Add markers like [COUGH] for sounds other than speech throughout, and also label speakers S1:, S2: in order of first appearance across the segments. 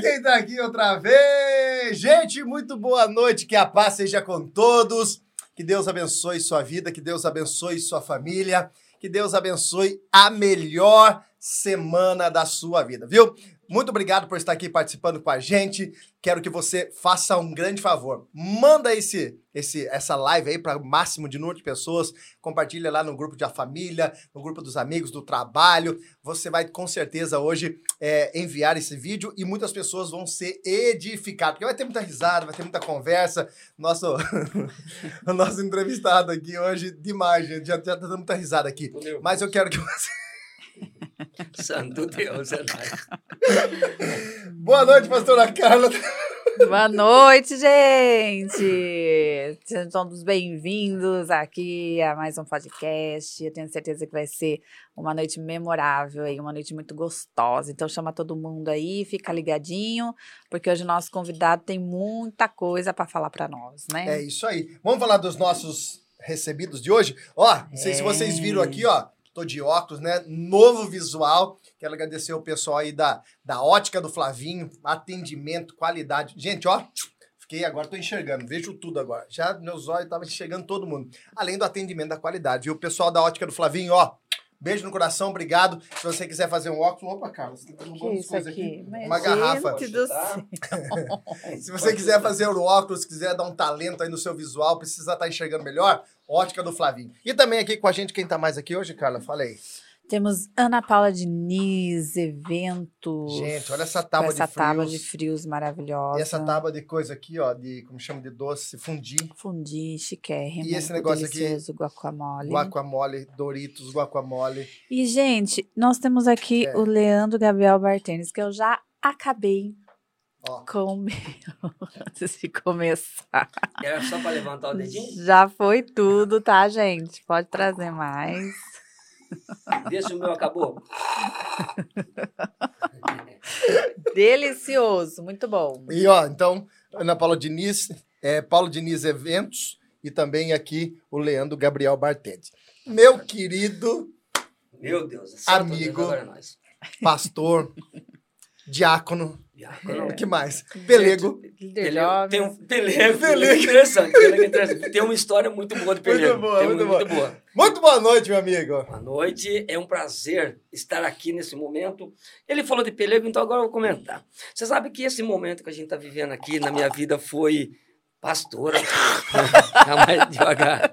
S1: Quem tá aqui outra vez! Gente, muito boa noite, que a paz seja com todos, que Deus abençoe sua vida, que Deus abençoe sua família, que Deus abençoe a melhor semana da sua vida, viu? Muito obrigado por estar aqui participando com a gente. Quero que você faça um grande favor. Manda esse, esse essa live aí para o máximo de número de pessoas. Compartilha lá no grupo da família, no grupo dos amigos, do trabalho. Você vai com certeza hoje é, enviar esse vídeo e muitas pessoas vão ser edificadas. Porque vai ter muita risada, vai ter muita conversa. Nosso, [LAUGHS] o nosso entrevistado aqui hoje, demais, gente. Já, já tá dando muita risada aqui. Mas eu quero que você. [LAUGHS]
S2: Santo Deus, é
S1: Boa noite, pastora Carla.
S3: Boa noite, gente! Sejam todos bem-vindos aqui a mais um podcast. Eu tenho certeza que vai ser uma noite memorável e uma noite muito gostosa. Então chama todo mundo aí, fica ligadinho, porque hoje o nosso convidado tem muita coisa para falar para nós, né?
S1: É isso aí. Vamos falar dos nossos recebidos de hoje? Ó, não sei é. se vocês viram aqui, ó. Tô de óculos, né? Novo visual. Quero agradecer o pessoal aí da, da ótica do Flavinho, atendimento, qualidade. Gente, ó, fiquei agora, tô enxergando, vejo tudo agora. Já meus olhos estavam enxergando todo mundo. Além do atendimento da qualidade. E o pessoal da ótica do Flavinho, ó, Beijo no coração, obrigado. Se você quiser fazer um óculos, opa, Carlos, você tá derrubando coisas aqui. aqui. Uma garrafa. [LAUGHS] Se você quiser fazer o óculos, quiser dar um talento aí no seu visual, precisa estar tá enxergando melhor, ótica do Flavinho. E também aqui com a gente, quem tá mais aqui hoje, Carla? Falei.
S3: Temos Ana Paula Diniz, eventos.
S1: Gente, olha essa tábua
S3: essa
S1: de frios.
S3: tábua de frios maravilhosa.
S1: E essa tábua de coisa aqui, ó, de, como chama, de doce, fundi.
S3: Fundi, chiquérrimo.
S1: E esse negócio aqui?
S3: guacamole.
S1: Guacamole, Doritos, guacamole.
S3: E, gente, nós temos aqui é. o Leandro Gabriel Bartênis, que eu já acabei Ó. Comeu [LAUGHS] antes de começar.
S2: Era só para levantar o dedinho?
S3: Já foi tudo, tá, gente? Pode trazer mais.
S2: Vê se o meu acabou. [LAUGHS]
S3: Delicioso, muito bom.
S1: E ó, então, Ana Paula Diniz, é, Paulo Diniz Eventos e também aqui o Leandro Gabriel Bartetti. Meu querido
S2: Meu Deus,
S1: é amigo, Deus, pastor, diácono, o que mais? Pelego.
S2: Pelego. Tem um Pelego. Pelego. Interessante. Pelego é interessante. Tem uma história muito boa de Pelego.
S1: Muito boa, muito, muito, boa. boa. Muito boa noite, meu amigo.
S2: Boa noite. É um prazer estar aqui nesse momento. Ele falou de Pelego, então agora eu vou comentar. Você sabe que esse momento que a gente está vivendo aqui na minha vida foi pastora. [LAUGHS] mais devagar.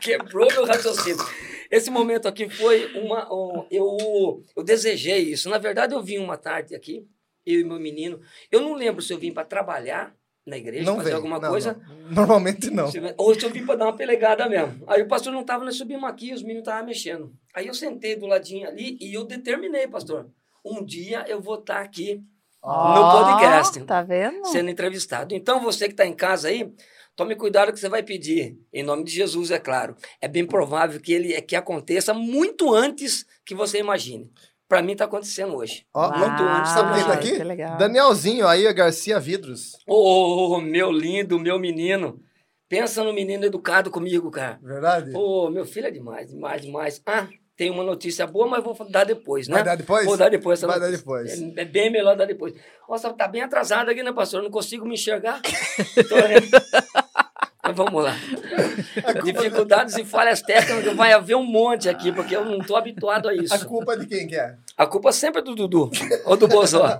S2: Quebrou meu raciocínio. Esse momento aqui foi uma. Um, eu, eu desejei isso. Na verdade, eu vim uma tarde aqui, eu e meu menino. Eu não lembro se eu vim para trabalhar na igreja, não fazer vem. alguma
S1: não,
S2: coisa.
S1: Não. Normalmente não.
S2: Ou se eu vim para dar uma pelegada mesmo. Aí o pastor não estava, nós subimos aqui, os meninos estavam mexendo. Aí eu sentei do ladinho ali e eu determinei, pastor. Um dia eu vou estar tá aqui oh, no podcast.
S3: Tá vendo?
S2: Sendo entrevistado. Então, você que está em casa aí, Tome cuidado que você vai pedir, em nome de Jesus, é claro. É bem provável que ele que aconteça muito antes que você imagine. Para mim está acontecendo hoje.
S1: Ó, muito antes. Sabe quem tá aqui? Danielzinho, aí, Garcia Vidros.
S2: Ô, oh, meu lindo, meu menino. Pensa no menino educado comigo, cara.
S1: Verdade?
S2: Ô, oh, meu filho é demais, demais, demais. Ah, tem uma notícia boa, mas vou dar depois, né?
S1: Vai dar depois?
S2: Vou dar depois.
S1: Vai dar depois.
S2: É, é, bem melhor dar depois. Nossa, tá bem atrasado aqui, né, pastor? Eu não consigo me enxergar. [LAUGHS] mas vamos lá. Dificuldades e falhas técnicas vai haver um monte aqui, porque eu não estou habituado a isso.
S1: A culpa é de quem que é?
S2: A culpa sempre é do Dudu, ou do Bozó. [LAUGHS]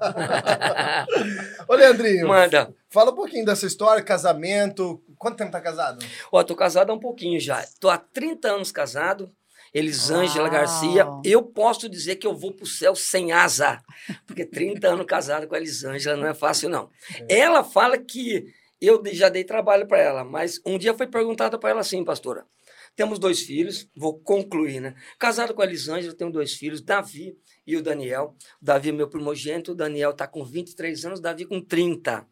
S1: Ô, Leandrinho.
S2: Manda.
S1: Fala um pouquinho dessa história, casamento. Quanto tempo tá casado?
S2: Ó, tô casado há um pouquinho já. Tô há 30 anos casado. Elisângela Garcia, eu posso dizer que eu vou para o céu sem asa, porque 30 anos casado com a Elisângela não é fácil, não. É. Ela fala que eu já dei trabalho para ela, mas um dia foi perguntado para ela assim, pastora, temos dois filhos, vou concluir, né? Casado com a Elisângela, tenho dois filhos, Davi e o Daniel. O Davi é meu primogênito, o Daniel está com 23 anos, Davi com 30.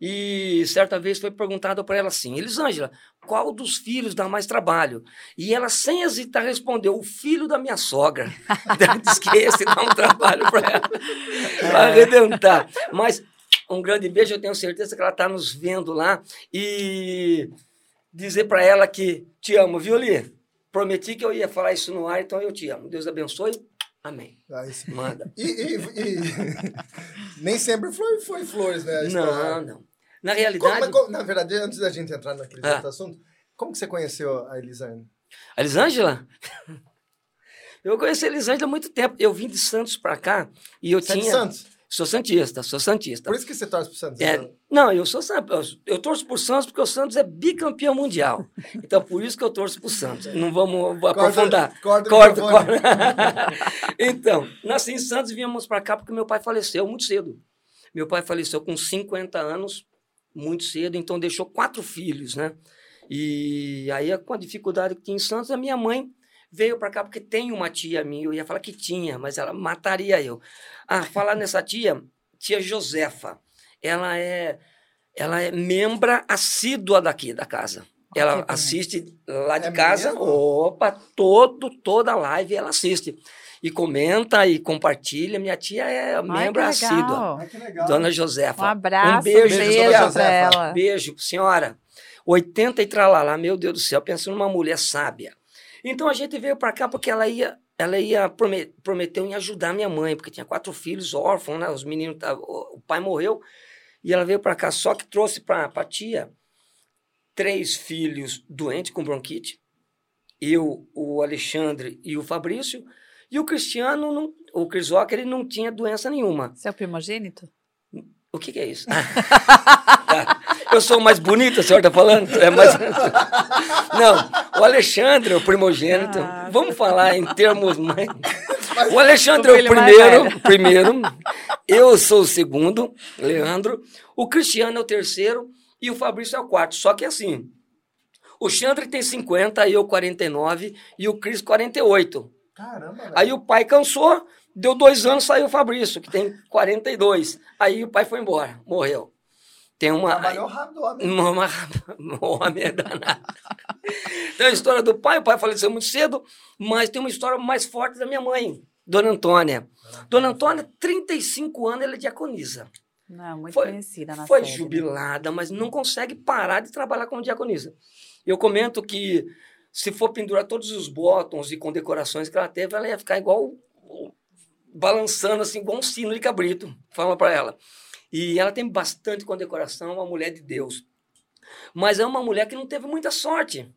S2: E certa vez foi perguntado para ela assim: Elisângela, qual dos filhos dá mais trabalho? E ela, sem hesitar, respondeu: o filho da minha sogra. [LAUGHS] Diz que esse dá um trabalho para ela, para arrebentar. Mas um grande beijo, eu tenho certeza que ela está nos vendo lá. E dizer para ela que te amo, viu, Li? Prometi que eu ia falar isso no ar, então eu te amo. Deus abençoe. Amém.
S1: Aí
S2: Manda.
S1: E, e, e, [LAUGHS] Nem sempre foi, foi flores, né?
S2: Não,
S1: história.
S2: não. Na
S1: Como-
S2: realidade,
S1: mas como- na verdade, antes da gente entrar naquele
S2: Ah.
S1: assunto, como que você conheceu a Elisane?
S2: a Elisângela? [LAUGHS] Eu conheci a Elisângela há muito tempo. Eu vim de Santos para cá e eu
S1: Você é de
S2: tinha.
S1: Santos?
S2: Sou santista, sou santista.
S1: Por isso que você torce pro Santos.
S2: É,
S1: então.
S2: não, eu sou eu, torço por Santos porque o Santos é bicampeão mundial. Então por isso que eu torço por Santos. Não vamos aprofundar.
S1: corta
S2: Corta, corta. então, nasci em Santos e viemos para cá porque meu pai faleceu muito cedo. Meu pai faleceu com 50 anos, muito cedo, então deixou quatro filhos, né? E aí, com a dificuldade que tinha em Santos, a minha mãe veio para cá porque tem uma tia minha. Eu ia falar que tinha, mas ela mataria eu. Ah, falar [LAUGHS] nessa tia, tia Josefa. Ela é, ela é membra assídua daqui da casa. Ela assiste lá de
S1: É
S2: casa,
S1: mesmo?
S2: opa, todo, toda live ela assiste. E comenta e compartilha. Minha tia é
S3: Ai,
S2: membro assídua.
S3: legal.
S1: Que legal.
S2: Dona Josefa.
S3: Um abraço, um
S2: beijo,
S3: beijo,
S1: dona Josefa.
S3: ela.
S2: Beijo, senhora. 80 e tralalá, meu Deus do céu, pensando numa mulher sábia. Então a gente veio para cá porque ela ia, ela ia prome- prometeu em ajudar minha mãe, porque tinha quatro filhos órfãos, né? Os meninos, tá- o o pai morreu e ela veio para cá, só que trouxe para a tia três filhos doentes com bronquite. Eu, o Alexandre e o Fabrício. E o Cristiano, não, o Crisoca, ele não tinha doença nenhuma.
S3: Seu primogênito?
S2: O que, que é isso? [LAUGHS] Tá. Eu sou o mais bonito, a senhora está falando? É mais... [LAUGHS] Não, o Alexandre é o primogênito.
S3: Ah.
S2: Vamos falar em termos mais. O Alexandre
S3: O
S2: é o
S3: filho mais
S2: primeiro, primeiro. Eu sou o segundo, Leandro. O Cristiano é o terceiro e o Fabrício é o quarto. Só que assim, o Xandre tem 50, eu 49 e o Cris 48.
S1: Caramba, velho.
S2: Aí o pai cansou, deu dois anos, saiu o Fabrício, que tem 42. Aí o pai foi embora, morreu. Tem uma.
S1: Trabalhou rápido, homem.
S2: uma, uma, [LAUGHS] um homem é danado. Tem a história do pai, o pai faleceu muito cedo, mas tem uma história mais forte da minha mãe, Dona Antônia. Dona Antônia, 35 anos, ela é diaconisa.
S3: Não, muito
S2: Foi-
S3: conhecida na
S2: Foi
S3: série, né?
S2: jubilada, mas não consegue parar de trabalhar como diaconisa. Eu comento que se for pendurar todos os botões e condecorações que ela teve, ela ia ficar igual balançando assim, igual um sino de cabrito. Fala para ela. E ela tem bastante condecoração, uma mulher de Deus. Mas é uma mulher que não teve muita sorte.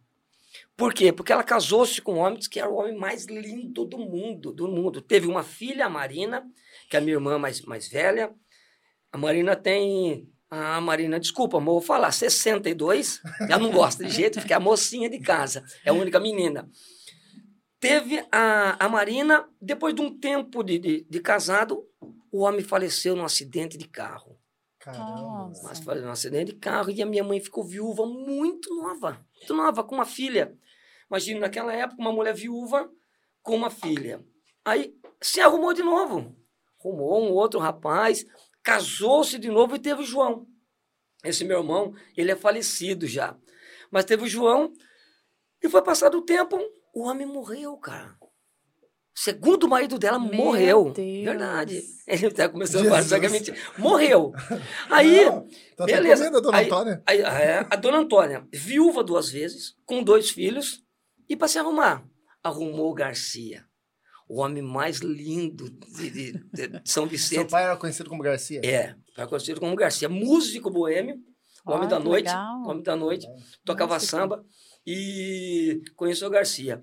S2: Por quê? Porque ela casou-se com um homem que era o homem mais lindo do mundo, do mundo. Teve uma filha, a Marina, que é a minha irmã mais, mais velha. A Marina tem. A Marina, desculpa, amor, vou falar, 62. Ela não gosta de jeito, porque é a mocinha de casa, é a única menina. Teve a, a Marina, depois de um tempo de, de, de casado, o homem faleceu num acidente de carro.
S1: Caramba.
S2: Mas foi um acidente de carro e a minha mãe ficou viúva muito nova, muito nova, com uma filha. Imagina, naquela época, uma mulher viúva com uma filha. Aí se arrumou de novo. Arrumou um outro rapaz, casou-se de novo e teve o João. Esse meu irmão, ele é falecido já. Mas teve o João e foi passado o tempo, o homem morreu, cara. O segundo marido dela
S3: Meu
S2: morreu.
S3: Deus.
S2: Verdade. Ele está começando
S1: Jesus.
S2: a falar que é mentira. Morreu. Aí,
S1: Não, tem
S2: beleza.
S1: comida, dona
S2: Aí-
S1: Antônia.
S2: Aí, é, a dona Antônia, viúva duas vezes, com dois filhos, e para se arrumar, arrumou o Garcia, o homem mais lindo de, de- de São
S1: Seu
S2: Vicente.
S1: pai era conhecido como Garcia?
S2: É, era conhecido como Garcia, músico boêmio, homem
S3: Olha,
S2: da noite,
S3: legal.
S2: homem da noite, tocava samba e conheceu o Garcia.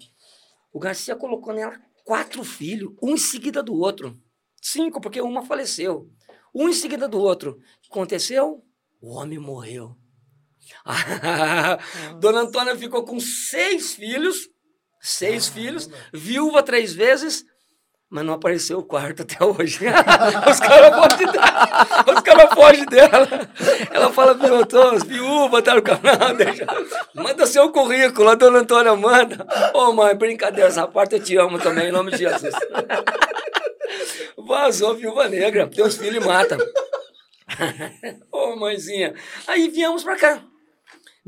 S2: O Garcia colocou nela quatro filhos, um em seguida do outro. Cinco, porque uma faleceu. Um em seguida do outro. O que aconteceu? O homem morreu. [LAUGHS] Dona Antônia ficou com seis filhos, seis filhos, viúva três vezes, mas não apareceu o quarto até hoje. [LAUGHS] os caras fogem dela. Os caras fogem dela. Ela fala, tô viúva, tá no canal, deixa. Manda seu currículo, a dona Antônia manda. Ô mãe, brincadeira essa parte, eu te amo também, em nome de Jesus. [LAUGHS] Vazou, viúva negra, teus filhos matam. [LAUGHS] Ô mãezinha. Aí viemos pra cá.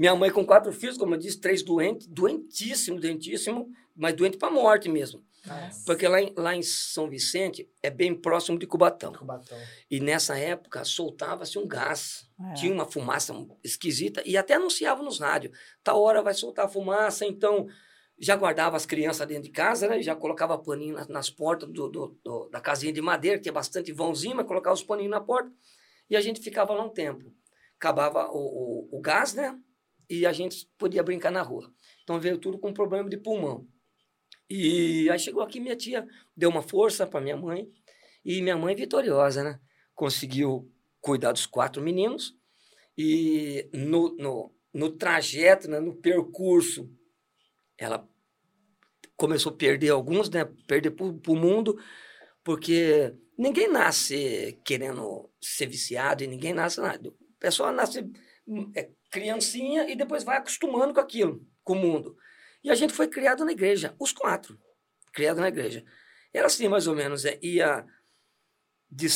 S2: Minha mãe com quatro filhos, como eu disse, três doentes, doentíssimo, doentíssimo, mas doente pra morte mesmo.
S3: Nossa.
S2: Porque lá em, lá em São Vicente é bem próximo de Cubatão.
S1: Cubatão.
S2: E nessa época soltava-se um gás.
S3: É.
S2: Tinha uma fumaça esquisita e até anunciava nos rádios. Tal hora vai soltar fumaça, então já guardava as crianças dentro de casa, né? Já colocava paninho nas, nas portas do, do, do, da casinha de madeira, que tinha bastante vãozinho, mas colocava os paninhos na porta. E a gente ficava lá um tempo. Acabava o, o, o gás, né? E a gente podia brincar na rua. Então veio tudo com problema de pulmão. E aí chegou aqui, minha tia deu uma força para minha mãe. E minha mãe, vitoriosa, né? Conseguiu cuidar dos quatro meninos. E no, no, no trajeto, né, no percurso, ela começou a perder alguns, né? Perder para o mundo, porque ninguém nasce querendo ser viciado e ninguém nasce nada. O pessoal nasce é, criancinha e depois vai acostumando com aquilo, com o mundo. E a gente foi criado na igreja, os quatro, criado na igreja. Era assim, mais ou menos, é, ia de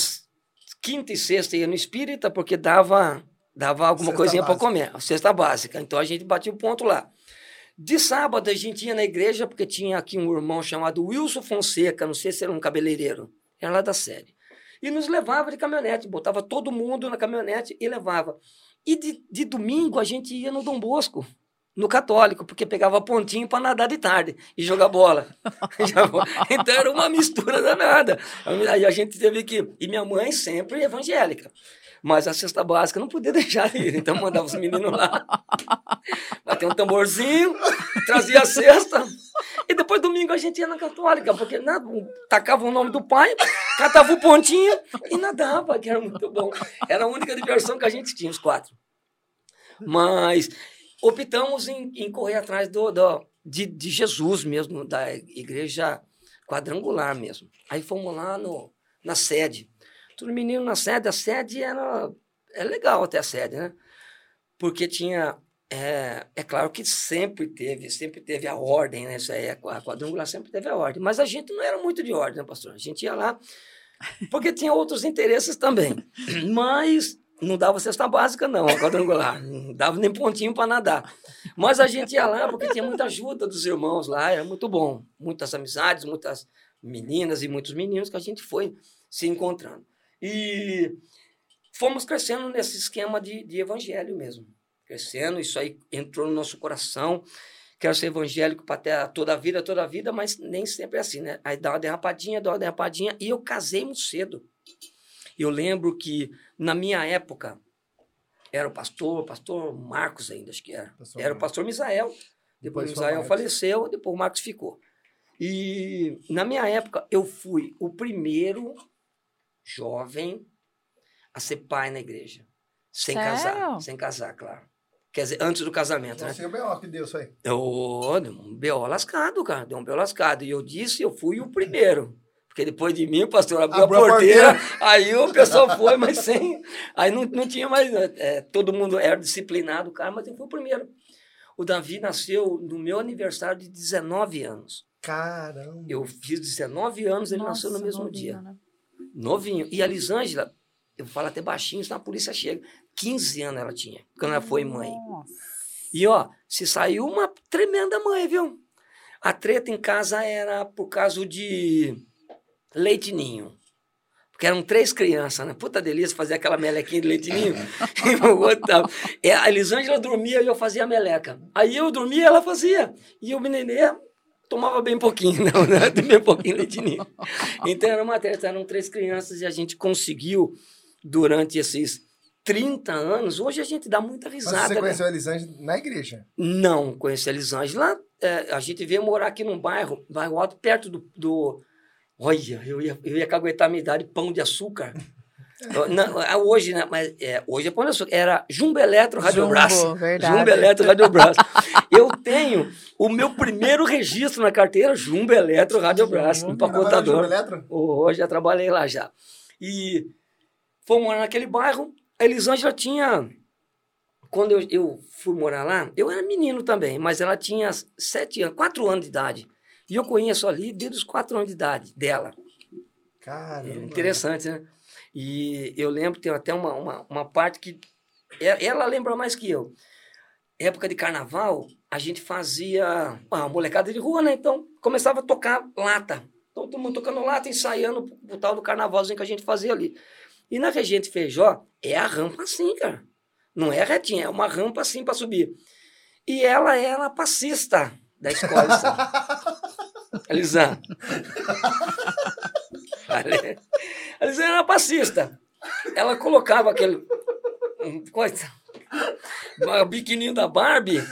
S2: quinta e sexta ia no espírita, porque dava, dava alguma cesta coisinha para comer, cesta básica. Então a gente batia o ponto lá. De sábado a gente ia na igreja, porque tinha aqui um irmão chamado Wilson Fonseca, não sei se era um cabeleireiro, era lá da série. E nos levava de caminhonete, botava todo mundo na caminhonete e levava. E de, de domingo a gente ia no Dom Bosco, no católico, porque pegava pontinho para nadar de tarde e jogar bola. [LAUGHS] então era uma mistura danada. A gente teve que. E minha mãe sempre evangélica. Mas a cesta básica não podia [LAUGHS] deixar ir. Então mandava os meninos lá. Bater um tamborzinho, trazia a cesta. E depois domingo a gente ia na católica, porque né, tacava o nome do pai, catava o pontinho e nadava, que era muito bom. Era a única diversão que a gente tinha, os quatro. Mas optamos em, em correr atrás do, do de, de, Jesus mesmo, da igreja quadrangular mesmo. Aí fomos lá no, na sede. Tudo menino na sede, a sede era é legal até a sede, né? Porque tinha é, é claro que sempre teve, sempre teve a ordem, né? Isso aí, a quadrangular sempre teve a ordem. Mas a gente não era muito de ordem, né, pastor? A gente ia lá porque tinha outros interesses também. [LAUGHS] Mas não dava cesta básica, não, a quadrangular. Não dava nem pontinho para nadar. Mas a gente ia lá porque tinha muita ajuda dos irmãos lá, era muito bom. Muitas amizades, muitas meninas e muitos meninos que a gente foi se encontrando. E fomos crescendo nesse esquema de, de evangelho mesmo. Crescendo, isso aí entrou no nosso coração. Quero ser evangélico para ter toda a vida, toda a vida, mas nem sempre é assim, né? Aí dá uma derrapadinha, dá uma derrapadinha. E eu casei muito cedo. Eu lembro que, na minha época, era o pastor, o pastor Marcos ainda, acho que era. Pastor era o pastor Misael. Depois, depois Misael faleceu, depois o Marcos ficou. E, na minha época, eu fui o primeiro jovem a ser pai na igreja. Sem Sério? casar. Sem casar, claro. Quer dizer, antes do casamento, Você
S1: né? Você é o B.O. que deu isso aí.
S2: Eu, deu um B.O. lascado, cara. Deu um B.O. lascado. E eu disse, eu fui o primeiro. Porque depois de mim, o pastor abriu, abriu a, porteira, a porteira, aí o pessoal foi, mas sem. Aí não, não tinha mais. É, todo mundo era disciplinado, cara, mas eu fui o primeiro. O Davi nasceu no meu aniversário de 19 anos.
S1: Caramba!
S2: Eu fiz 19 anos, ele Nossa, nasceu no mesmo dia. Né? Novinho. E a Lisângela, eu falo até baixinho, senão a polícia chega. 15 anos ela tinha, quando ela foi mãe. Nossa. E ó, se saiu uma tremenda mãe, viu? A treta em casa era por causa de leite ninho. Porque eram três crianças, né? Puta delícia fazer aquela melequinha de leite ninho. [LAUGHS] e a Elisângela dormia e eu fazia a meleca. Aí eu dormia e ela fazia. E o nenê tomava bem pouquinho, [LAUGHS] não, né? Bem pouquinho leite ninho. Então era uma treta, eram três crianças e a gente conseguiu, durante esses 30 anos, hoje a gente dá muita risada. Mas
S1: você né? conheceu né? a Elisângela na igreja?
S2: Não, conheci a Elisângela. É, a gente veio morar aqui num bairro, bairro alto, perto do, do Olha, eu ia, eu ia caguetar a minha idade, pão de açúcar. Não, é hoje, né? Mas é, hoje é pão de açúcar. Era Jumbo Eletro. Jumbo, verdade. Jumbo Eletro Radiobras. eu tenho o meu primeiro registro na carteira, Jumbo Eletro Radiobras, empacotador. Jumbo Eletro? Hoje já trabalhei lá já. E fomos morar naquele bairro. A Elisângela tinha. Quando eu, eu fui morar lá, eu era menino também, mas ela tinha sete anos, quatro anos de idade. E eu conheço ali desde os quatro anos de idade dela.
S1: Caramba. É
S2: interessante, né? E eu lembro, tem até uma, uma, uma parte que ela lembra mais que eu. Época de carnaval, a gente fazia uma molecada de rua, né? Então começava a tocar lata. Então todo mundo tocando lata, ensaiando o tal do carnavalzinho que a gente fazia ali. E na Regente Feijó, é a rampa assim, cara. Não é retinha, é uma rampa assim para subir. E ela era passista da escola [LAUGHS] Lisan. A Lisan era passista. Ela colocava aquele. Coisa. O biquininho da Barbie,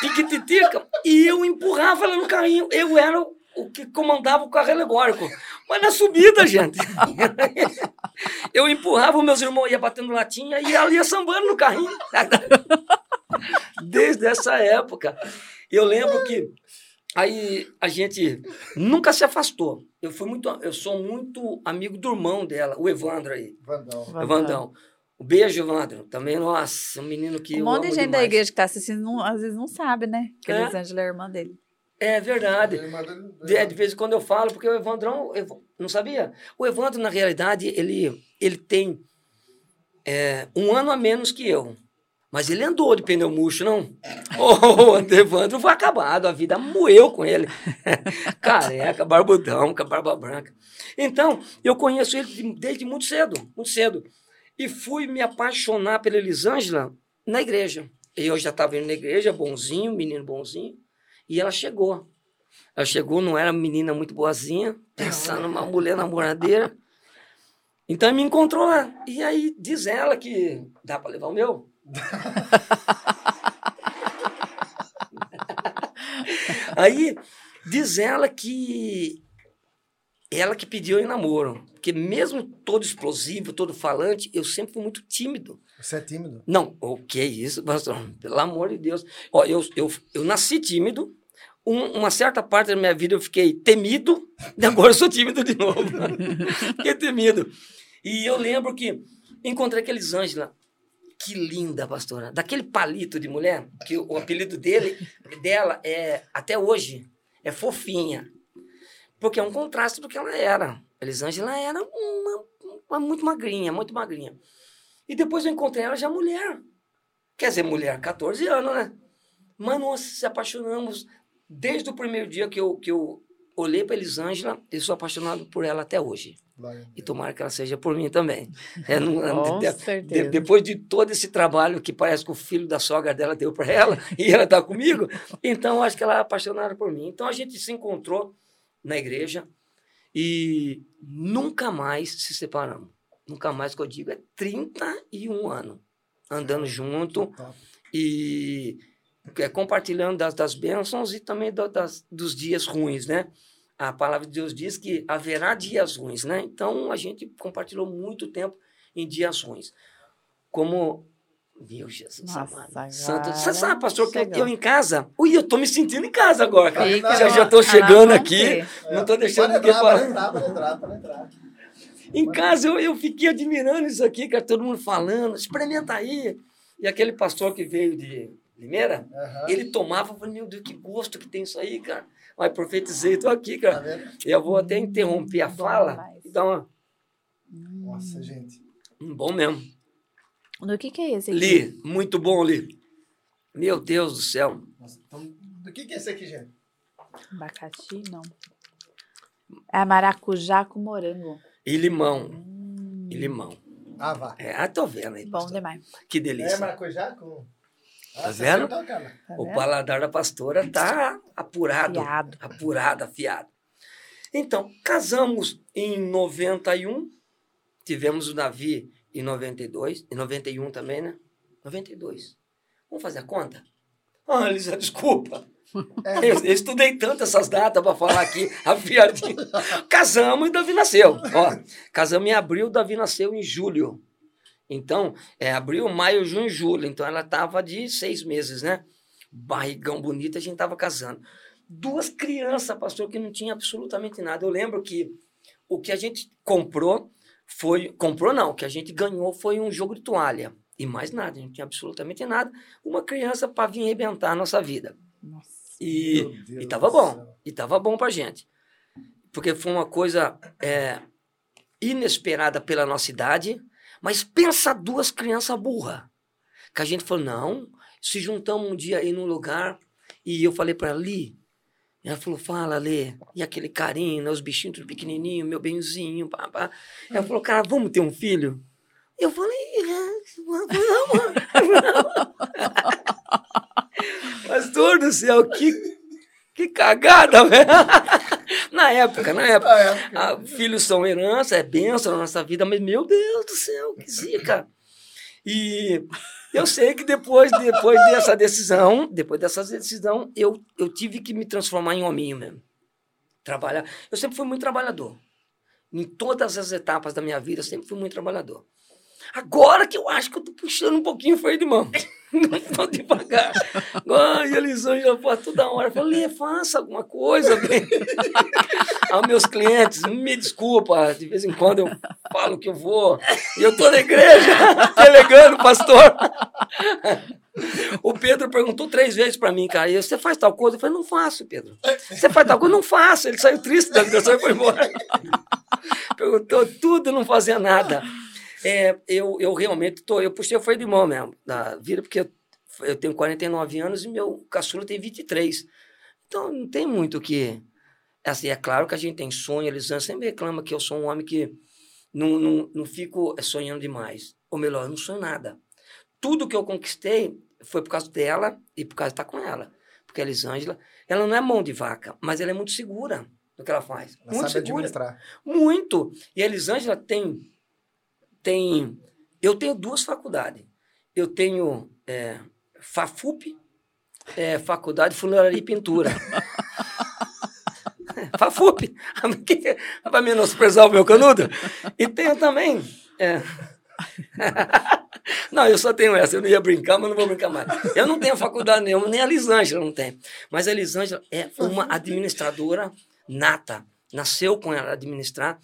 S2: piquititica, e eu empurrava ela no carrinho. Eu era o que comandava o carro alegórico. Mas na subida, gente. [LAUGHS] Eu empurrava, meus irmãos iam batendo latinha e ela ia sambando no carrinho. Desde essa época. Eu lembro que aí a gente nunca se afastou. Eu fui muito, eu sou muito amigo do irmão dela, o Evandro aí.
S1: Vandão.
S2: Evandão. Um beijo, Evandro. Também, nossa, um menino que.
S3: Um monte de gente da
S2: demais.
S3: igreja que está assistindo, não- às vezes não sabe, né? Que
S2: É.
S3: Elisângela é irmã dele.
S2: É verdade. De, de vez em quando eu falo, porque o Evandrão, eu não sabia? O Evandro, na realidade, ele, ele tem é, um ano a menos que eu. Mas ele andou de pneu murcho, não? [LAUGHS] O Evandro foi acabado, a vida moeu com ele. [LAUGHS] Careca, barbudão, com a barba branca. Então, eu conheço ele de- desde muito cedo, muito cedo. E fui me apaixonar pela Elisângela na igreja. Eu já estava indo na igreja, bonzinho, menino bonzinho. E ela chegou. Ela chegou, não era menina muito boazinha, pensando numa mulher namoradeira. Então me encontrou lá. E aí diz ela que dá para levar o meu? [LAUGHS] aí diz ela que ela que pediu em namoro. Porque mesmo todo explosivo, todo falante, eu sempre fui muito tímido.
S1: Você é tímido?
S2: Não, o que é isso, pastor? Pelo amor de Deus. Ó, eu, eu, eu nasci tímido, um- uma certa parte da minha vida eu fiquei temido, [LAUGHS] e agora eu sou tímido de novo. [LAUGHS] fiquei temido. E eu lembro que encontrei aquela Elisângela, que linda, pastora, daquele palito de mulher, que o apelido dele, dela é, até hoje, é fofinha. Porque é um contraste do que ela era. Elisângela era uma, uma muito magrinha, muito magrinha. E depois eu encontrei ela já mulher. Quer dizer, mulher, 14 anos, né? Mas nós se apaixonamos desde o primeiro dia que eu, que eu olhei para Elisângela e sou apaixonado por ela até hoje. E tomara que ela seja por mim também. [LAUGHS] É, não-
S3: Com
S2: de-
S3: certeza.
S2: de- depois de todo esse trabalho que parece que o filho da sogra dela deu para ela [LAUGHS] e ela está comigo, então acho que ela é apaixonada por mim. Então a gente se encontrou na igreja e nunca mais se separamos. Nunca mais que eu digo, é 31 anos andando junto
S1: Top.
S2: e é, compartilhando das, das bênçãos e também do- das, dos dias ruins, né? A palavra de Deus diz que haverá dias ruins, né? Então a gente compartilhou muito tempo em dias ruins. Como. Meu Jesus
S3: Nossa,
S2: amado. Santo. Você sabe, pastor, que eu, eu em casa. Ui, eu tô me sentindo em casa agora, cara.
S1: Fica-
S2: Já já estou chegando aqui.
S3: você.
S2: Não estou deixando
S1: Pode
S2: ninguém
S1: entrar, pode
S2: falar.
S1: entrar, pode entrar, pode entrar.
S2: Em casa eu, eu fiquei admirando isso aqui, cara, todo mundo falando, experimenta aí. E aquele pastor que veio de Limeira,
S1: Aham.
S2: ele tomava, eu falei, meu Deus, que gosto que tem isso aí, cara. Mas profetizei, estou aqui,
S1: Tá
S2: cara.
S1: vendo?
S2: Eu vou até interromper a fala e dar uma,
S1: Nossa, gente.
S2: um bom mesmo.
S3: Do que que é esse aqui?
S2: Li, muito bom, Li. Meu Deus do céu.
S1: Nossa, então, do que, que é esse aqui, gente?
S3: Abacaxi, não. É maracujá com morango.
S2: E limão,
S3: Hum,
S2: e limão.
S1: Ah, vá.
S2: É, ah, tô vendo aí,
S3: bom
S2: pastor.
S3: demais.
S2: Que
S1: É
S2: delícia.
S1: maracujá com...
S2: Tá
S1: você
S2: vendo?
S3: Tá
S2: O paladar da pastora tá apurado.
S3: Afiado.
S2: Apurado, afiado. Então, casamos em 91, tivemos o Davi em 92, em 91 também, né? 92. Vamos fazer a conta? Ah, Elisa, desculpa.
S1: É,
S2: Eu, eu estudei tanto essas datas para falar aqui, [LAUGHS] afiadinho. Casamos e Davi nasceu. Ó, casamos em abril, Davi nasceu em julho. Então, é abril, maio, junho, julho. Então, ela estava de seis meses, né? Barrigão bonito, a gente estava casando. Duas crianças, pastor, que não tinha absolutamente nada. Eu lembro que o que a gente comprou foi. Comprou não, o que a gente ganhou foi um jogo de toalha. E mais nada, a gente não tinha absolutamente nada. Uma criança para vir arrebentar a nossa vida.
S3: Nossa.
S2: E, e tava bom.
S1: céu.
S2: E tava bom pra gente. Porque foi uma coisa é, inesperada pela nossa idade, mas pensa duas crianças burras. Que a gente falou, não, se juntamos um dia aí num lugar, e eu falei pra ela, Li, ela falou, fala, Lê, e aquele carinho, né, os bichinhos tudo pequenininho, meu benzinho, Ela falou, cara, vamos ter um filho? Eu falei, "É, vamos, vamos. [LAUGHS] Pastor do céu, que Que cagada, velho. Na época, na época.
S1: Ah, é.
S2: Ah, filhos são herança, é bênção na nossa vida, mas meu Deus do céu, que zica. E eu sei que depois, depois dessa decisão, depois dessa decisão, eu, eu tive que me transformar em hominho mesmo. Trabalhar. Eu sempre fui muito trabalhador. Em todas as etapas da minha vida, eu sempre fui muito trabalhador. Agora que eu acho que eu tô puxando um pouquinho freio de mão. [LAUGHS] Tô devagar. Ai, Elisângela, pô, toda hora. Falei, faça alguma coisa. [LAUGHS] Aos meus clientes, me desculpa, de vez em quando eu falo que eu vou. E eu tô na igreja, [LAUGHS] delegando, pastor. O Pedro perguntou três vezes para mim, cara, você faz tal coisa? Eu falei, não faço, Pedro. Você faz tal coisa? Não faço. Ele saiu triste da ligação e foi embora. Perguntou tudo, não fazia nada. É, eu, eu realmente tô, eu puxei o freio de mão mesmo da vida, porque eu, eu tenho 49 anos e meu caçula tem 23. Então não tem muito o que. Assim, é claro que a gente tem sonho, Elisângela sempre reclama que eu sou um homem que não, não, não fico sonhando demais. Ou melhor, eu não sonho nada. Tudo que eu conquistei foi por causa dela e por causa de estar com ela. Porque a Elisângela, ela não é mão de vaca, mas ela é muito segura no que ela faz.
S1: Ela
S2: muito
S1: sabe
S2: segura.
S1: administrar.
S2: Muito. E a Elisângela tem, tem. Eu tenho duas faculdades. Eu tenho é, FAFUP, é, Faculdade de Funilaria e Pintura. [LAUGHS] FAFUP, [LAUGHS] para menosprezar o meu canudo. E tenho também. é, [LAUGHS] não, eu só tenho essa, eu não ia brincar, mas não vou brincar mais. Eu não tenho faculdade nenhuma, nem a Elisângela não tem. Mas a Elisângela é uma administradora nata. Nasceu com ela administrar.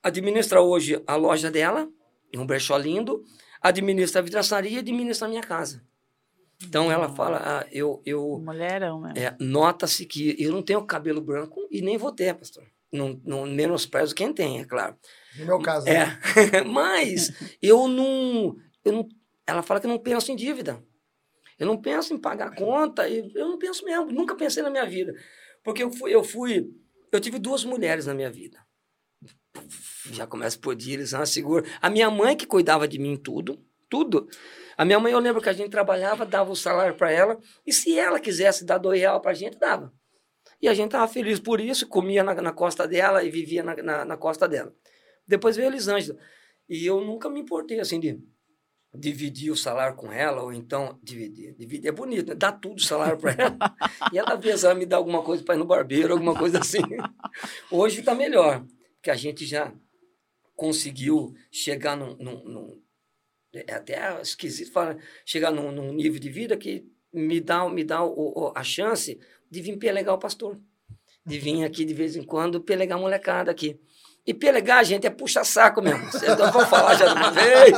S2: Administra hoje a loja dela, em um brechó lindo, administra a vidraçaria e administra a minha casa. Então ela fala, ah, eu, eu
S3: Mulherão, né?
S2: é, nota-se que eu não tenho cabelo branco e nem vou ter, pastor. Não, não menosprezo quem tem, é claro.
S1: No meu caso. né?
S2: É, [LAUGHS] mas eu não, eu não. Ela fala que eu não penso em dívida. Eu não penso em pagar conta, e eu não penso mesmo, nunca pensei na minha vida. Porque eu fui, eu fui, eu tive duas mulheres na minha vida. Já começa por eles são segura. A minha mãe que cuidava de mim tudo, tudo. A minha mãe, eu lembro que a gente trabalhava, dava o salário para ela, e se ela quisesse dar dois reais para a gente, dava. E a gente estava feliz por isso, comia na, na costa dela e vivia na, na, na costa dela. Depois veio a Elisângela. E eu nunca me importei assim de dividir o salário com ela, ou então dividir. Dividir é bonito, né? Dar tudo o salário para ela. e ela, às ela me dá alguma coisa para ir no barbeiro, alguma coisa assim. Hoje está melhor, porque a gente já conseguiu chegar num. num, num é até esquisito falar, chegar num, num nível de vida que me dá, me dá o, o- a chance de vir pelegar o pastor. De vir aqui de vez em quando pelegar a molecada aqui. E pelegar, gente, é puxa-saco mesmo. Eu vou falar já de uma vez.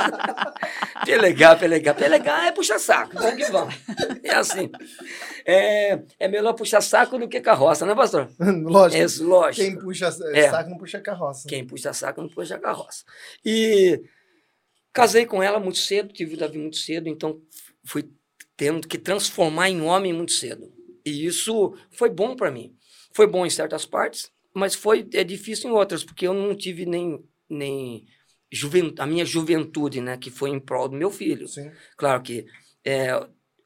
S2: Pelegar, pelegar. Pelegar é puxa-saco. Vamos que vamos. É assim. É, é melhor puxa-saco do que carroça, né, pastor? [LAUGHS]
S1: Lógico.
S2: É lógico.
S1: Quem puxa
S2: É.
S1: saco não puxa carroça.
S2: Quem puxa saco não puxa carroça. E casei com ela muito cedo, tive o Davi muito cedo, então fui tendo que transformar em homem muito cedo. E isso foi bom para mim. Foi bom em certas partes, mas foi é difícil em outras, porque eu não tive nem, nem juven- a minha juventude, né, que foi em prol do meu filho.
S1: Sim.
S2: Claro que é,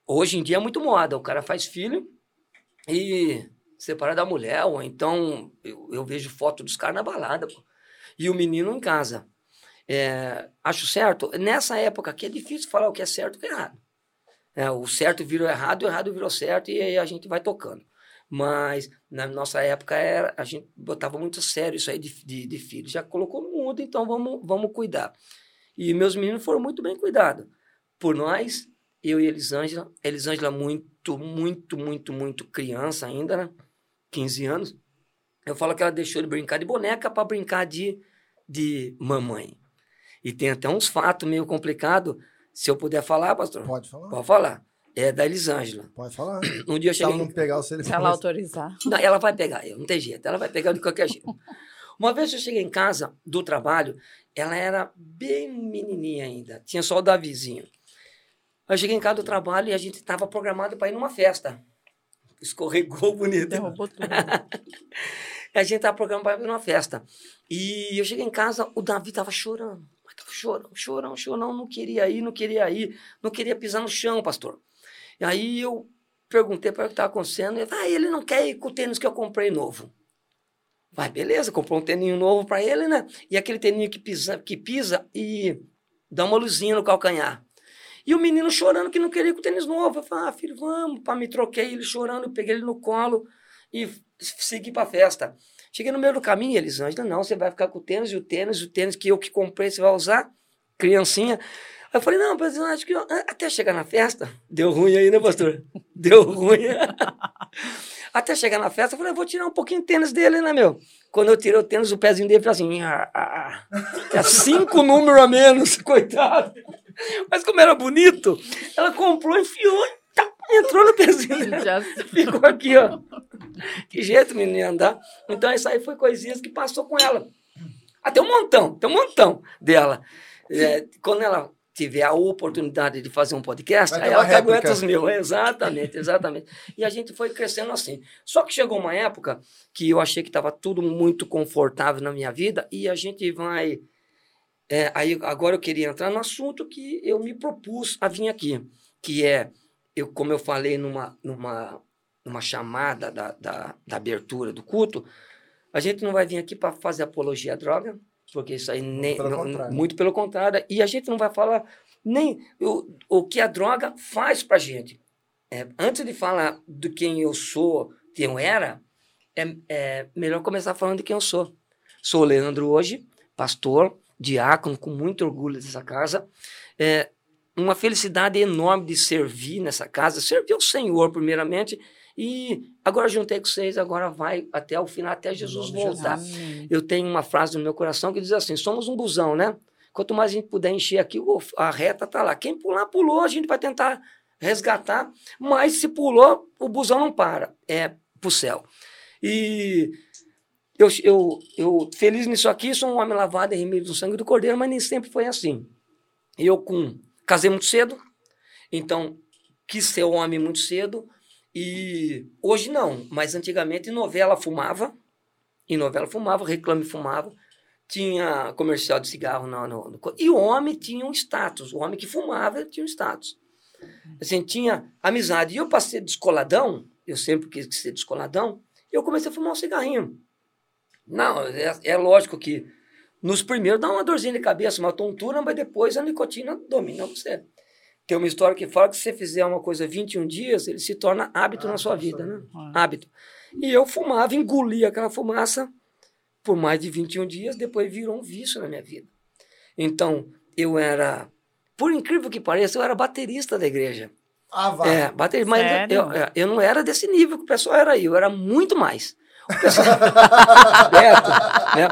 S2: hoje em dia é muito moda. O cara faz filho e separa da mulher, ou então eu, eu vejo foto dos caras na balada, pô, e o menino em casa. É, acho certo. Nessa época aqui é difícil falar o que é certo e o que é errado. É, o certo virou errado, o errado virou certo, e aí a gente vai tocando. Mas na nossa época era, a gente botava muito sério isso aí de, de, de filho. Já colocou no mundo, então vamos, vamos cuidar. E meus meninos foram muito bem cuidados por nós, eu e Elisângela. Elisângela muito, muito, muito, muito criança ainda, né? 15 anos. Eu falo que ela deixou de brincar de boneca para brincar de, de mamãe. E tem até uns fatos meio complicados. Se eu puder falar, pastor,
S1: Pode falar.
S2: pode falar. É da Elisângela.
S1: Pode falar.
S2: Um dia eu
S1: Se ela
S2: cheguei.
S1: não pegar o
S3: Se ela
S1: telefone.
S3: autorizar.
S2: Não, ela vai pegar, eu, não tem jeito, ela vai pegar de qualquer jeito. Uma vez eu cheguei em casa do trabalho, ela era bem menininha ainda, tinha só o Davizinho. Eu cheguei em casa do trabalho e a gente estava programado para ir numa festa. Escorregou bonito.
S3: Derrubou tudo. [LAUGHS]
S2: A gente estava programado para ir numa festa. E eu cheguei em casa, o Davi estava chorando. Mas chorando, chorando, chorando, não queria ir, não queria ir, não queria pisar no chão, pastor. E aí eu perguntei para o que estava acontecendo. Ele, ah, ele não quer ir com o tênis que eu comprei novo. Vai, beleza, comprou um tênis novo para ele, né? E aquele tênis que pisa, que pisa e dá uma luzinha no calcanhar. E o menino chorando que não queria ir com o tênis novo. Eu falei, ah, filho, vamos. Pá, me troquei, ele chorando, eu peguei ele no colo e segui para a festa. Cheguei no meio do caminho Elisângela, não, você vai ficar com o tênis e o tênis, o tênis que eu que comprei, você vai usar, criancinha. Aí eu falei, não, mas eu acho que eu... até chegar na festa, [LAUGHS] deu ruim aí, né, pastor? Deu ruim. [LAUGHS] até chegar na festa, eu falei, eu vou tirar um pouquinho de tênis dele, né, meu? Quando eu tirei o tênis, o pezinho dele falou assim, ah, ah, ah. é cinco [LAUGHS] números a menos, coitado. Mas como era bonito, ela comprou, enfiou, tá, entrou no pezinho. Ficou aqui, ó. Que jeito, menino, andar. Então, isso aí foi coisinhas que passou com ela. Até um montão, tem um montão dela. É, quando ela tiver a oportunidade de fazer um podcast, aí ela aguenta os meus. [LAUGHS] Exatamente, exatamente. E a gente foi crescendo assim. Só que chegou uma época que eu achei que estava tudo muito confortável na minha vida e a gente vai é, aí agora eu queria entrar no assunto que eu me propus a vir aqui, que é, eu, como eu falei numa, numa, numa chamada da, da, da abertura do culto, a gente não vai vir aqui para fazer apologia à droga, porque isso aí nem, pelo não, muito pelo contrário, e a gente não vai falar nem o, o que a droga faz para a gente. É, antes de falar do quem eu sou, quem eu era, é, é melhor começar falando de quem eu sou. Sou Leandro hoje, pastor, diácono, com muito orgulho dessa casa. É uma felicidade enorme de servir nessa casa, servir ao Senhor, primeiramente, e agora juntei com vocês, agora vai até o final, até Jesus voltar. Jesus. Eu tenho uma frase no meu coração que diz assim: somos um busão, né? Quanto mais a gente puder encher aqui, a reta tá lá. Quem pular, pulou, a gente vai tentar resgatar, mas se pulou, o busão não para, é pro céu. E eu, eu, eu, feliz nisso aqui, sou um homem lavado em remédio do sangue do Cordeiro, mas nem sempre foi assim. Eu com casei muito cedo, então quis ser homem muito cedo, e hoje não, mas antigamente novela fumava, em novela fumava, reclame fumava, tinha comercial de cigarro no, no, no, e o homem tinha um status, o homem que fumava tinha um status. Assim, tinha amizade. E eu passei descoladão, eu sempre quis ser descoladão, eu comecei a fumar um cigarrinho. Não, é, é lógico que nos primeiros dá uma dorzinha de cabeça, uma tontura, mas depois a nicotina domina você. Tem uma história que fala que se você fizer uma coisa 21 dias, ele se torna hábito ah, na sua vida, né? Ah. Hábito. E eu fumava, engolia aquela fumaça por mais de 21 dias, depois virou um vício na minha vida. Então, eu era, por incrível que pareça, eu era baterista da igreja.
S1: Ah, vai.
S2: É, bater, mas eu, eu, não era desse nível que o pessoal era aí, eu era muito mais. [LAUGHS] Beto, né?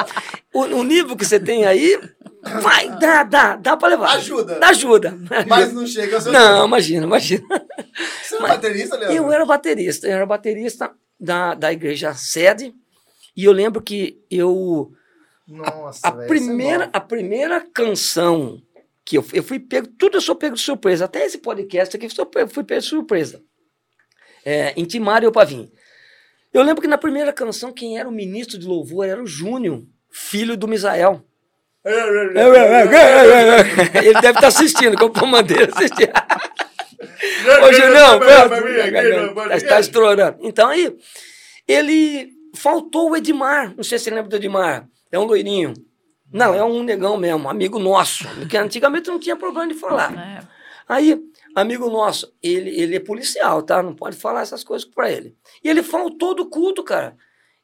S2: o, o, nível que você tem aí, vai, dá, dá, dá para levar.
S1: Ajuda.
S2: Dá ajuda.
S1: Mas não chega ao
S2: seu Não, tempo. imagina, imagina.
S1: Você era baterista, Leandro?
S2: Eu era baterista, eu era baterista da, da igreja sede, e eu lembro que eu...
S1: Nossa,
S2: a, a primeira, é a primeira canção que eu, eu fui pego, tudo eu sou pego de surpresa, até esse podcast aqui eu fui pego de surpresa. É, Intimário Pavim. Eu lembro que na primeira canção, quem era o ministro de louvor era o Júnior, filho do Misael. Ele deve estar assistindo, como comandeiro assistindo. Ô, Julião, está estourando. Então aí, ele faltou o Edmar. Não sei se você lembra do Edmar. É um loirinho. Não, é um negão mesmo, amigo nosso. Que antigamente não tinha problema de falar. É. Aí amigo nosso, ele, ele é policial, tá? Não pode falar essas coisas para ele. E ele faltou do culto, cara.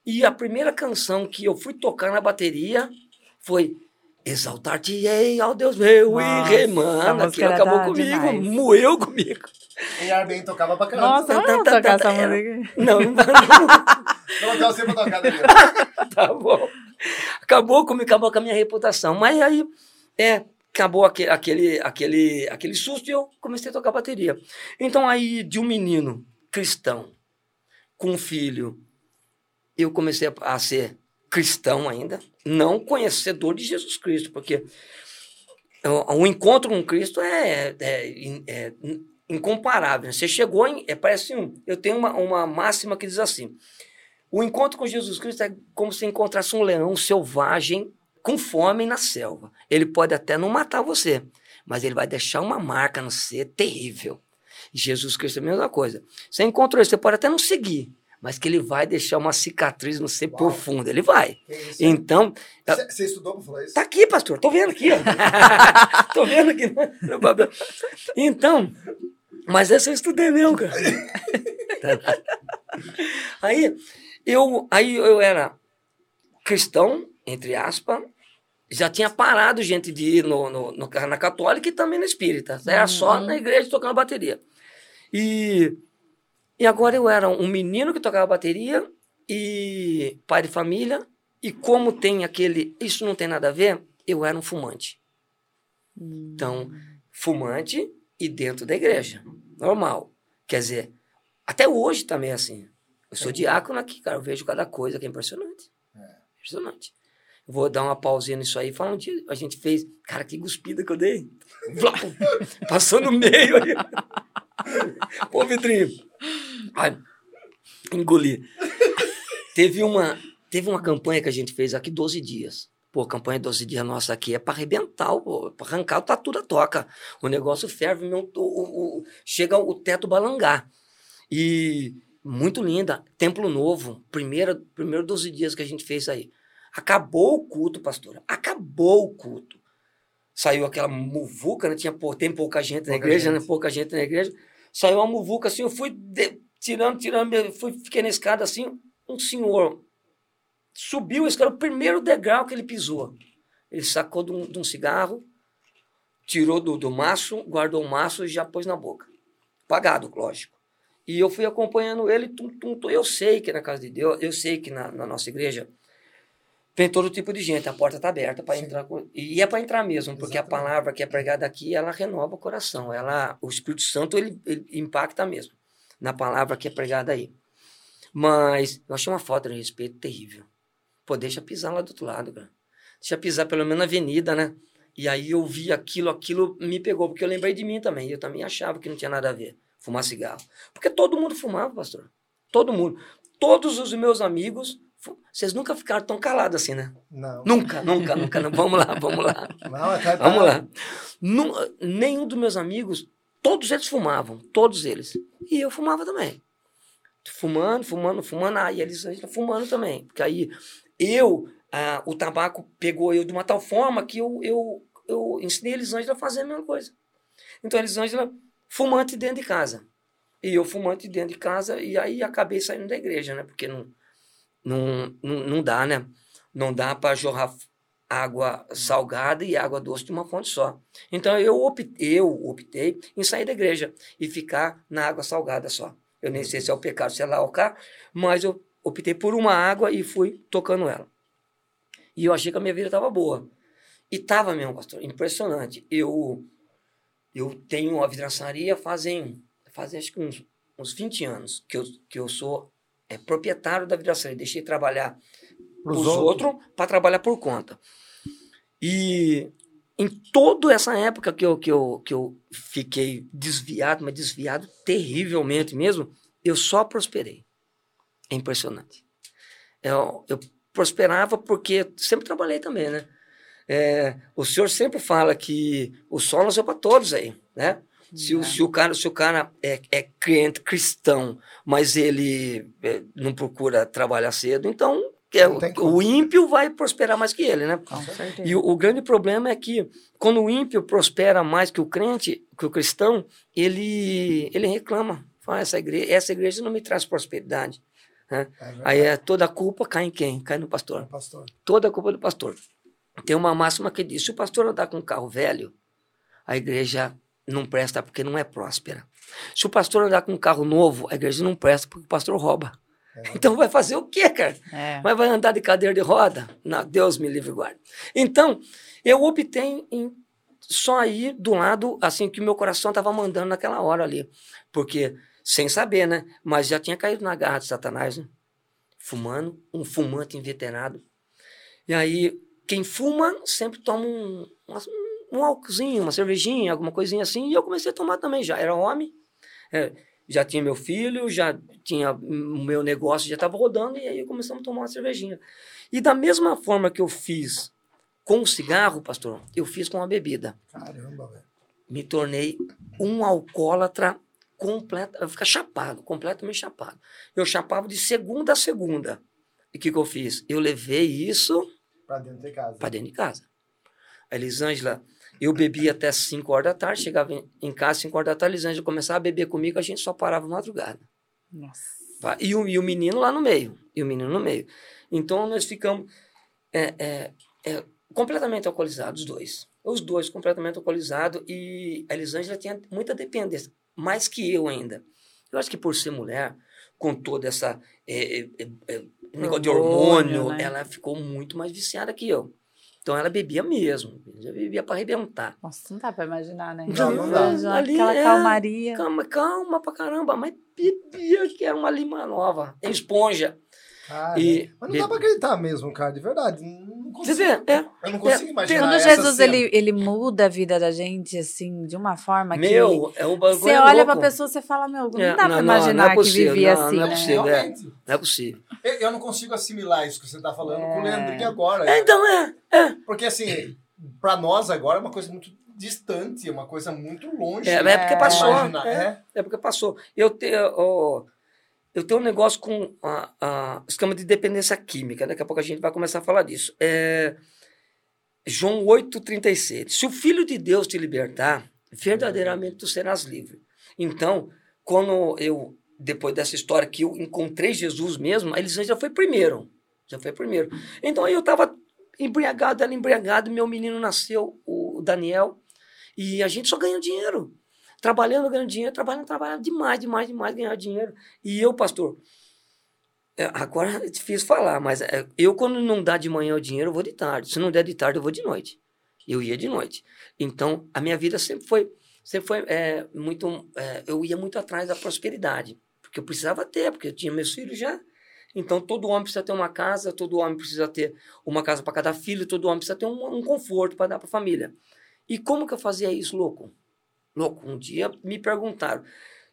S2: E a primeira canção que eu fui tocar na bateria foi Exaltar-te-ei ao Deus meu Nossa, e remando. Aquilo acabou comigo, demais. moeu comigo.
S1: E Arben tocava pra caramba.
S3: Nossa, vamos tá, tocar essa música.
S2: Não, não vai
S1: Colocar você pra tocar dali. [LAUGHS]
S2: tá bom. Acabou comigo, acabou com a minha reputação. Mas aí, é, acabou aquele, aquele, aquele, aquele susto e eu comecei a tocar bateria. Então aí de um menino cristão com um filho, eu comecei a, a ser cristão ainda, não conhecedor de Jesus Cristo, porque o, o encontro com Cristo é, é, é incomparável. Você chegou em. É, parece um. Eu tenho uma, uma máxima que diz assim: o encontro com Jesus Cristo é como se encontrasse um leão selvagem com fome na selva. Ele pode até não matar você, mas ele vai deixar uma marca no ser terrível. Jesus Cristo é a mesma coisa. Você encontrou ele, você pode até não seguir, mas que ele vai deixar uma cicatriz no ser profundo. Ele vai. Então.
S1: Você estudou para falar isso?
S2: Tá aqui, pastor. Tô vendo aqui. [LAUGHS] Tô vendo aqui. Então, mas essa eu estudei mesmo, cara. [LAUGHS] aí, eu, aí eu era cristão, entre aspas, já tinha parado gente de ir no, no, no, na católica e também na espírita. Era uhum. só na igreja tocando bateria. E, e agora eu era um menino que tocava bateria e pai de família. E como tem aquele. Isso não tem nada a ver, eu era um fumante. Uhum. Então, fumante e dentro da igreja. Normal. Quer dizer, até hoje também é assim. Eu sou é. diácono aqui, cara. Eu vejo cada coisa que é impressionante. É. Impressionante. Vou dar uma pausinha nisso aí. Fala um dia, a gente fez. Cara, que guspida que eu dei. [LAUGHS] Passou no meio aí. [LAUGHS] Pô, Vitrinho. Ai, engoli. Teve uma, teve uma campanha que a gente fez aqui 12 dias. Pô, campanha 12 dias nossa aqui é para arrebentar, para arrancar o tatu da toca. O negócio ferve, meu, o, o, chega o teto balangar. E muito linda. Templo Novo, primeiro, primeiro 12 dias que a gente fez aí. Acabou o culto, pastora. Acabou o culto. Saiu aquela muvuca, né? Tinha, tem pouca gente na pouca igreja, né? gente. né? Pouca gente na igreja. Saiu uma muvuca assim, eu fui de, tirando, tirando, fui, fiquei na escada assim, um senhor subiu esse cara, o primeiro degrau que ele pisou. Ele sacou de um, de um cigarro, tirou do, do maço, guardou o maço e já pôs na boca. Pagado, lógico. E eu fui acompanhando ele, tum, tum, tum. eu sei que na casa de Deus, eu sei que na, na nossa igreja Vem todo tipo de gente, a porta está aberta para entrar. E é para entrar mesmo, porque Exatamente. a palavra que é pregada aqui, ela renova o coração. Ela, o Espírito Santo, ele, ele impacta mesmo na palavra que é pregada aí. Mas eu achei uma falta de respeito terrível. Pô, deixa pisar lá do outro lado, cara. Deixa pisar pelo menos na avenida, né? E aí eu vi aquilo, aquilo me pegou, porque eu lembrei de mim também. Eu também achava que não tinha nada a ver fumar cigarro. Porque todo mundo fumava, pastor. Todo mundo. Todos os meus amigos vocês nunca ficaram tão calados assim, né?
S1: Não.
S2: Nunca, nunca, nunca. Não. Vamos lá, vamos lá. [LAUGHS]
S1: Não, é
S2: vamos lá. Num, nenhum dos meus amigos, todos eles fumavam, todos eles. E eu fumava também. Fumando, fumando, fumando. Aí ah, eles fumando também. Porque aí eu, ah, o tabaco pegou eu de uma tal forma que eu, eu, eu ensinei a Elisângela a fazer a mesma coisa. Então a Elisângela, fumante dentro de casa. E eu fumante dentro de casa, e aí acabei saindo da igreja, né? Porque não não, não, não dá, né? Não dá para jorrar água salgada e água doce de uma fonte só. Então eu optei, eu optei em sair da igreja e ficar na água salgada só. Eu nem sei se é o pecado, se é lá ou cá, mas eu optei por uma água e fui tocando ela. E eu achei que a minha vida estava boa. E estava mesmo, pastor, impressionante. Eu eu tenho a vidraçaria fazem, fazem acho que uns, uns 20 anos que eu, que eu sou é proprietário da vidraçaria. Deixei trabalhar os outros, outros para trabalhar por conta. E em toda essa época que eu, que, eu, que eu fiquei desviado, mas desviado terrivelmente mesmo, eu só prosperei. É impressionante. Eu, eu prosperava porque sempre trabalhei também, né? É, o senhor sempre fala que o sol nasceu para todos aí, né? Se, o, né? se o cara, se o cara é, é crente cristão, mas ele é, não procura trabalhar cedo, então é, o, ímpio vai prosperar mais que ele, né? E o, o, grande problema é que quando o ímpio prospera mais que o crente, que o cristão, ele, ele reclama. Fala, essa igreja, essa igreja não me traz prosperidade. Né? É Aí é, toda a culpa cai em quem? Cai no pastor. No
S1: pastor.
S2: Toda a culpa do pastor. Tem uma máxima que diz: se o pastor andar com um carro velho, a igreja não presta porque não é próspera. Se o pastor andar com um carro novo, a igreja não presta porque o pastor rouba. É. Então vai fazer o quê, cara? É. Mas vai andar de cadeira de roda? Não, Deus me livre e guarde. Então, eu optei em só ir do lado, assim, que o meu coração estava mandando naquela hora ali. Porque, sem saber, né? Mas já tinha caído na garra de Satanás, né? Fumando, um fumante inveterado. E aí, quem fuma sempre toma um, um um álcoolzinho, uma cervejinha, alguma coisinha assim, e eu comecei a tomar também já. Era homem, é, já tinha meu filho, já tinha o meu negócio, já estava rodando, e aí começamos a tomar uma cervejinha. E da mesma forma que eu fiz com o cigarro, pastor, eu fiz com a bebida.
S1: Caramba, velho.
S2: Me tornei um alcoólatra completa, eu ficar chapado, completamente chapado. Eu chapava de segunda a segunda. E o que, que eu fiz? Eu levei isso
S1: Pra dentro de casa.
S2: para dentro de casa. A Elisângela, eu bebia até 5 horas da tarde, chegava em, casa 5 horas da tarde, a Elisângela começava a beber comigo, a gente só parava madrugada.
S3: Nossa.
S2: E o, e o menino lá no meio. E o menino no meio. Então nós ficamos é, é, é, completamente alcoolizados, os dois. Os dois completamente alcoolizados. E a Elisângela tinha muita dependência, mais que eu ainda. Eu acho que por ser mulher, com toda essa é, é, é, negócio de
S3: Hormônio,
S2: hormônio,
S3: né?
S2: ela ficou muito mais viciada que eu. Então ela bebia mesmo. Já bebia para arrebentar.
S3: Nossa, não dá pra imaginar, né?
S1: Não, não dá.
S2: Ali
S3: Aquela
S2: é-
S3: calmaria.
S2: Calma, calma pra caramba, mas bebia que era uma lima nova, esponja.
S1: Cara,
S2: E-
S1: mas não dá pra acreditar mesmo, cara, de verdade. Não
S2: Você
S1: consigo,
S2: vê? É.
S1: eu não consigo imaginar
S3: Quando
S1: essa
S3: Jesus
S1: cena.
S3: ele, ele muda a vida da gente, assim, de uma forma que.
S2: Meu, é o bagulho.
S3: Você
S2: é
S3: olha
S2: louco.
S3: pra pessoa e fala, meu, não
S2: É,
S3: dá pra
S2: não, não, não é
S3: imaginar
S2: possível,
S3: que vivia
S2: não,
S3: assim,
S2: não é
S3: né?
S2: possível. é.
S1: Realmente.
S2: Não é possível.
S1: Eu, eu não consigo assimilar isso que você tá falando com o Leandro aqui agora.
S2: É, então é.
S1: Porque assim, pra nós agora é uma coisa muito distante, é uma coisa muito longe.
S2: É, é porque
S3: É.
S2: passou.
S1: Imaginar,
S2: É,
S1: é.
S2: é porque passou. Eu tenho, ó, eu tenho um negócio com a, a esquema de dependência química. Daqui a pouco a gente vai começar a falar disso. É, João 8,36. Se o Filho de Deus te libertar, verdadeiramente tu serás livre. Então, quando eu, depois dessa história que eu encontrei Jesus mesmo, a Elisângela já foi primeiro. Já foi primeiro. Então eu estava embriagado, ela embriagada, meu menino nasceu, o Daniel, e a gente só ganhou dinheiro. Trabalhando, ganhando dinheiro, trabalhando, trabalhando demais, demais, demais, ganhar dinheiro. E eu, pastor, é, agora é difícil falar, mas é, eu, quando não dá de manhã o dinheiro, eu vou de tarde. Se não der de tarde, eu vou de noite. Eu ia de noite. Então, a minha vida sempre foi, sempre foi é, muito. é, eu ia muito atrás da prosperidade, porque eu precisava ter, porque eu tinha meus filhos já. Então, todo homem precisa ter uma casa, todo homem precisa ter uma casa para cada filho, todo homem precisa ter um, um conforto para dar para a família. E como que eu fazia isso, louco? Louco, um dia me perguntaram.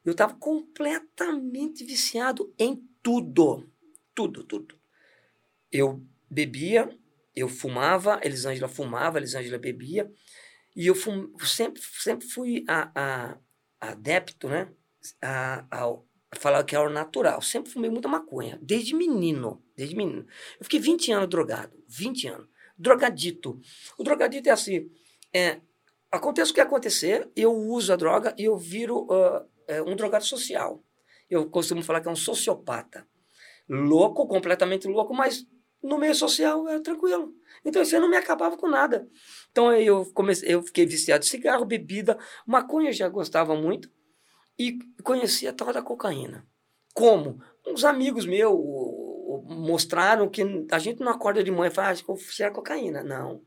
S2: Eu estava completamente viciado em tudo. Tudo, tudo. Eu bebia, eu fumava, Elisângela fumava, Elisângela bebia. E eu fum, sempre, sempre fui a, a, adepto, né? A, ao- a falar que era o natural. Sempre fumei muita maconha, desde menino. Desde menino. Eu fiquei 20 anos drogado. 20 anos. Drogadito. O drogadito é assim: é, aconteça o que acontecer, eu uso a droga e eu viro é, um drogado social. Eu costumo falar que é um sociopata. Louco, completamente louco, mas no meio social é tranquilo. Então isso aí não me acabava com nada. Então eu comecei, eu fiquei viciado em cigarro, bebida, maconha eu já gostava muito e conheci a tal da cocaína. Como? Uns amigos meus mostraram que a gente não acorda de manhã e fala, ah, cheiro cocaína. Não.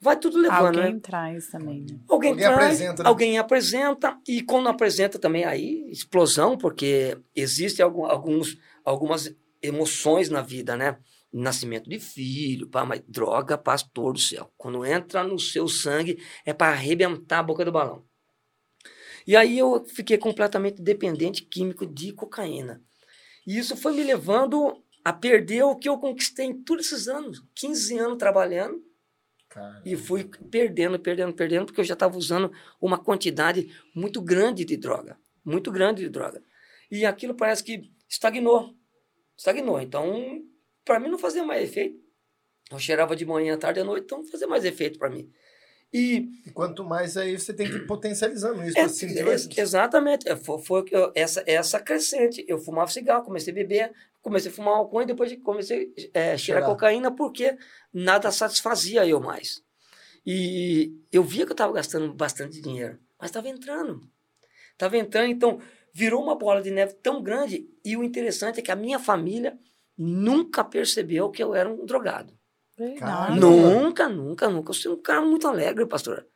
S2: Vai tudo levando, né?
S3: Alguém traz também, né?
S1: Alguém
S2: Alguém, traz,
S1: apresenta, né?
S2: alguém apresenta, e quando apresenta também, aí, explosão, porque existem algum, alguns, algumas emoções na vida, né? Nascimento de filho, pá, mas droga, pastor do céu. Quando entra no seu sangue, é para arrebentar a boca do balão. E aí eu fiquei completamente dependente químico de cocaína. E isso foi me levando a perder o que eu conquistei em todos esses anos. 15 anos trabalhando,
S1: Cara,
S2: e fui perdendo, perdendo, perdendo, porque eu já estava usando uma quantidade muito grande de droga. Muito grande de droga. E aquilo parece que estagnou. Estagnou. Então, para mim não fazia mais efeito. Eu cheirava de manhã, tarde e noite, então não fazia mais efeito para mim. E
S1: E quanto mais aí você tem que ir potencializando isso
S2: é,
S1: sentir.
S2: é, exatamente, é, foi, foi essa, essa crescente. Eu fumava cigarro, comecei a beber, comecei a fumar maconha, depois comecei a é, cheirar
S1: Cheirar.
S2: cocaína, porque nada satisfazia eu mais. E eu via que eu estava gastando bastante dinheiro, mas estava entrando. Estava entrando, então virou uma bola de neve tão grande. E o interessante é que a minha família nunca percebeu que eu era um drogado.
S1: Cara,
S3: Verdade.
S2: Nunca, nunca, nunca. Eu sou um cara muito alegre, pastor.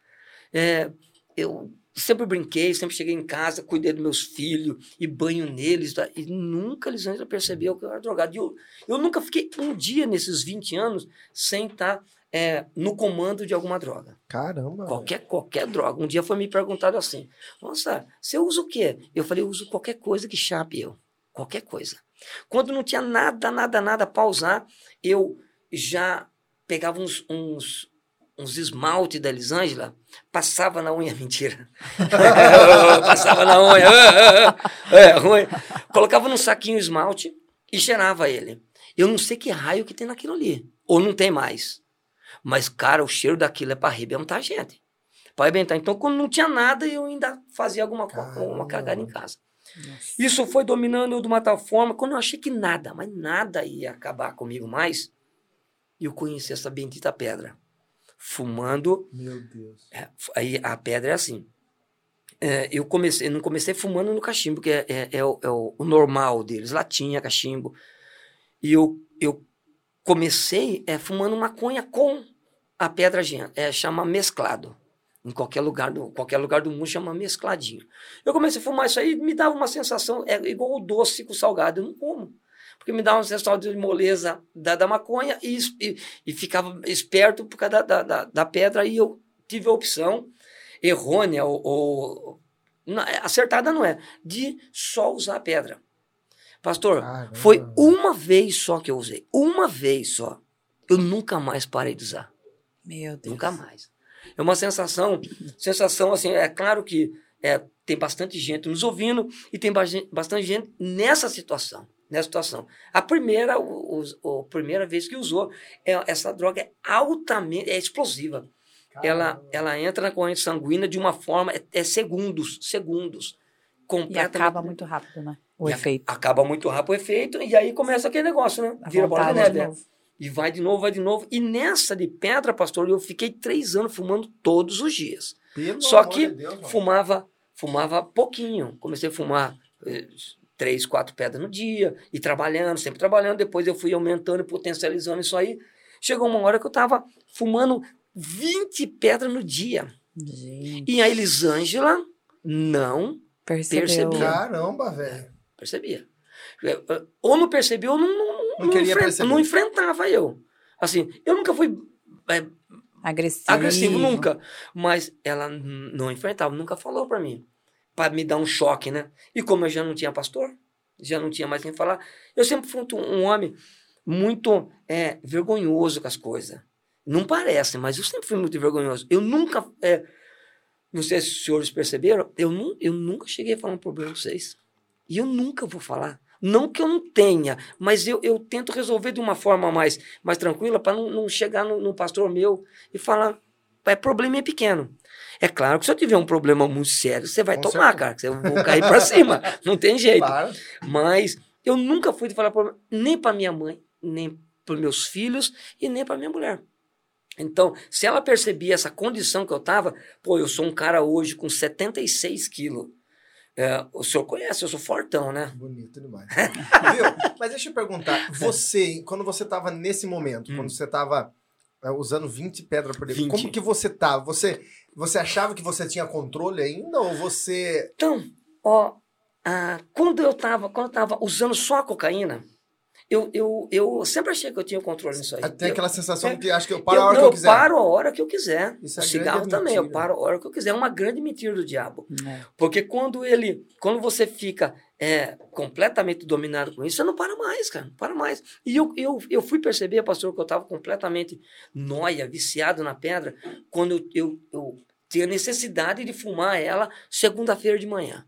S2: É, eu sempre brinquei, sempre cheguei em casa, cuidei dos meus filhos e banho neles. tá? E nunca eles ainda perceberam que eu era drogado. E eu, eu nunca fiquei um dia nesses 20 anos sem estar é, no comando de alguma droga.
S1: Caramba.
S2: Qualquer, qualquer droga. Um dia foi me perguntado assim: Nossa, você usa o quê? Eu falei: Eu uso qualquer coisa que chape eu. Qualquer coisa. Quando não tinha nada, nada, nada para usar, eu já pegava uns, uns, uns esmalte da Elisângela, passava na unha, [LAUGHS] mentira. [LAUGHS] passava na unha, é, ruim. Colocava num saquinho esmalte e cheirava ele. Eu não sei que raio que tem naquilo ali, ou não tem mais. Mas, cara, o cheiro daquilo é para arrebentar a gente. Para arrebentar. Então, quando não tinha nada, eu ainda fazia alguma uma cagada em casa. Nossa. Isso foi dominando eu de uma tal forma, quando eu achei que nada, mas nada ia acabar comigo mais, eu conheci essa bendita pedra fumando.
S1: Meu Deus.
S2: É, aí a pedra é assim. É, eu comecei, não comecei fumando no cachimbo, que é, é, é, o, é o, o, normal deles, latinha, cachimbo. E eu, eu comecei é, fumando maconha com a pedra é, chama mesclado. Em qualquer lugar, do, qualquer lugar do mundo chama mescladinho. Eu comecei a fumar isso aí, me dava uma sensação, é igual o doce com salgado, eu não como porque me dava uma sensação de moleza da, da maconha e, e, e, ficava esperto por causa da, da, da, pedra. E eu tive a opção errônea ou, ou não, acertada não é, de só usar a pedra. Pastor, ah, foi uma vez só que eu usei. Uma vez só. Eu nunca mais parei de usar.
S3: Meu Deus.
S2: Nunca mais. É uma sensação, sensação assim, é claro que é, tem bastante gente nos ouvindo e tem bastante gente nessa situação nessa situação. A primeira, o, o, a primeira vez que usou, é, essa droga é altamente, é explosiva. Ela, ela entra na corrente sanguínea de uma forma, é, é segundos, segundos.
S3: Completamente. E acaba muito rápido, né? O efeito.
S2: acaba muito rápido o efeito, e aí começa aquele negócio, né? A Vira bola de neve. De e vai de novo, vai de novo. E nessa de pedra, pastor, eu fiquei três anos fumando todos os dias. Pelo Só que de Deus, fumava, fumava pouquinho. Comecei a fumar eh, três, quatro pedras no dia, e trabalhando, sempre trabalhando. Depois eu fui aumentando e potencializando isso aí. Chegou uma hora que eu estava fumando 20 pedras no dia. Gente. E a Elisângela não Percebeu. percebia.
S1: Caramba, velho.
S2: Percebia. Ou não percebia ou não, não, não, enfrenta, não enfrentava eu. Assim, eu nunca fui é,
S3: agressivo.
S2: agressivo, nunca. Mas ela não enfrentava, nunca falou para mim para me dar um choque, né? E como eu já não tinha pastor, já não tinha mais quem falar, eu sempre fui um homem muito é, vergonhoso com as coisas. Não parece, mas eu sempre fui muito vergonhoso. Eu nunca, é, não sei se os senhores perceberam, eu, eu nunca cheguei a falar um problema com vocês. E eu nunca vou falar. Não que eu não tenha, mas eu, eu tento resolver de uma forma mais, mais tranquila para não, não chegar no, no pastor meu e falar, é problema é pequeno. É claro que se eu tiver um problema muito sério, você vai Com tomar, certeza. cara, que eu vou cair para cima. [LAUGHS] Não tem jeito. Claro. Mas eu nunca fui de falar problema, nem para minha mãe, nem para meus filhos e nem para minha mulher. Então, se ela percebia essa condição que eu estava, pô, eu sou um cara hoje com 76 quilos. É, o senhor conhece, eu sou fortão, né?
S1: Bonito demais. [LAUGHS] Viu? Mas deixa eu perguntar, você, quando você estava nesse momento, hum. quando você estava usando 20 pedras por dia, como que você estava? Você você achava que você tinha controle ainda ou você.
S2: Então, ó, ah, quando eu estava quando eu tava usando só a cocaína, eu, eu, eu sempre achei que eu tinha controle nisso aí.
S1: Tem aquela sensação
S2: é,
S1: que acho que eu paro eu, a hora não, que eu quiser.
S2: Eu paro a hora que eu quiser. Isso é o cigarro também, mentira. eu paro a hora que eu quiser. É uma grande mentira do diabo. É. Porque quando ele, quando você fica é, completamente dominado com isso, você não para mais, cara, não para mais. E eu, eu, eu fui perceber, pastor, que eu estava completamente noia, viciado na pedra, quando eu, eu, eu tinha necessidade de fumar ela segunda-feira de manhã.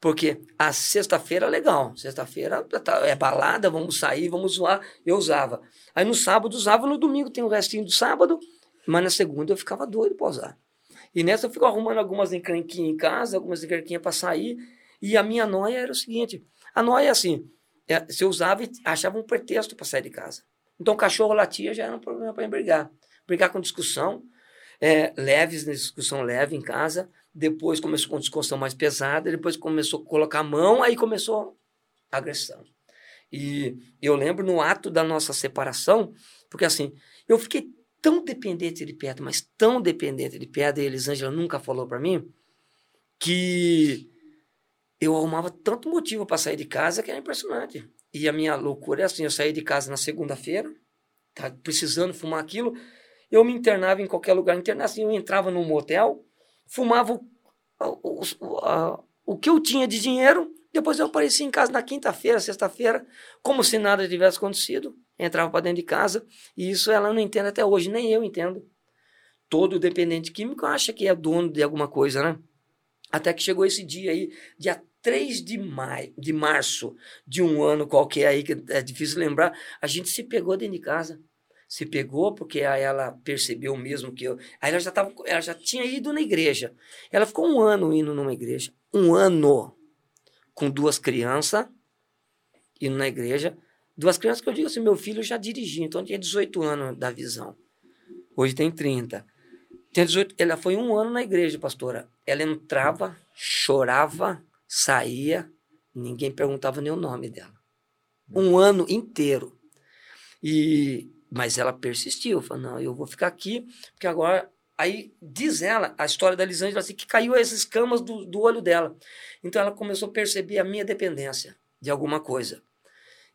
S2: Porque a sexta-feira é legal, sexta-feira tá, é balada, vamos sair, vamos zoar, eu usava. Aí no sábado usava, no domingo tem o restinho do sábado, mas na segunda eu ficava doido para usar. E nessa eu fico arrumando algumas encrenquinhas em casa, algumas encrenquinhas para sair, e a minha noia era o seguinte, a noia assim, é, se usava e achava um pretexto para sair de casa. Então cachorro latia já era um problema para brigar. Brigar com discussão, é, leves, na discussão leve em casa, depois começou com discussão mais pesada, depois começou a colocar a mão, aí começou a agressão. E eu lembro no ato da nossa separação, porque assim, eu fiquei tão dependente de pedra, mas tão dependente de pedra, e Elisângela nunca falou para mim, que eu arrumava tanto motivo para sair de casa que era impressionante. E a minha loucura é assim, eu saí de casa na segunda-feira, tá precisando fumar aquilo, eu me internava em qualquer lugar. Internava assim, eu entrava num motel, fumava o, o, o, o que eu tinha de dinheiro, depois eu aparecia em casa na quinta-feira, sexta-feira, como se nada tivesse acontecido. Entrava para dentro de casa, e isso ela não entende até hoje, nem eu entendo. todo dependente químico acha que é dono de alguma coisa, né? Até que chegou esse dia aí, dia 3 de maio, de março de um ano qualquer aí, que é difícil lembrar, a gente se pegou dentro de casa. Se pegou porque aí ela percebeu mesmo que eu. Aí ela já, tava, ela já tinha ido na igreja. Ela ficou um ano indo numa igreja. Um ano com duas crianças indo na igreja. Duas crianças que eu digo assim, meu filho já dirigia, então tinha 18 anos da visão. Hoje tem 30. Tinha 18, ela foi um ano na igreja, pastora. Ela entrava, chorava, saía, ninguém perguntava nem o nome dela. Um ano inteiro. E mas ela persistiu, falou, não, eu vou ficar aqui, porque agora Aí diz ela, a história da Elisângela, assim, que caiu as escamas do, do olho dela. Então ela começou a perceber a minha dependência de alguma coisa.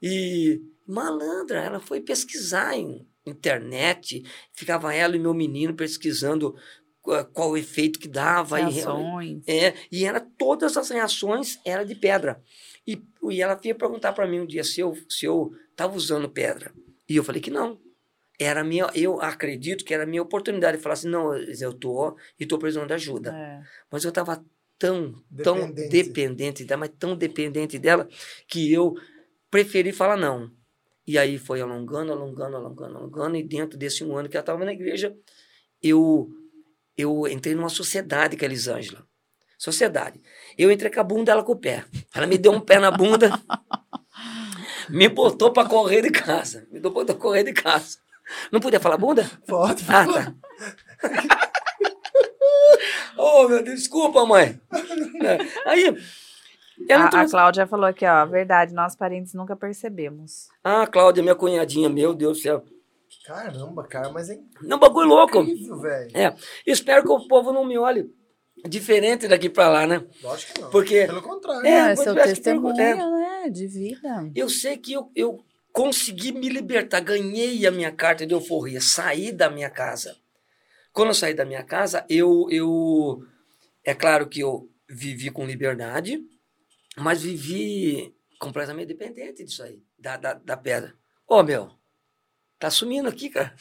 S2: E malandra, ela foi pesquisar em internet, ficava ela e meu menino pesquisando qual, qual o efeito que dava.
S3: Reações.
S2: E, é, e era, todas as reações eram de pedra. E, e ela ia perguntar para mim um dia se eu estava se eu usando pedra. E eu falei que não era minha, eu acredito que era a minha oportunidade de falar assim, não, eu tô e tô precisando de ajuda. É. Mas eu estava tão, tão dependente dela, mas tão dependente dela, que eu preferi falar não. E aí foi alongando, alongando, alongando, alongando, e dentro desse um ano que ela estava na igreja, eu, eu entrei numa sociedade com a Elisângela. Sociedade. Eu entrei com a bunda dela com o pé. Ela me deu um pé na bunda, [LAUGHS] me botou para correr de casa. Me botou para correr de casa. Não podia falar bunda?
S1: Pode. Ah,
S2: tá. oh, [LAUGHS] meu Deus, desculpa, mãe. [LAUGHS] É. Aí.
S3: A, a Cláudia falou aqui, ó, verdade, nós parentes nunca percebemos.
S2: Ah, Cláudia, minha cunhadinha, meu Deus do céu.
S1: Caramba, cara, mas é
S2: Não, bagulho louco.
S1: incrível, velho.
S2: É, espero que o povo não me olhe diferente daqui pra lá, né?
S1: Lógico que não.
S2: Porque...
S1: Pelo contrário.
S3: É, é seu testemunho, né, de vida.
S2: Eu sei que eu, eu consegui me libertar, ganhei a minha carta de euforia, saí da minha casa. Quando eu saí da minha casa, eu, eu é claro que eu vivi com liberdade, mas vivi completamente dependente disso aí, da, da, da pedra. Ô, oh, meu, tá sumindo aqui, cara.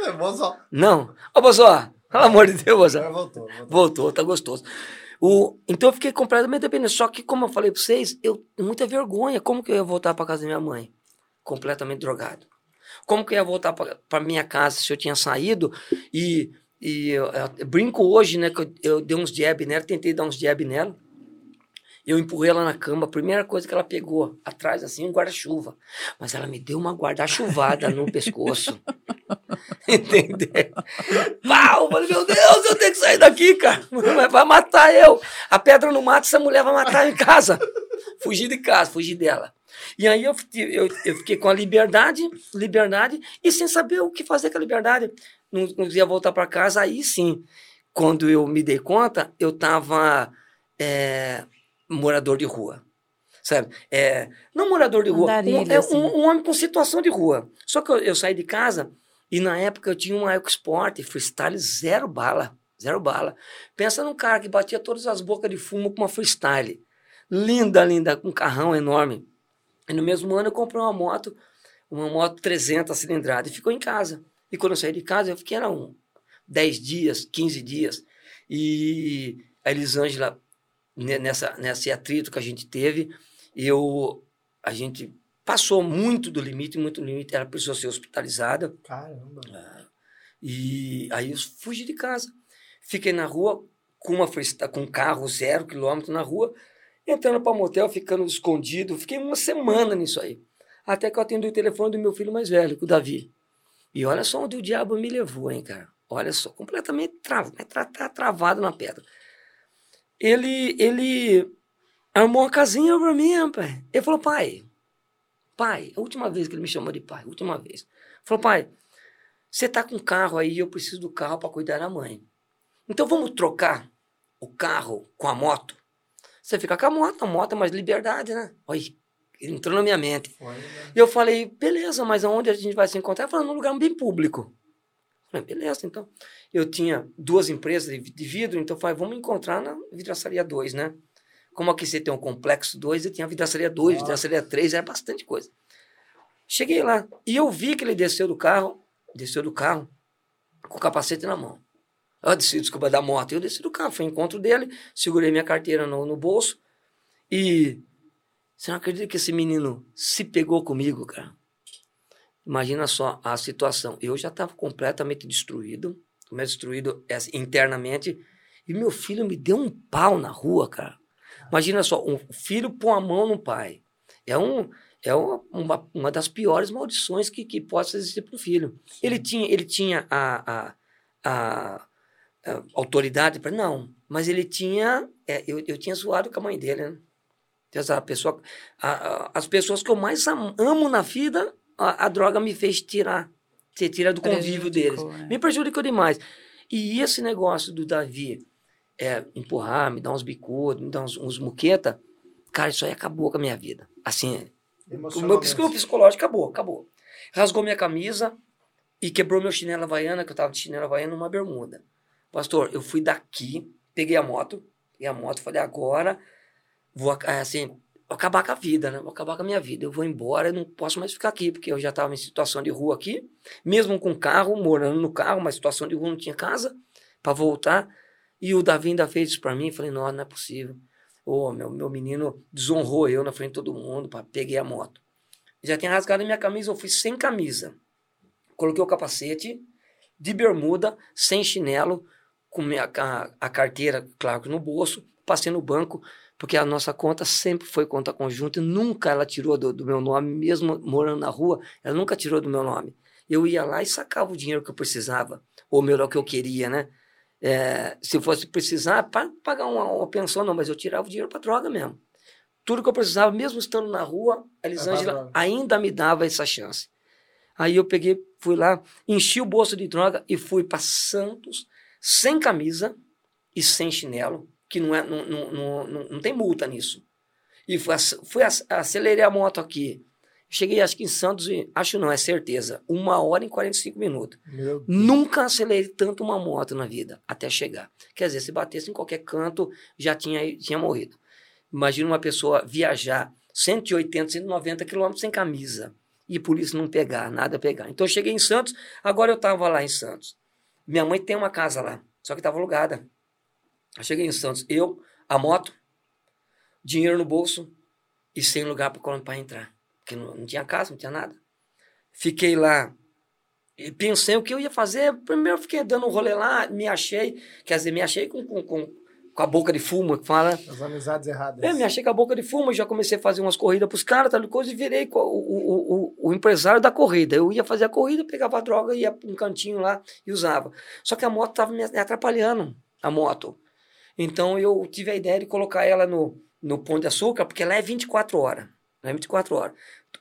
S1: É, Bozó.
S2: Não. Ô, Bozó, pelo amor de Deus, Bozó.
S1: Voltou, voltou.
S2: Voltou, tá gostoso. O, então eu fiquei completamente dependente. Só que, como eu falei pra vocês, eu muita vergonha. Como que eu ia voltar pra casa da minha mãe? completamente drogado. Como que eu ia voltar para minha casa se eu tinha saído e, e eu, eu brinco hoje, né, que eu, eu dei uns jab nela, tentei dar uns jab nela, eu empurrei ela na cama, a primeira coisa que ela pegou atrás, assim, um guarda-chuva. Mas ela me deu uma guarda-chuvada no pescoço. [LAUGHS] Entendeu? Pau! Falei, meu Deus, eu tenho que sair daqui, cara. Vai matar eu. A pedra não mata, essa mulher vai matar em casa. Fugi de casa, fugi dela. E aí eu, eu, eu fiquei com a liberdade, liberdade, e sem saber o que fazer com a liberdade. Não, não ia voltar para casa, aí sim. Quando eu me dei conta, eu estava é, morador de rua. Sabe? É, não morador de rua, um, é assim. um, um, homem com situação de rua. Só que eu, eu saí de casa e na época eu tinha uma EcoSport, freestyle zero bala. Zero bala. Pensa num cara que batia todas as bocas de fumo com uma freestyle. Linda, linda, com um carrão enorme. E no mesmo ano eu comprei uma moto, uma moto 300 cilindrada, e ficou em casa. E quando eu saí de casa, eu fiquei, era um 10 dias, 15 dias. E a Elisângela, nessa, nesse atrito que a gente teve, eu, a gente passou muito do limite, muito do limite, ela precisou ser hospitalizada.
S1: Caramba.
S2: É, e aí eu fugi de casa. Fiquei na rua com, uma, com um carro zero quilômetro na rua, entrando para o motel, ficando escondido. Fiquei uma semana nisso aí. Até que eu atendi o telefone do meu filho mais velho, o Davi. E olha só onde o diabo me levou, hein, cara. Olha só, completamente tra tra tra travado na pedra. Ele, ele armou uma casinha para mim, pai. Ele falou, pai, pai, a última vez que ele me chamou de pai, última vez. Falou, pai, você tá com um carro aí, eu preciso do carro para cuidar da mãe. Então vamos trocar o carro com a moto? Você fica com a moto, a moto é mais liberdade, né? Olha, entrou na minha mente. Né? E eu falei, beleza, mas aonde a gente vai se encontrar? Ele falou, num lugar bem público. Eu falei, beleza, então. Eu tinha duas empresas de vidro, então eu falei, vamos encontrar na vidraçaria 2, né? Como aqui você tem um complexo 2, eu tinha a vidraçaria 2, vidraçaria 3, era bastante coisa. Cheguei lá e eu vi que ele desceu do carro, desceu do carro com o capacete na mão. Eu desci, desculpa, da moto. Eu desci do carro, fui ao encontro dele, segurei minha carteira no, no bolso e. Você não acredita que esse menino se pegou comigo, cara? Imagina só a situação. Eu já estava completamente destruído, destruído internamente, e meu filho me deu um pau na rua, cara. Imagina só, um filho pôr a mão no pai. É, um, é uma, uma, uma das piores maldições que, que possa existir para o filho. Ele tinha, ele tinha a, a, a, a autoridade para. Não, mas ele tinha. É, eu, eu tinha zoado com a mãe dele, né? Essa pessoa, a, a, as pessoas que eu mais amo na vida, a, a droga me fez tirar. Você tira do convívio deles. Né? Me prejudicou demais. E esse negócio do Davi é, empurrar, me dar uns bicudos, me dar uns, uns muqueta, cara, isso aí acabou com a minha vida. Assim, o meu psicológico acabou, acabou. Rasgou minha camisa e quebrou meu chinelo havaiana, que eu tava de chinelo havaiana numa bermuda. Pastor, eu fui daqui, peguei a moto, peguei a moto, falei, agora vou, assim, vou acabar com a vida, né? Vou acabar com a minha vida. Eu vou embora, eu não posso mais ficar aqui, porque eu já estava em situação de rua aqui, mesmo com carro, morando no carro, mas situação de rua, não tinha casa para voltar. E o Davi ainda fez isso para mim. Falei, não, não é possível. Ô, oh, meu, meu menino desonrou eu na frente de todo mundo. Pá, peguei a moto. Já tinha rasgado minha camisa, eu fui sem camisa. Coloquei o capacete, de bermuda, sem chinelo, com minha, a, a carteira, claro no bolso, passei no banco, porque a nossa conta sempre foi conta conjunta e nunca ela tirou do, do, meu nome, mesmo morando na rua, ela nunca tirou do meu nome. Eu ia lá e sacava o dinheiro que eu precisava, ou melhor, que eu queria, né? É, se fosse precisar, para pagar uma, uma, pensão, não, mas eu tirava o dinheiro para droga mesmo. Tudo que eu precisava, mesmo estando na rua, a Elisângela é ainda me dava essa chance. Aí eu peguei, fui lá, enchi o bolso de droga e fui para Santos, sem camisa e sem chinelo, que não, é, não, não, não, não tem multa nisso. E fui, fui acelerei a moto aqui, Cheguei, acho que em Santos, acho não, é certeza, uma hora e 45 minutos. Nunca acelerei tanto uma moto na vida, até chegar. Quer dizer, se batesse em qualquer canto, já tinha, tinha morrido. Imagina uma pessoa viajar 180, 190 quilômetros sem camisa e por isso não pegar, nada pegar. Então eu cheguei em Santos, agora eu estava lá em Santos. Minha mãe tem uma casa lá, só que estava alugada. Cheguei em Santos, eu, a moto, dinheiro no bolso e sem lugar para entrar porque não, não tinha casa, não tinha nada. Fiquei lá e pensei o que eu ia fazer. Primeiro fiquei dando um rolê lá, me achei, quer dizer, me achei com, com, com, com a boca de fumo, que fala.
S1: As amizades erradas.
S2: É, me achei com a boca de fumo, já comecei a fazer umas corridas pros caras, tal coisa, e virei o, o, o, o, empresário da corrida. Eu ia fazer a corrida, pegava a droga, ia para um cantinho lá e usava. Só que a moto estava me atrapalhando, a moto. Então eu tive a ideia de colocar ela no, no Pão de Açúcar, porque ela é 24 horas. Não é 24 horas.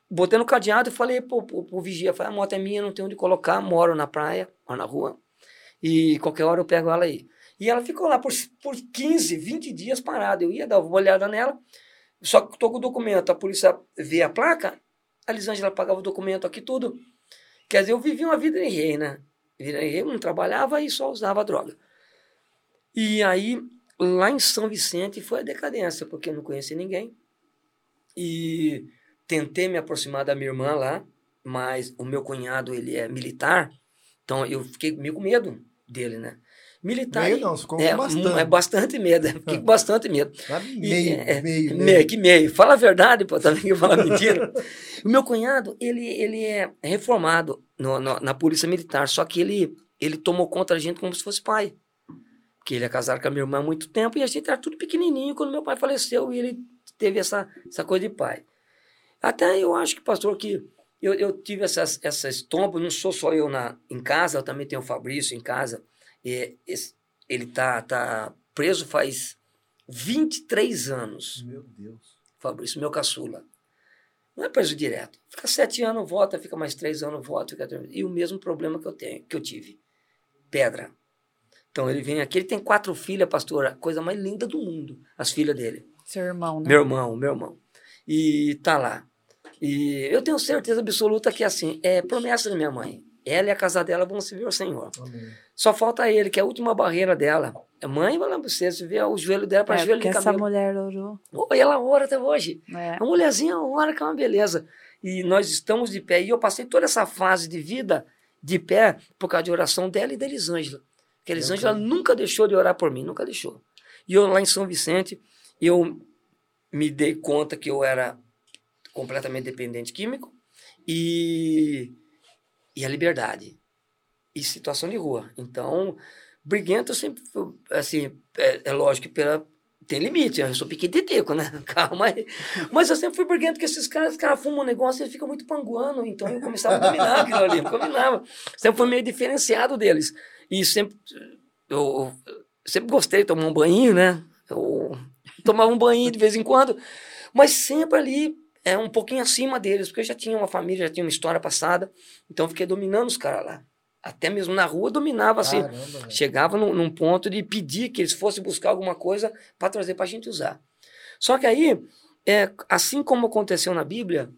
S2: Botei no cadeado e falei pro, pro, pro vigia, falei, a moto é minha, não tenho onde colocar, moro na praia, moro na rua, e qualquer hora eu pego ela aí. E ela ficou lá por, por 15, 20 dias parada. Eu ia dar uma olhada nela, só que estou com o documento, a polícia vê a placa, a Lisângela pagava o documento aqui, tudo. Quer dizer, eu vivia uma vida em rei, né? Vida em rei, não trabalhava e só usava droga. E aí, lá em São Vicente, foi a decadência, porque eu não conhecia ninguém. E tentei me aproximar da minha irmã lá, mas o meu cunhado, ele é militar, então eu fiquei meio com medo dele, né? Militar.
S1: Meio não, ficou é,
S2: bastante. É bastante medo, fiquei com bastante medo.
S1: meio, é, meio,
S2: meio. Que meio. Fala a verdade, pô, também que fala mentira. o meu cunhado, ele, ele é reformado no, no, na polícia militar, só que ele, ele tomou conta da gente como se fosse pai. Porque ele é casado com a minha irmã há muito tempo e a gente era tudo pequenininho quando meu pai faleceu e ele teve essa, essa coisa de pai. Até eu acho que, pastor, que eu, eu tive essas, essas tombas, não sou só eu na, em casa, eu também tenho o Fabrício em casa. E, esse, ele tá, tá preso faz 23 anos.
S1: Meu Deus.
S2: Fabrício, meu caçula. Não é preso direto. Fica sete anos, volta, fica mais três anos, volta. Fica... E o mesmo problema que eu tenho, que eu tive. Pedra. Então ele vem aqui, ele tem quatro filhas, pastor, a coisa mais linda do mundo, as filhas dele.
S3: Seu irmão, né?
S2: Meu irmão, meu irmão. E tá lá. E eu tenho certeza absoluta que, assim, é promessa da minha mãe. Ela e a casa dela vão se ver o Senhor. Amém. Só falta ele, que é a última barreira dela. A mãe vai lá pra você, você vê o joelho dela para é, joelho de
S3: camelo. essa mulher orou.
S2: Oh, ela ora até hoje. É. A mulherzinha ora que é uma beleza. E nós estamos de pé. E eu passei toda essa fase de vida de pé por causa de oração dela e da Elisângela. Porque a Elisângela nunca deixou de orar por mim, nunca deixou. E eu lá em São Vicente, eu me dei conta que eu era completamente dependente químico e, e a liberdade. E situação de rua. Então, briguento sempre, assim, é, é lógico que pela, tem limite, eu sou piqueteteco, né? [LAUGHS] Calma aí. Mas eu sempre fui briguento, porque esses caras, os caras fumam um negócio e eles ficam muito panguando, então eu começava a dominar aquilo ali, eu combinava. Sempre fui meio diferenciado deles. E sempre, eu, sempre gostei de tomar um banho, né? Eu tomava um banho de vez em quando, mas sempre ali é um pouquinho acima deles, porque eu já tinha uma família, já tinha uma história passada, então eu fiquei dominando os caras lá. Até mesmo na rua dominava assim. Chegava num, num, ponto de pedir que eles fossem buscar alguma coisa para trazer para a gente usar. Só que aí, é, assim como aconteceu na Bíblia,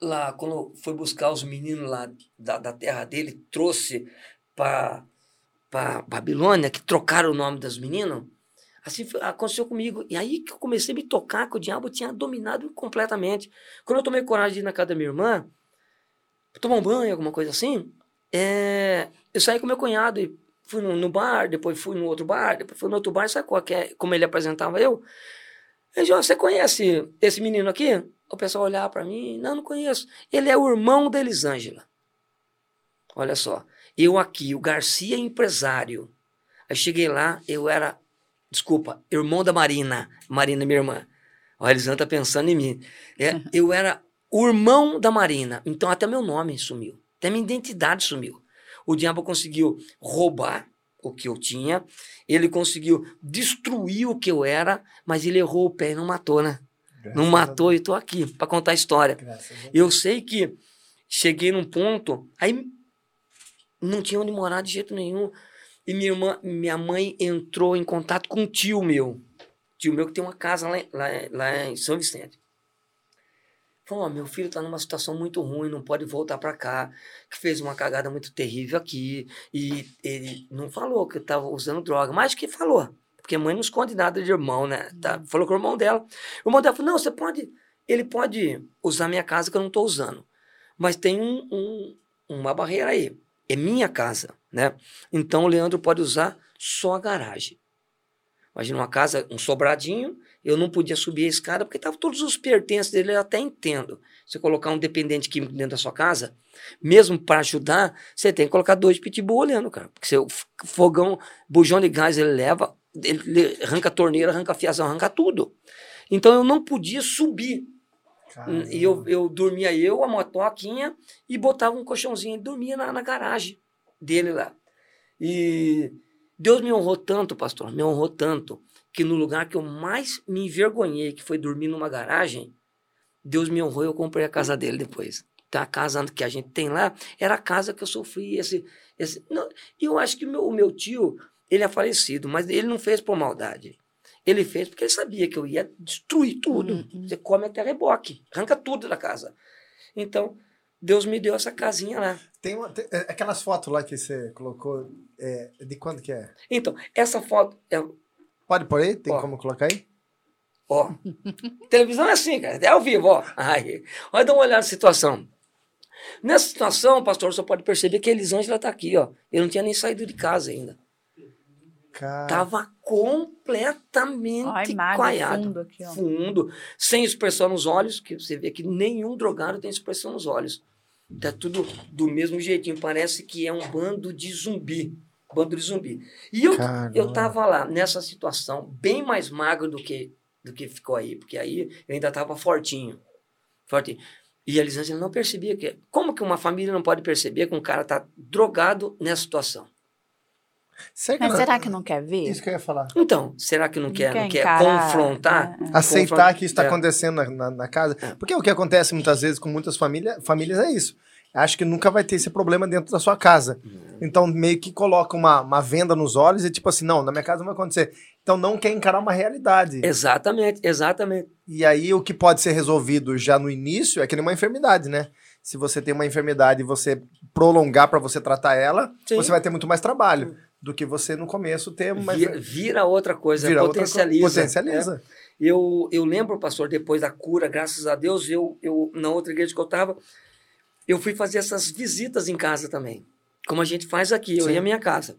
S2: lá quando foi buscar os meninos lá da, da terra dele, trouxe para Babilônia, que trocaram o nome dos meninos, Assim foi, aconteceu comigo. E aí que eu comecei a me tocar que o diabo tinha dominado completamente. Quando eu tomei coragem de ir na casa da minha irmã, tomar um banho, alguma coisa assim, é, eu saí com meu cunhado e fui no, no, bar, depois fui no outro bar, depois fui no outro bar, sabe qual que é, como ele apresentava eu? Ele disse, você conhece esse menino aqui? O pessoal olhava para mim, não, não conheço. Ele é o irmão da Elisângela. Olha só, eu aqui, o Garcia empresário. Aí cheguei lá, eu era Desculpa, irmão da Marina. Marina, minha irmã. O Elisandro tá pensando em mim. É, [LAUGHS] eu era o irmão da Marina. Então até meu nome sumiu. Até minha identidade sumiu. O diabo conseguiu roubar o que eu tinha. Ele conseguiu destruir o que eu era, mas ele errou o pé e não matou, né? Graças não matou e tô aqui para contar a história. Eu sei que cheguei num ponto, aí não tinha onde morar de jeito nenhum. E minha, irmã, minha mãe entrou em contato com um tio meu. Tio meu que tem uma casa lá, lá, lá em São Vicente. Falou, oh, meu filho está numa situação muito ruim, não pode voltar para cá, que fez uma cagada muito terrível aqui. E ele não falou que estava usando droga, mas que falou. Porque a mãe não esconde nada de irmão, né? Tá? Uhum. Falou com o irmão dela. O irmão dela falou, não, você pode... Ele pode usar minha casa que eu não estou usando. Mas tem um, um, uma barreira aí. É minha casa né? Então o Leandro pode usar só a garagem. Imagina uma casa, um sobradinho, eu não podia subir a escada porque estavam todos os pertences dele, eu até entendo. Você colocar um dependente químico dentro da sua casa, mesmo para ajudar, você tem que colocar dois pitbull olhando, cara. Porque seu fogão, bujão de gás, ele leva, ele arranca a torneira, arranca a fiação, arranca tudo. Então eu não podia subir. Caramba. E eu, eu dormia eu, a motoquinha, e botava um colchãozinho e dormia na, na garagem dele lá. E Deus me honrou tanto, pastor, me honrou tanto, que no lugar que eu mais me envergonhei, que foi dormir numa garagem, Deus me honrou e eu comprei a casa dele depois. Então, a casa que a gente tem lá era a casa que eu sofri. Esse, esse, eu acho que meu, o meu tio, ele é falecido, mas ele não fez por maldade. Ele fez porque ele sabia que eu ia destruir tudo. Uhum. Você come até reboque, arranca tudo da casa. Então, Deus me deu essa casinha lá.
S1: Tem, uma, tem é, aquelas fotos lá que você colocou, é, de quando que é?
S2: Então, essa foto... É...
S1: Pode por aí? Tem ó, como colocar aí?
S2: Ó, [LAUGHS] televisão é assim, cara, é ao vivo, ó. Aí, olha, dá uma olhada na situação. Nessa situação, pastor, você pode perceber que a Elisângela tá aqui, ó. Eu não tinha nem saído de casa ainda. Cara. Tava completamente coaiado. Fundo, aqui, ó. fundo, sem expressão nos olhos, que você vê que nenhum drogado tem expressão nos olhos. Tá tudo do mesmo jeitinho. Parece que é um bando de zumbi. Bando de zumbi. E eu, eu tava lá, nessa situação, bem mais magro do que, do que ficou aí, porque aí eu ainda tava fortinho. Fortinho. E a Elisângela não percebia que. Como que uma família não pode perceber que um cara tá drogado nessa situação?
S3: Será Mas será que não quer ver?
S1: Isso que eu ia falar.
S2: Então, será que não, não quer, quer, não quer confrontar?
S1: É, é. Aceitar que isso está é. acontecendo na, na, na, casa. É. Porque o que acontece muitas vezes com muitas famílias, famílias é isso. Acho que nunca vai ter esse problema dentro da sua casa. Uhum. Então, meio que coloca uma, uma venda nos olhos e tipo assim, não, na minha casa não vai acontecer. Então, não quer encarar uma realidade.
S2: Exatamente, exatamente.
S1: E aí, o que pode ser resolvido já no início é que nem uma enfermidade, né? Se você tem uma enfermidade e você prolongar para você tratar ela, Sim. você vai ter muito mais trabalho. Do que você no começo ter mais.
S2: Vira, vira outra coisa, vira potencializa.
S1: Outra, potencializa.
S2: É. Eu, eu lembro, pastor, depois da cura, graças a Deus, eu, eu na outra igreja que eu estava, eu fui fazer essas visitas em casa também. Como a gente faz aqui, eu Sim. ia à minha casa.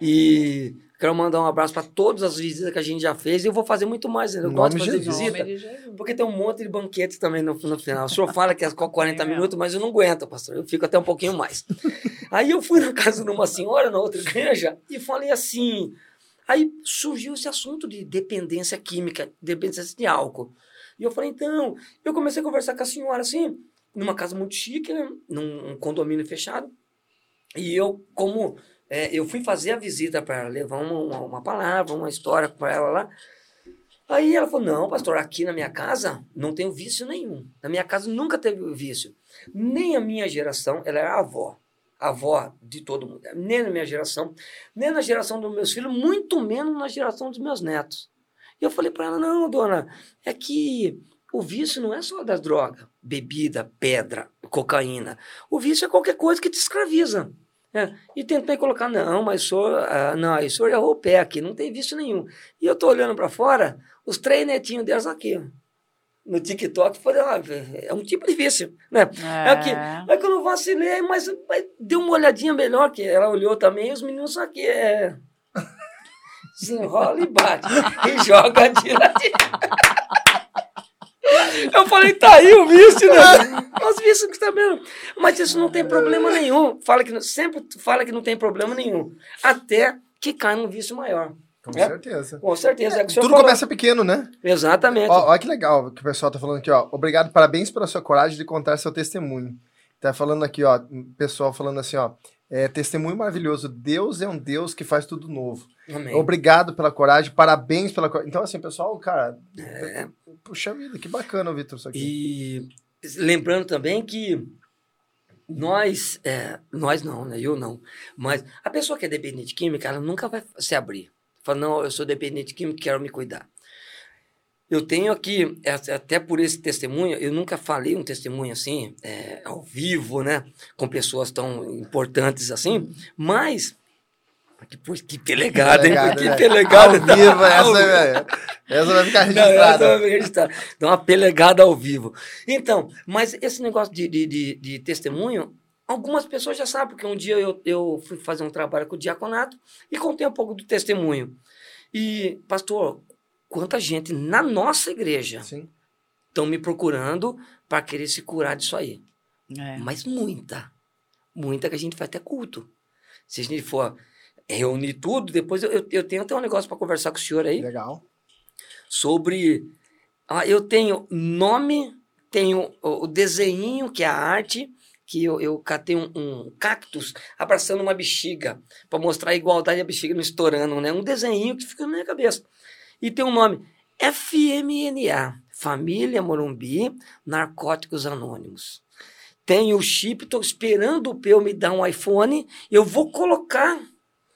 S2: E quero mandar um abraço para todas as visitas que a gente já fez. E eu vou fazer muito mais, né? Eu
S1: Nome
S2: gosto de fazer
S1: Jesus.
S2: visita. Porque tem um monte de banquetes também no, no final. O senhor fala que é só 40 minutos, mas eu não aguento, pastor. Eu fico até um pouquinho mais. Aí eu fui na casa de uma senhora, na outra igreja, e falei assim. Aí surgiu esse assunto de dependência química, dependência de álcool. E eu falei, então, eu comecei a conversar com a senhora assim, numa casa muito chique, né? num um condomínio fechado. E eu, como é, eu fui fazer a visita para ela, levar uma, uma, uma palavra, uma história para ela lá. Aí ela falou: Não, pastor, aqui na minha casa não tenho vício nenhum. Na minha casa nunca teve vício. Nem a minha geração, ela era avó. Avó de todo mundo. Nem na minha geração, nem na geração dos meus filhos, muito menos na geração dos meus netos. E eu falei para ela: Não, dona, é que o vício não é só das drogas, bebida, pedra, cocaína. O vício é qualquer coisa que te escraviza. É, e tentei colocar, não, mas o senhor, ah, não, o senhor errou o pé aqui, não tem vício nenhum. E eu tô olhando para fora, os três netinhos delas aqui, no TikTok, falei, ah, é um tipo de vício, né? É. Aqui. Aí quando eu vacilei, mas, mas deu uma olhadinha melhor, que ela olhou também, e os meninos que é... [LAUGHS] Se enrola e bate, e joga [LAUGHS] de... Eu falei, tá aí o vício, né? [LAUGHS] Os vícios que tá vendo. Mas isso não tem problema nenhum. Fala que, sempre fala que não tem problema nenhum. Até que cai num vício maior.
S1: Com é? certeza.
S2: Com certeza. É,
S1: Tudo falou. começa pequeno, né?
S2: Exatamente.
S1: Ó, olha que legal que o pessoal tá falando aqui, ó. Obrigado, parabéns pela sua coragem de contar seu testemunho. Tá falando aqui, ó, pessoal falando assim, ó. É, testemunho maravilhoso. Deus é um Deus que faz tudo novo. Amém. Obrigado pela coragem, parabéns pela coragem. Então, assim, pessoal, cara, é... puxa vida, que bacana, Vitor, isso aqui.
S2: E lembrando também que nós, é, nós não, né? Eu não. Mas a pessoa que é dependente de química, ela nunca vai se abrir. Fala, não, eu sou dependente de química, quero me cuidar. Eu tenho aqui, é, até por esse testemunho, eu nunca falei um testemunho assim, é, ao vivo, né? Com pessoas tão importantes assim, mas. Que, que pelegada, hein? Que pelegada.
S1: Ao vivo, essa, essa vai ficar registrada. Não, essa vai.
S2: Dá uma pelegada ao vivo. Então, mas esse negócio de, de, de, de testemunho, algumas pessoas já sabem, porque um dia eu, eu fui fazer um trabalho com o diaconato e contei um pouco do testemunho. E, pastor, quanta gente na nossa igreja estão me procurando para querer se curar disso aí. É. Mas muita. Muita que a gente vai até culto. Se a gente for reunir tudo, depois eu, eu tenho até um negócio para conversar com o senhor aí.
S1: Legal.
S2: Sobre. Ah, eu tenho nome, tenho o, o desenho, que é a arte, que eu, eu catei um, um cactus abraçando uma bexiga, para mostrar a igualdade da bexiga não estourando, né? Um desenho que fica na minha cabeça e tem um nome FMNA, Família Morumbi Narcóticos Anônimos. Tem o chip, estou esperando o Peu me dar um iPhone, eu vou colocar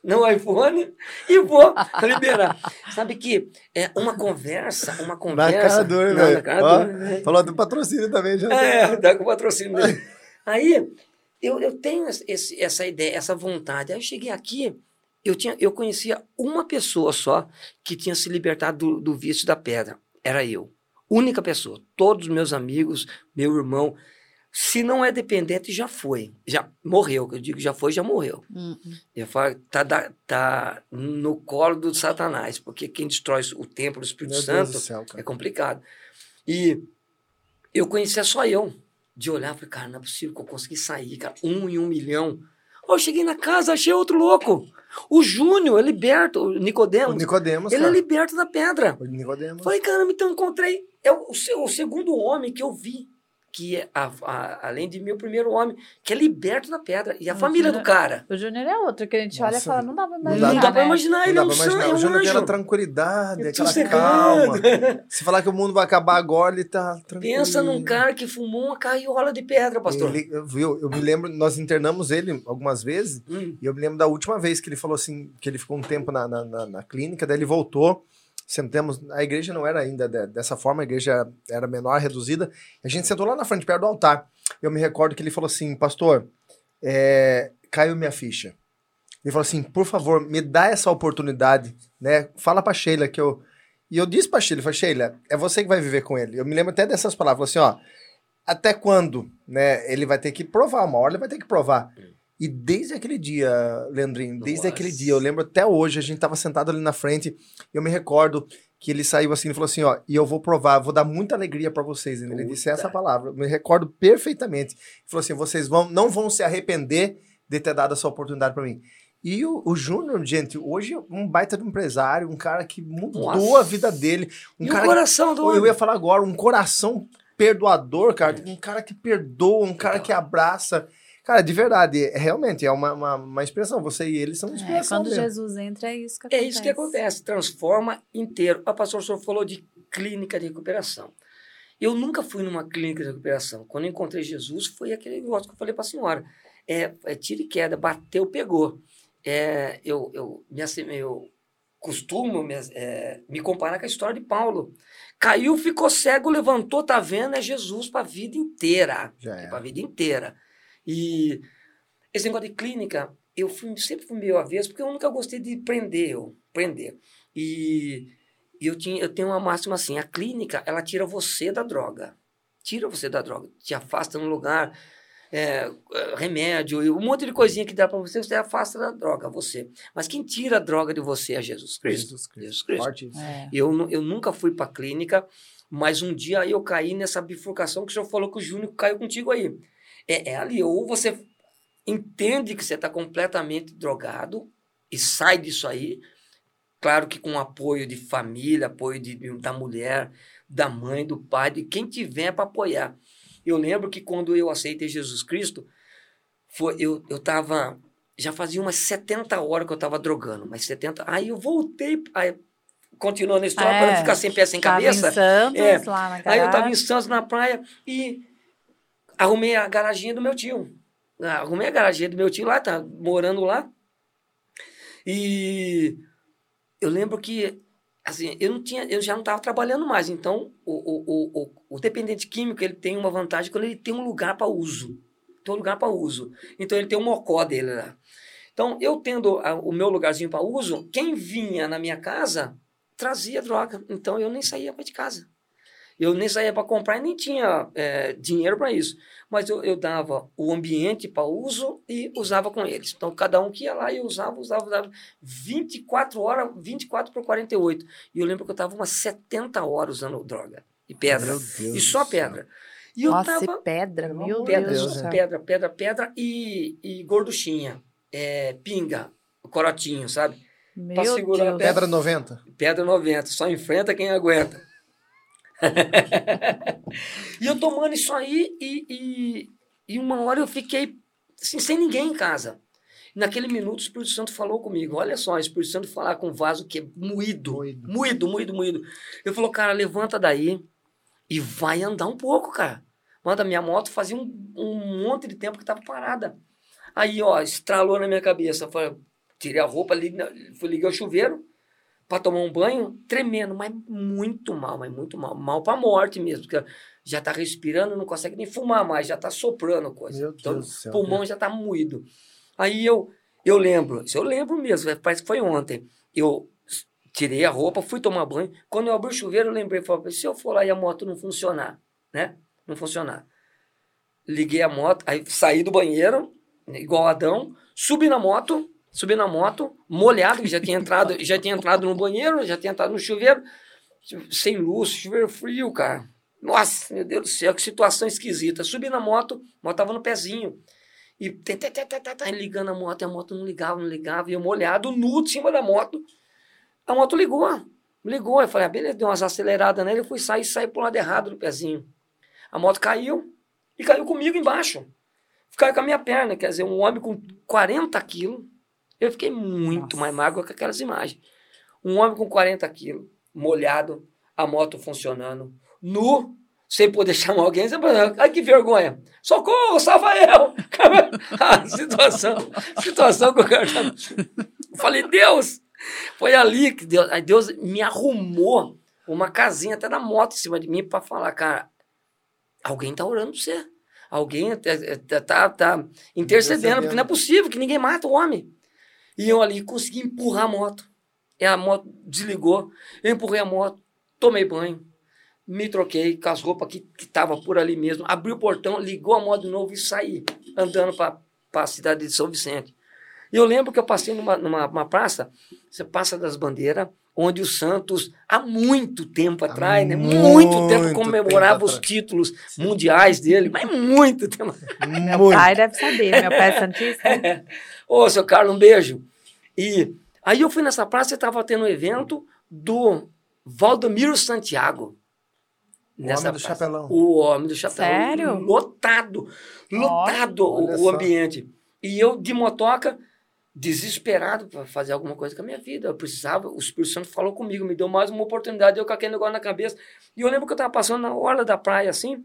S2: no iPhone e vou [LAUGHS] liberar. Sabe que é uma conversa, uma conversa.
S1: Na cara dor, velho. Falou do patrocínio também, já.
S2: É, dá com o patrocínio dele. Aí, eu, eu tenho esse, essa ideia, essa vontade. Aí eu cheguei aqui, eu, tinha, eu conhecia uma pessoa só que tinha se libertado do, do vício da pedra. Era eu. Única pessoa. Todos os meus amigos, meu irmão. Se não é dependente, já foi. Já morreu. Eu digo já foi, já morreu. Uhum. Eu falo, tá, tá no colo do Satanás, porque quem destrói o templo do Espírito meu Santo céu, é complicado. E eu conhecia só eu. De olhar, falei, cara, não é possível que eu consegui sair, cara. Um em um milhão. Eu cheguei na casa, achei outro louco. O Júnior é liberto, o Nicodemos. O
S1: Nicodemos,
S2: Ele é cara. é liberto da pedra.
S1: O Nicodemos.
S2: Falei, caramba, então encontrei. É o, o segundo homem que eu vi que é, a, a, além de mim, o primeiro homem, que é liberto da pedra. E a família Júnior, do cara.
S3: O Júnior é outro, que a gente Nossa, olha e fala, não dá pra
S2: imaginar. Não dá, né? pra imaginar, ele é um santo. É um
S1: o Júnior tem aquela tranquilidade, aquela calma. Se falar que o mundo vai acabar agora, ele tá tranquilo.
S2: Pensa num cara que fumou uma carriola de pedra, pastor.
S1: Ele, viu, eu me lembro, nós internamos ele algumas vezes, hum. e eu me lembro da última vez que ele falou assim, que ele ficou um tempo na, na, na, na clínica, daí ele voltou sentamos, a igreja não era ainda de, dessa forma, a igreja era menor, reduzida, a gente sentou lá na frente, perto do altar. Eu me recordo que ele falou assim, pastor, é, caiu minha ficha. Ele falou assim, por favor, me dá essa oportunidade, né? Fala pra Sheila que eu... E eu disse pra Sheila, falei, Sheila, é você que vai viver com ele. Eu me lembro até dessas palavras, assim, ó, até quando, né, ele vai ter que provar, uma hora ele vai ter que provar. E desde aquele dia, Leandrinho, desde Nossa. aquele dia, eu lembro até hoje, a gente tava sentado ali na frente, eu me recordo que ele saiu assim e falou assim, ó, e eu vou provar, vou dar muita alegria para vocês. Ele disse essa palavra, eu me recordo perfeitamente. Ele falou assim, vocês vão, não vão se arrepender de ter dado essa oportunidade para mim. E o, o Júnior, gente, hoje é um baita de empresário, um cara que mudou Nossa. a vida dele. Um
S2: e
S1: cara
S2: o coração
S1: que,
S2: do
S1: Eu ia falar agora, um coração perdoador, cara. Um cara que perdoa, um cara que abraça. Cara, de verdade, é, realmente é uma, uma, uma expressão. Você e ele são uma expressão.
S3: É, quando
S1: mesmo.
S3: Jesus entra, é isso que acontece.
S2: É isso que acontece, transforma inteiro. A pastor senhor falou de clínica de recuperação. Eu nunca fui numa clínica de recuperação. Quando eu encontrei Jesus, foi aquele negócio que eu falei para a senhora. É, é tiro e queda, bateu, pegou é, eu, eu, me, eu costumo me, é, me comparar com a história de Paulo. Caiu, ficou cego, levantou, tá vendo? É Jesus para a vida inteira.
S1: É.
S2: Para a vida inteira. E esse negócio de clínica, eu fui, sempre fui meio avesso, porque eu nunca gostei de prender, eu, prender. E eu, tinha, eu tenho uma máxima assim, a clínica, ela tira você da droga. Tira você da droga, te afasta no lugar é, remédio e um monte de coisinha que dá para você, você afasta da droga, você. Mas quem tira a droga de você é Jesus Cristo.
S1: Jesus Cristo. Jesus Cristo.
S2: É. Eu, eu nunca fui para clínica, mas um dia eu caí nessa bifurcação que o senhor falou que o Júnior caiu contigo aí. É, é ali, ou você entende que você está completamente drogado e sai disso aí, claro que com apoio de família, apoio de, da mulher, da mãe, do pai, de quem tiver para apoiar. Eu lembro que quando eu aceitei Jesus Cristo, foi, eu, eu tava. Já fazia umas 70 horas que eu tava drogando, mas 70. Aí eu voltei. Aí, continuando a história, é, para não ficar sem pé, sem cabeça.
S3: Em Santos, é, lá na
S2: aí eu tava em Santos, na praia, e arrumei a garaginha do meu tio. Arrumei a garaginha do meu tio lá, tá morando lá. E eu lembro que assim, eu não tinha, eu já não estava trabalhando mais. Então, o, o, o, o, dependente químico ele tem uma vantagem quando ele tem um lugar para uso. Tem um lugar para uso. Então, ele tem um mocó dele lá. Então, eu tendo o meu lugarzinho para uso, quem vinha na minha casa trazia droga. Então, eu nem saía de casa. Eu nem saía para comprar e nem tinha é, dinheiro para isso. Mas eu, eu dava o ambiente para uso e usava com eles. Então, cada um que ia lá e usava, usava, usava 24 horas, 24 por 48. E eu lembro que eu estava umas 70 horas usando droga e pedra. E só pedra. E
S3: eu Nossa, tava, pedra, meu
S2: pedra,
S3: Deus.
S2: Pedra, pedra, pedra, pedra e, e gorduchinha. É, pinga, corotinho, sabe?
S3: Meu pra segurar Deus.
S1: Pedra 90.
S2: Pedra 90, só enfrenta quem aguenta. E eu tomando isso aí e, e, e, uma hora eu fiquei assim, sem ninguém em casa. Naquele minuto o Espírito Santo falou comigo, olha só, o Espírito Santo falar com um vaso que é moído, moído, moído, moído, moído. Ele falou, cara, levanta daí e vai andar um pouco, cara. Manda minha moto fazia um, um monte de tempo que estava parada. Aí, ó, estralou na minha cabeça. Eu falei, tirei a roupa, fui ligar o chuveiro, para tomar um banho, tremendo, mas muito mal, mas muito mal. Mal para morte mesmo, porque já está respirando, não consegue nem fumar mais, já está soprando coisa.
S1: Meu
S2: então,
S1: Deus céu,
S2: pulmão Deus. já está moído. Aí eu, eu lembro, isso eu lembro mesmo, parece que foi ontem. Eu tirei a roupa, fui tomar banho. Quando eu abri o chuveiro, eu lembrei, falei, se eu for lá e a moto não funcionar, né? Não funcionar. Liguei a moto, aí saí do banheiro, igual Adão, subi na moto, Subi na moto, molhado, que já tinha entrado, já tinha entrado no banheiro, já tinha entrado no chuveiro, sem luz, chuveiro frio, cara. Nossa, meu Deus do céu, que situação esquisita. Subi na moto, a moto tava no pezinho. E tá, ligando a moto, e a moto não ligava, não ligava, e eu molhado, nu, de cima da moto. A moto ligou, ligou. Eu falei, ah, beleza, deu umas aceleradas nele, eu fui sair saí pro lado errado do pezinho. A moto caiu e caiu comigo embaixo. Caiu com a minha perna, quer dizer, um homem com 40 quilos, eu fiquei muito Nossa. mais magro com aquelas imagens. Um homem com 40 quilos, molhado, a moto funcionando, nu, sem poder [LAUGHS] chamar alguém. Ai, que vergonha. Socorro, salva eu! a [LAUGHS] situação, situação que eu quero Falei, Deus! Foi ali que Deus, Deus me arrumou uma casinha até da moto em cima de mim para falar, cara, alguém tá orando por você. Alguém tá, tá, tá intercedendo, porque não é possível que ninguém mata o homem. E eu ali consegui empurrar a moto. E a moto desligou. Eu empurrei a moto, tomei banho, me troquei com as roupas que estavam por ali mesmo. Abri o portão, ligou a moto de novo e saí andando para para a cidade de São Vicente. E eu lembro que eu passei numa, numa praça, você passa das bandeiras, onde o Santos, há muito tempo atrás, há né? Muito, muito tempo comemorava tempo os títulos Sim. mundiais dele, mas muito tempo. [LAUGHS]
S3: Meu muito. pai deve saber, meu pai é Santista. É. [LAUGHS]
S2: Ô, seu Carlos, um beijo. E aí eu fui nessa praça e estava tendo um evento do Valdomiro Santiago.
S1: O nessa homem do praça. chapelão.
S2: O homem do chapelão.
S3: Sério?
S2: Lotado. Lotado o, o ambiente. E eu, de motoca, desesperado para fazer alguma coisa com a minha vida. Eu precisava, o Espírito Santo falou comigo, me deu mais uma oportunidade, eu com aquele negócio na cabeça. E eu lembro que eu estava passando na orla da praia, assim,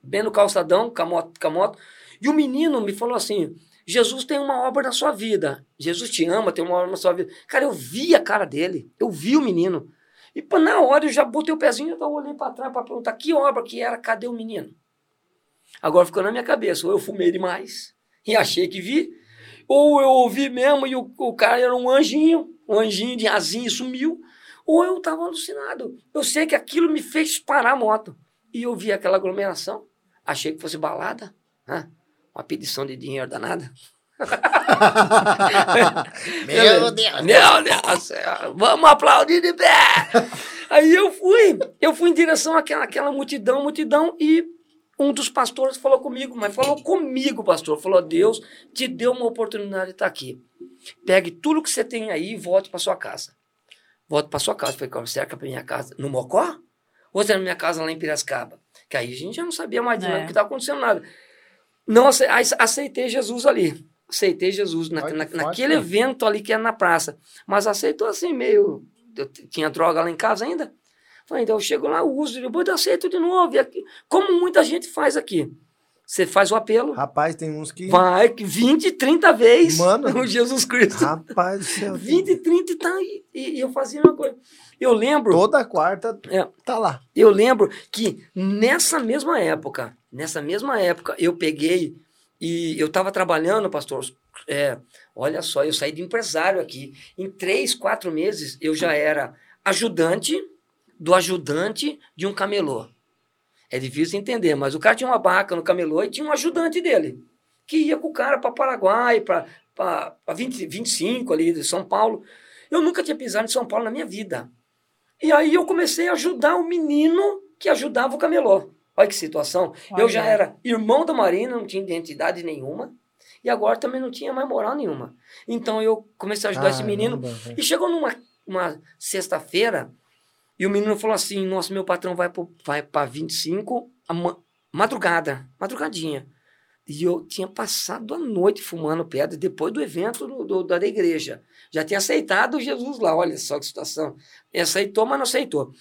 S2: bem no calçadão, com a, moto, com a moto, e o menino me falou assim, Jesus tem uma obra na sua vida. Jesus te ama, tem uma obra na sua vida. Cara, eu vi a cara dele, eu vi o menino. E na hora eu já botei o pezinho, eu olhei para trás para perguntar que obra que era, cadê o menino? Agora ficou na minha cabeça, ou eu fumei demais e achei que vi, ou eu ouvi mesmo e o, o cara era um anjinho, um anjinho de asinho e sumiu, ou eu estava alucinado. Eu sei que aquilo me fez parar a moto. E eu vi aquela aglomeração, achei que fosse balada, né? uma pedição de dinheiro danada. [LAUGHS]
S1: Meu Deus!
S2: Meu Deus! Vamos aplaudir de pé! Aí eu fui, eu fui em direção àquela, àquela multidão, multidão, e um dos pastores falou comigo, mas falou comigo, pastor. Falou: Deus te deu uma oportunidade de estar aqui. Pegue tudo que você tem aí e volte para sua casa. Volte para sua casa. Falei: será que é para minha casa no Mocó? Ou é na minha casa lá em Piracicaba? Que aí a gente já não sabia mais de é. o que estava acontecendo nada. Não aceitei Jesus ali. Aceitei Jesus na, na, naquele evento ali que era na praça. Mas aceitou assim, meio. Eu tinha droga lá em casa ainda. Falei, então eu chego lá, uso, depois eu aceito de novo. Aqui, como muita gente faz aqui. Você faz o apelo.
S1: Rapaz, tem uns que.
S2: Vai 20, 30 vezes.
S1: Mano. [LAUGHS]
S2: Jesus Cristo.
S1: Rapaz do céu.
S2: 20, 30 e, tá, e, e eu fazia uma coisa. Eu lembro.
S1: Toda quarta é, tá lá.
S2: Eu lembro que nessa mesma época, nessa mesma época, eu peguei e eu estava trabalhando, pastor. É, olha só, eu saí de empresário aqui. Em três, quatro meses, eu já era ajudante do ajudante de um camelô. É difícil entender, mas o cara tinha uma barraca no camelô e tinha um ajudante dele, que ia com o cara para Paraguai, para 25 ali de São Paulo. Eu nunca tinha pisado em São Paulo na minha vida. E aí eu comecei a ajudar o menino que ajudava o camelô. Olha que situação. Olha. Eu já era irmão da Marina, não tinha identidade nenhuma. E agora também não tinha mais moral nenhuma. Então eu comecei a ajudar ah, esse menino. E chegou numa uma sexta-feira, e o menino falou assim: Nossa, meu patrão vai para vai pra 25, a ma madrugada, madrugadinha. E eu tinha passado a noite fumando pedra depois do evento do, da igreja. Já tinha aceitado Jesus lá, olha só que situação. Ele aceitou, mas não aceitou.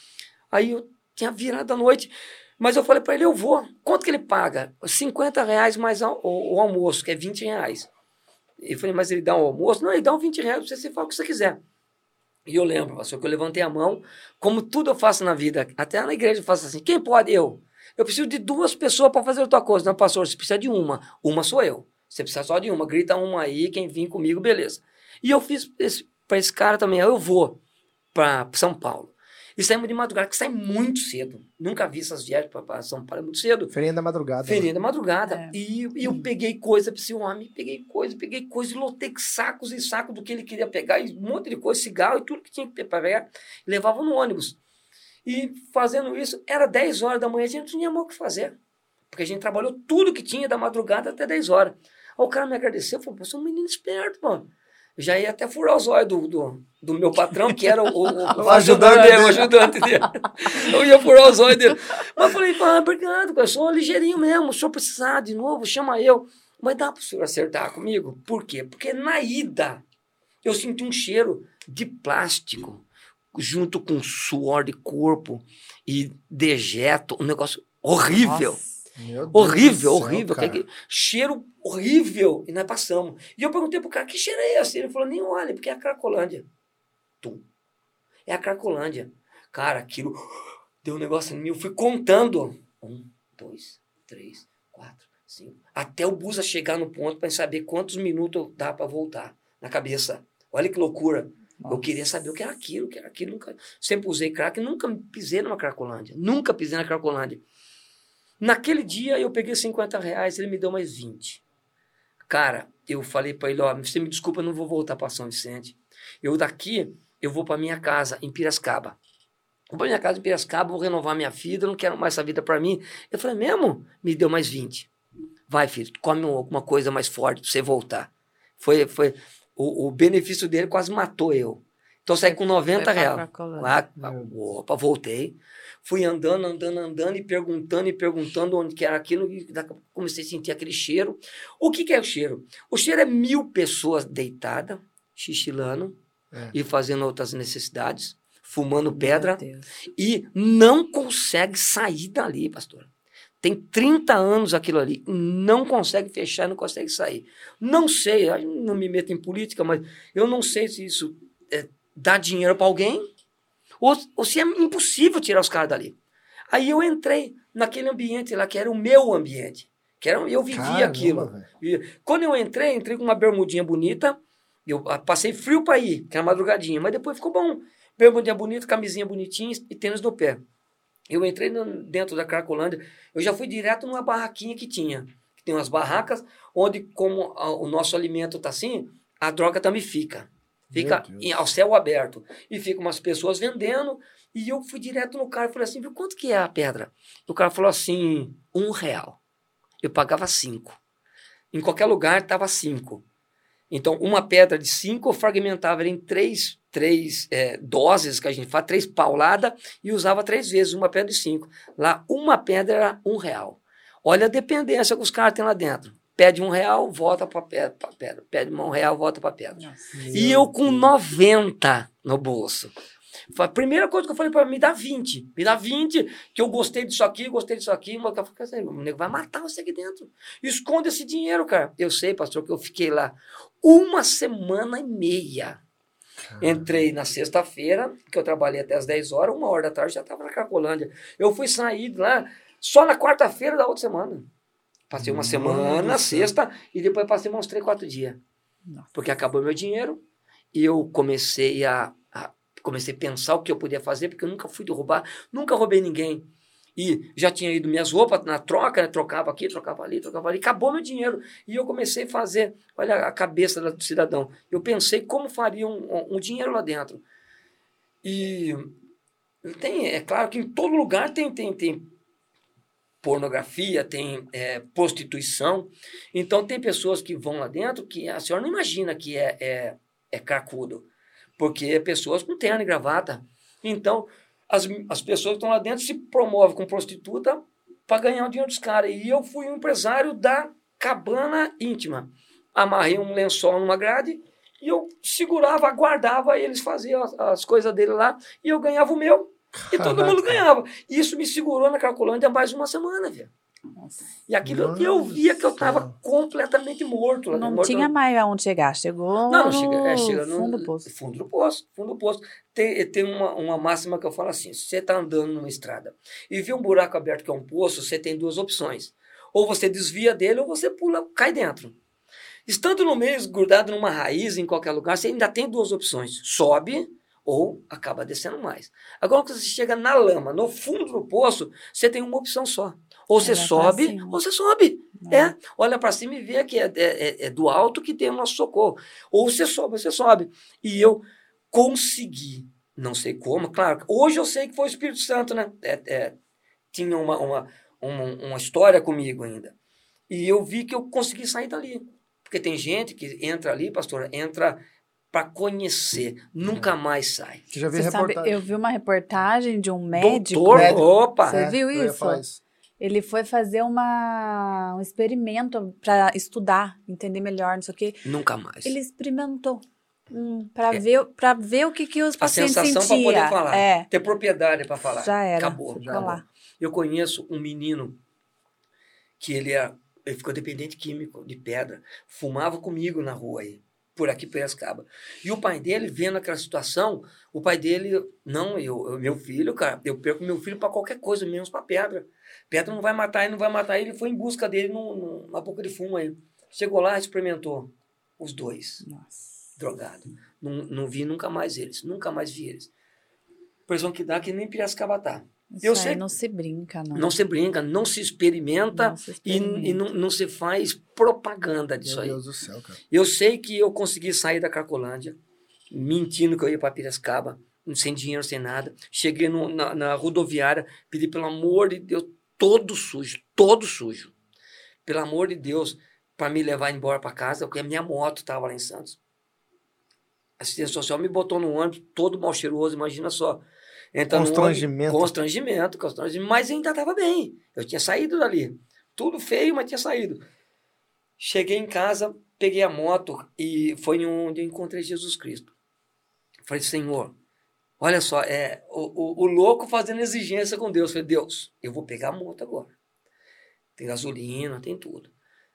S2: Aí eu tinha virado a noite, mas eu falei para ele: Eu vou. Quanto que ele paga? 50 reais mais o, o, o almoço, que é 20 reais. Eu falei: Mas ele dá um almoço? Não, ele dá um 20 reais, você, você fala o que você quiser. E eu lembro, pastor, que eu levantei a mão, como tudo eu faço na vida, até na igreja eu faço assim: quem pode? Eu. Eu preciso de duas pessoas para fazer a tua coisa. Não, pastor, você precisa de uma. Uma sou eu. Você precisa só de uma. Grita uma aí, quem vir comigo, beleza. E eu fiz para esse cara também. Eu vou para São Paulo. E saímos de madrugada, que sai muito cedo. Nunca vi essas viagens para São Paulo, é muito cedo.
S1: Feirinha da madrugada.
S2: Feirinha né? da madrugada. É. E, e, eu peguei coisa para esse homem, peguei coisa, peguei coisa, e lotei sacos e sacos do que ele queria pegar, e um monte de coisa, cigarro e tudo que tinha que pegar, e levava no ônibus. E fazendo isso, era 10 horas da manhã, a gente não tinha mais o que fazer. Porque a gente trabalhou tudo que tinha da madrugada até 10 horas. Aí o cara me agradeceu, falou, você é um menino esperto, mano já ia até furar os olhos do, do, do meu patrão, que era o, o, o, [LAUGHS] o ajudante dele, o ajudante dele. Eu ia furar os olhos dele. Mas eu falei, ah, obrigado, eu sou ligeirinho mesmo, se eu precisar de novo, chama eu. Mas dá para o senhor acertar comigo? Por quê? Porque na ida eu senti um cheiro de plástico, junto com suor de corpo e dejeto, um negócio horrível. Nossa horrível, horrível. Céu, que, cheiro horrível. E nós passamos. E eu perguntei pro cara, que cheiro é esse? Ele falou, nem olha, porque é a Cracolândia. Tu. É a Cracolândia. Cara, aquilo deu um negócio em mim. Eu fui contando. Um, dois, três, quatro, cinco. Até o Busa chegar no ponto para saber quantos minutos dá para voltar na cabeça. Olha que loucura. Nossa. Eu queria saber o que era aquilo, o que era aquilo. Nunca, sempre usei crack, nunca pisei numa Cracolândia. Nunca pisei na Cracolândia. Naquele dia eu peguei 50 reais, ele me deu mais 20. Cara, eu falei para ele, ó, você me desculpa, eu não vou voltar para São Vicente. Eu daqui, eu vou para minha casa em Piracicaba. Vou para minha casa em Piracicaba, vou renovar minha vida, não quero mais essa vida para mim. Eu falei, mesmo? Me deu mais 20. Vai, filho, come alguma coisa mais forte para você voltar. Foi, foi o, o benefício dele quase matou eu. Então saí com 90 reais. Lá, opa, voltei. Fui andando, andando, andando e perguntando e perguntando onde que era aquilo. E comecei a sentir aquele cheiro. O que, que é o cheiro? O cheiro é mil pessoas deitadas, xixilando é. e fazendo outras necessidades, fumando pedra. E não consegue sair dali, pastor. Tem 30 anos aquilo ali, não consegue fechar, não consegue sair. Não sei, não me meto em política, mas eu não sei se isso é, dá dinheiro para alguém ou, ou se é impossível tirar os caras dali. Aí eu entrei naquele ambiente lá que era o meu ambiente. Que era, eu vivia Caramba, aquilo. Véio. Quando eu entrei, entrei com uma bermudinha bonita. Eu ah, passei frio para ir, que era madrugadinha, mas depois ficou bom. Bermudinha bonita, camisinha bonitinha e tênis no pé. Eu entrei no, dentro da Cracolândia, eu já fui direto numa barraquinha que tinha. Que tem umas barracas onde, como a, o nosso alimento está assim, a droga também fica. Fica em, ao céu aberto. E fica umas pessoas vendendo. E eu fui direto no cara e falei assim: viu, quanto que é a pedra? O cara falou assim: um real. Eu pagava cinco. Em qualquer lugar estava cinco. Então, uma pedra de cinco eu fragmentava em três, três é, doses, que a gente faz, três pauladas, e usava três vezes uma pedra de cinco. Lá, uma pedra era um real. Olha a dependência que os caras têm lá dentro pede um real, volta para pedra, pedra. Pede um real, volta para pedra. Nossa, e eu com 90 no bolso. A primeira coisa que eu falei para me dá 20. Me dá 20, que eu gostei disso aqui, gostei disso aqui. Mas eu falei, assim, o nego vai matar você aqui dentro. Esconde esse dinheiro, cara. Eu sei, pastor, que eu fiquei lá uma semana e meia. Entrei na sexta-feira, que eu trabalhei até as 10 horas, uma hora da tarde já estava na Cracolândia. Eu fui sair lá só na quarta-feira da outra semana. Passei uma Nossa. semana, sexta, e depois passei uns três, quatro dias. Nossa. Porque acabou meu dinheiro e eu comecei a, a, comecei a pensar o que eu podia fazer, porque eu nunca fui de roubar, nunca roubei ninguém. E já tinha ido minhas roupas na troca, né? trocava aqui, trocava ali, trocava ali, acabou meu dinheiro. E eu comecei a fazer, olha a cabeça do cidadão. Eu pensei como faria um, um dinheiro lá dentro. E tem, é claro que em todo lugar tem, tem, tem pornografia, tem é, prostituição. Então, tem pessoas que vão lá dentro que a senhora não imagina que é, é, é cracudo, porque é pessoas com terno e gravata. Então, as, as pessoas que estão lá dentro se promovem com prostituta para ganhar o dinheiro dos caras. E eu fui um empresário da cabana íntima. Amarrei um lençol numa grade e eu segurava, aguardava eles faziam as, as coisas dele lá e eu ganhava o meu. E todo mundo ganhava. E isso me segurou na Cracolândia mais uma semana, velho. E aquilo Nossa. eu via que eu estava completamente morto.
S3: Lá,
S2: não
S3: morto tinha mais aonde chegar, chegou
S2: não, não chega, é, chega no fundo do poço. Fundo do poço, fundo do poço. Tem, tem uma, uma máxima que eu falo assim, se você está andando numa estrada e vê um buraco aberto que é um poço, você tem duas opções. Ou você desvia dele ou você pula, cai dentro. Estando no meio, grudado numa raiz, em qualquer lugar, você ainda tem duas opções. Sobe ou acaba descendo mais. Agora, quando você chega na lama, no fundo do poço, você tem uma opção só. Ou você sobe, ou você sobe. É. é. Olha para cima e vê que é, é, é, é, do alto que tem o nosso socorro. Ou você sobe, ou você sobe. E eu consegui, não sei como, claro, hoje eu sei que foi o Espírito Santo, né? É, é, tinha uma, uma, uma, uma história comigo ainda. E eu vi que eu consegui sair dali. Porque tem gente que entra ali, pastor, entra para conhecer, nunca mais sai.
S3: Você já viu Você sabe, eu vi uma reportagem de um médico.
S2: Doutor, médico. opa!
S3: Você é, viu isso? Ele foi fazer uma, um experimento para estudar, entender melhor, não sei o quê.
S2: Nunca mais.
S3: Ele experimentou. Hum, para é. ver, para ver o que, que os pacientes sentiam.
S2: A sensação para poder falar. É. Ter propriedade para falar.
S3: Já era.
S2: Acabou. Já lá. Eu conheço um menino que ele, é, ele ficou dependente químico de pedra. Fumava comigo na rua aí por aqui Piracicaba. E o pai dele, vendo aquela situação, o pai dele, não, eu, meu filho, cara, eu perco meu filho para qualquer coisa, menos para pedra. Pedra não vai matar ele, não vai matar ele. Ele foi em busca dele no, na boca de fumo aí. Chegou lá, experimentou os dois. Nossa. Drogado. Não, não vi nunca mais eles, nunca mais vi eles. Impressão que dá que nem Piracicaba tá.
S3: Isso eu sei, não se brinca, não.
S2: Não se brinca, não se experimenta, não se experimenta. e, e não, não, se faz propaganda disso Meu aí.
S1: Deus do céu, cara.
S2: Eu sei que eu consegui sair da Cracolândia, mentindo que eu ia para Piracicaba, sem dinheiro, sem nada. Cheguei no, na, na rodoviária, pedi pelo amor de Deus, todo sujo, todo sujo. Pelo amor de Deus, para me levar embora para casa, porque a minha moto estava lá em Santos. A assistência social me botou no ônibus todo mal cheiroso, imagina só.
S1: Então, constrangimento.
S2: constrangimento, constrangimento. Mas ainda estava bem. Eu tinha saído dali. Tudo feio, mas tinha saído. Cheguei em casa, peguei a moto e foi onde eu encontrei Jesus Cristo. Falei, Senhor, olha só, é o, o, o louco fazendo exigência com Deus. Falei, Deus, eu vou pegar a moto agora. Tem gasolina, tem tudo.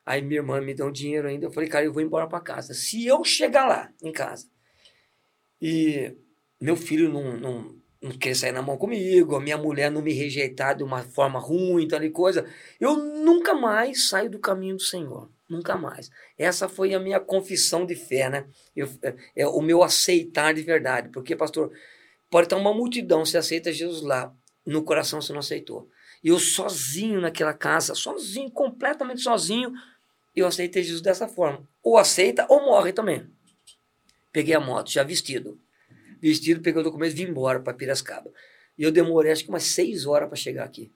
S2: Aí minha irmã me deu um dinheiro ainda. Eu falei, cara, eu vou embora para casa. Se eu chegar lá, em casa, e meu filho não, não, não quer sair na mão comigo, a minha mulher não me rejeitar de uma forma ruim, tal e coisa, eu nunca mais saio do caminho do Senhor. Nunca mais. Essa foi a minha confissão de fé, né? Eu, é, é o meu aceitar de verdade. Porque, pastor, pode estar uma multidão, você aceita Jesus lá, no coração você não aceitou. Eu sozinho naquela casa, sozinho, completamente sozinho, eu aceitei Jesus dessa forma. Ou aceita ou morre também. Peguei a moto, já vestido vestido, peguei o documento e vim embora para Piracicaba. E eu demorei acho que umas seis horas para chegar aqui.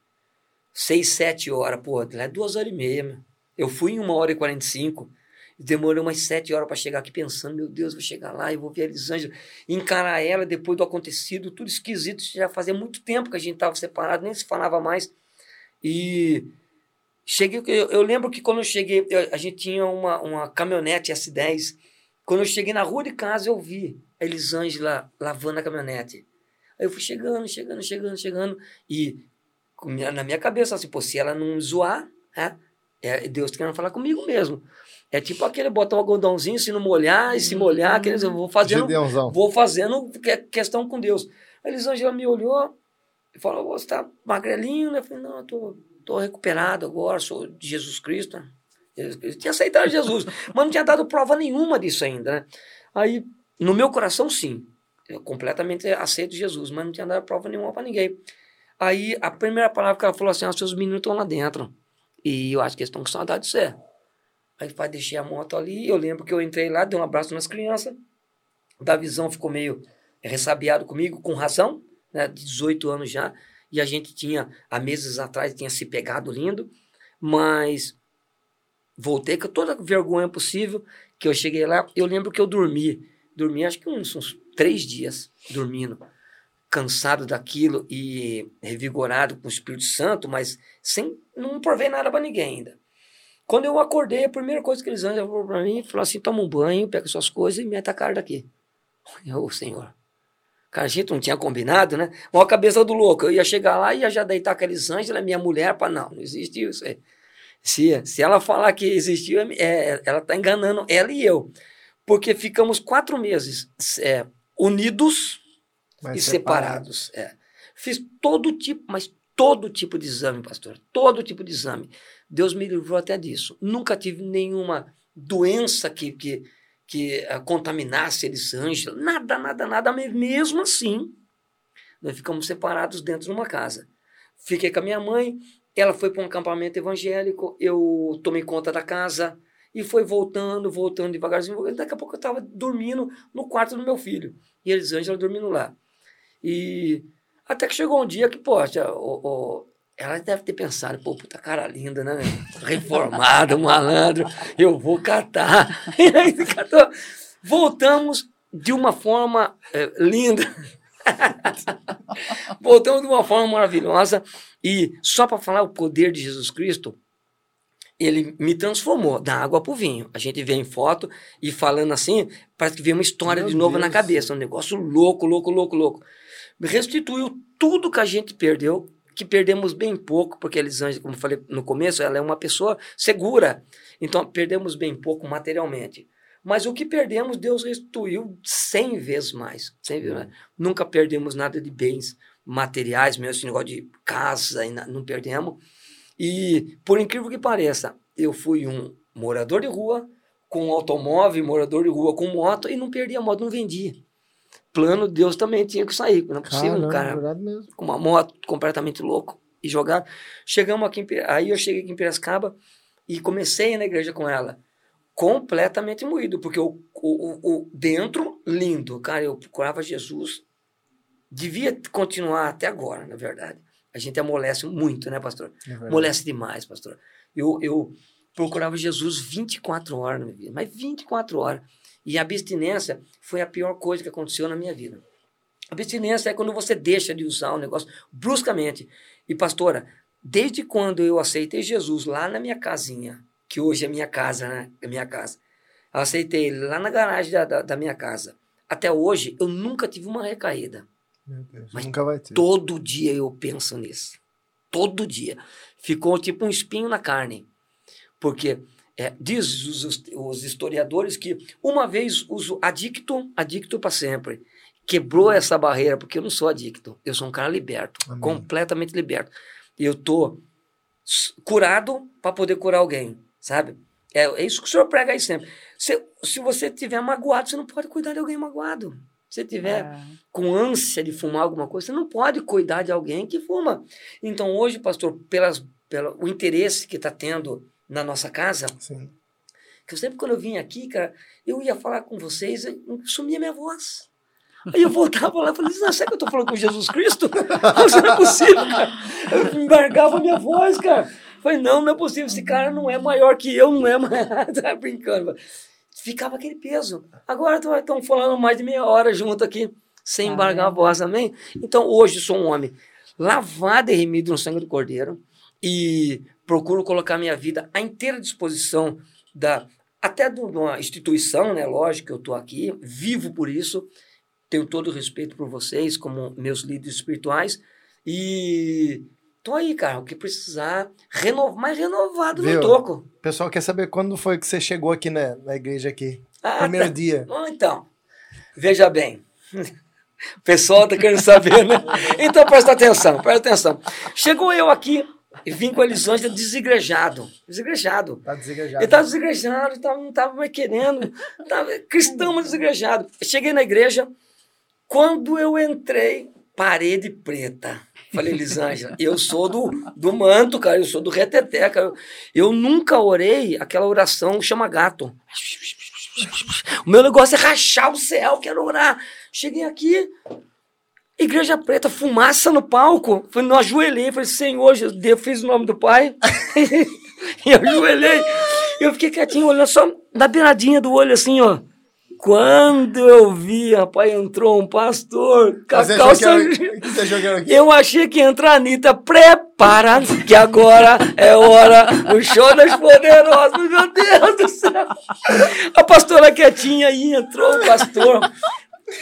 S2: Seis, sete horas, pô, é duas horas e meia, meu. Eu fui em uma hora e quarenta e cinco, demorei umas sete horas para chegar aqui pensando, meu Deus, vou chegar lá e vou ver a Elisângela, encarar ela depois do acontecido, tudo esquisito, já fazia muito tempo que a gente estava separado, nem se falava mais. E cheguei, eu, eu lembro que quando eu cheguei, eu, a gente tinha uma, uma caminhonete S10, quando eu cheguei na rua de casa, eu vi a Elisângela lavando a caminhonete. Aí eu fui chegando, chegando, chegando, chegando. E na minha cabeça, assim, pô, se ela não zoar, é, é Deus querendo falar comigo mesmo. É tipo aquele botar um algodãozinho, se não molhar, e se molhar, aqueles, eu vou fazendo, vou fazendo questão com Deus. A Elisângela me olhou e falou, você tá magrelinho, né? Eu falei, não, eu tô, tô recuperado agora, sou de Jesus Cristo. Eu tinha aceitado Jesus, mas não tinha dado prova nenhuma disso ainda, né? Aí no meu coração, sim. Eu completamente aceito Jesus, mas não tinha dado prova nenhuma para ninguém. Aí a primeira palavra que ela falou assim: os seus meninos estão lá dentro. E eu acho que eles estão com saudade de você. Aí pai deixei a moto ali. Eu lembro que eu entrei lá, dei um abraço nas crianças. Da visão ficou meio ressabiado comigo, com razão, né? 18 anos já. E a gente tinha, há meses atrás, tinha se pegado lindo. Mas voltei com toda a vergonha possível. Que eu cheguei lá, eu lembro que eu dormi dormi acho que uns, uns três dias dormindo, cansado daquilo e revigorado com o Espírito Santo, mas sem não provei nada para ninguém ainda. Quando eu acordei, a primeira coisa que eles anjos falou para mim, falou assim, toma um banho, pega suas coisas e mete a cara daqui. Ô, Senhor. Cara, a gente não tinha combinado, né? Uma cabeça do louco. Eu ia chegar lá e ia já deitar aqueles anjos, ela é minha mulher, para não, não existe isso. Se, se ela falar que existiu, é, é ela está enganando ela e eu porque ficamos quatro meses é, unidos mas e separados. separados. É. Fiz todo tipo, mas todo tipo de exame, pastor, todo tipo de exame. Deus me livrou até disso. Nunca tive nenhuma doença que, que, que uh, contaminasse Elisângela, nada, nada, nada, mesmo assim, nós ficamos separados dentro de uma casa. Fiquei com a minha mãe, ela foi para um acampamento evangélico, eu tomei conta da casa, e foi voltando, voltando devagarzinho. Daqui a pouco eu estava dormindo no quarto do meu filho. E Elisângela dormindo lá. E até que chegou um dia que, poxa, o, o, ela deve ter pensado, pô, puta cara linda, né? Reformada, malandro, eu vou catar. [LAUGHS] E aí catou. Voltamos de uma forma é, linda. [LAUGHS] Voltamos de uma forma maravilhosa. E só para falar o poder de Jesus Cristo, ele me transformou da água para o vinho. A gente vê em foto e falando assim, parece que vê uma história Meu de novo Deus. na cabeça, um negócio louco, louco, louco, louco. Restituiu tudo que a gente perdeu, que perdemos bem pouco, porque a Elisângela, como falei no começo, ela é uma pessoa segura. Então, perdemos bem pouco materialmente. Mas o que perdemos, Deus restituiu cem vezes mais. 100 vezes mais. Nunca perdemos nada de bens materiais, mesmo esse negócio de casa, não perdemos. E, por incrível que pareça, eu fui um morador de rua, com automóvel, morador de rua com moto, e não perdi a moto, não vendi. plano, Deus também tinha que sair. Não é possível um cara com uma moto completamente louco e jogado. Chegamos aqui, em, aí eu cheguei aqui em Piracicaba e comecei na igreja com ela. Completamente moído, porque o, o, o dentro, lindo. Cara, eu procurava Jesus. Devia continuar até agora, na verdade. A gente amolece muito, né, pastor?
S1: É
S2: amolece demais, pastor. Eu, eu procurava Jesus 24 horas na minha vida, mas 24 horas. E a abstinência foi a pior coisa que aconteceu na minha vida. Abstinência é quando você deixa de usar o negócio bruscamente. E, pastora, desde quando eu aceitei Jesus lá na minha casinha, que hoje é minha casa, né? É minha casa. Eu aceitei lá na garagem da, da, da minha casa. Até hoje, eu nunca tive uma recaída.
S1: Deus,
S2: Mas
S1: nunca vai ter.
S2: Todo dia eu penso nisso. Todo dia. Ficou tipo um espinho na carne. Porque é, diz os, os, historiadores que uma vez uso adicto, adicto para sempre. Quebrou essa barreira, porque eu não sou adicto. Eu sou um cara liberto.
S1: Amém.
S2: Completamente liberto. Eu tô curado para poder curar alguém, sabe? É, é, isso que o senhor prega aí sempre. Se, se você tiver magoado, você não pode cuidar de alguém magoado. Se tiver
S3: É.
S2: com ânsia de fumar alguma coisa, você não pode cuidar de alguém que fuma. Então, hoje, pastor, pelas, pelo o interesse que está tendo na nossa casa,
S1: Sim.
S2: que eu sempre quando eu vinha aqui, cara, eu ia falar com vocês, e sumia minha voz. Aí eu voltava lá e falei, não, será que eu estou falando com Jesus Cristo? Isso não é possível, cara. Eu embargava a minha voz, cara. Falei, não, não é possível, esse cara não é maior que eu, não é mais. [LAUGHS] tá brincando. Ficava aquele peso. Agora estão falando mais de meia hora junto aqui, sem
S3: Tá
S2: embargar a voz, amém? Então, hoje sou um homem lavado e remido no sangue do Cordeiro e procuro colocar minha vida à inteira disposição da até de uma instituição, né? Lógico que eu estou aqui, vivo por isso, tenho todo o respeito por vocês como meus líderes espirituais e tô aí, cara, o que precisar, reno, mais renovado
S1: Viu?
S2: no toco.
S1: O pessoal quer saber quando foi que você chegou aqui né, na igreja aqui.
S2: Ah,
S1: Primeiro
S2: tá.
S1: dia.
S2: Bom, então, veja bem. [LAUGHS] O pessoal tá querendo saber, né? Então presta atenção, presta atenção. Chegou eu aqui e vim com a Elisângela desigrejado. Desigrejado.
S1: Tá desigrejado.
S2: Ele estava desigrejado, tava, não estava mais querendo. Tava cristão, mas desigrejado. Cheguei na igreja, quando eu entrei, parede preta. Falei, Elisângela, eu sou do, do manto, cara, eu sou do reteté, cara. Eu, eu nunca orei aquela oração chama gato. O meu negócio é rachar o céu, quero orar. Cheguei aqui, igreja preta, fumaça no palco. Falei, não ajoelhei, falei, Senhor, Jesus, Deus, fiz o nome do Pai. [LAUGHS] e eu ajoelhei. Eu fiquei quietinho, olhando só na beiradinha do olho, assim, ó. Quando eu vi, rapaz, entrou um pastor com a
S1: Você
S2: calça...
S1: era- o?
S2: Eu achei que ia entrar a Anitta, prepara, que agora é hora do show das poderosas. Meu Deus do céu! A pastora quietinha aí, entrou o pastor,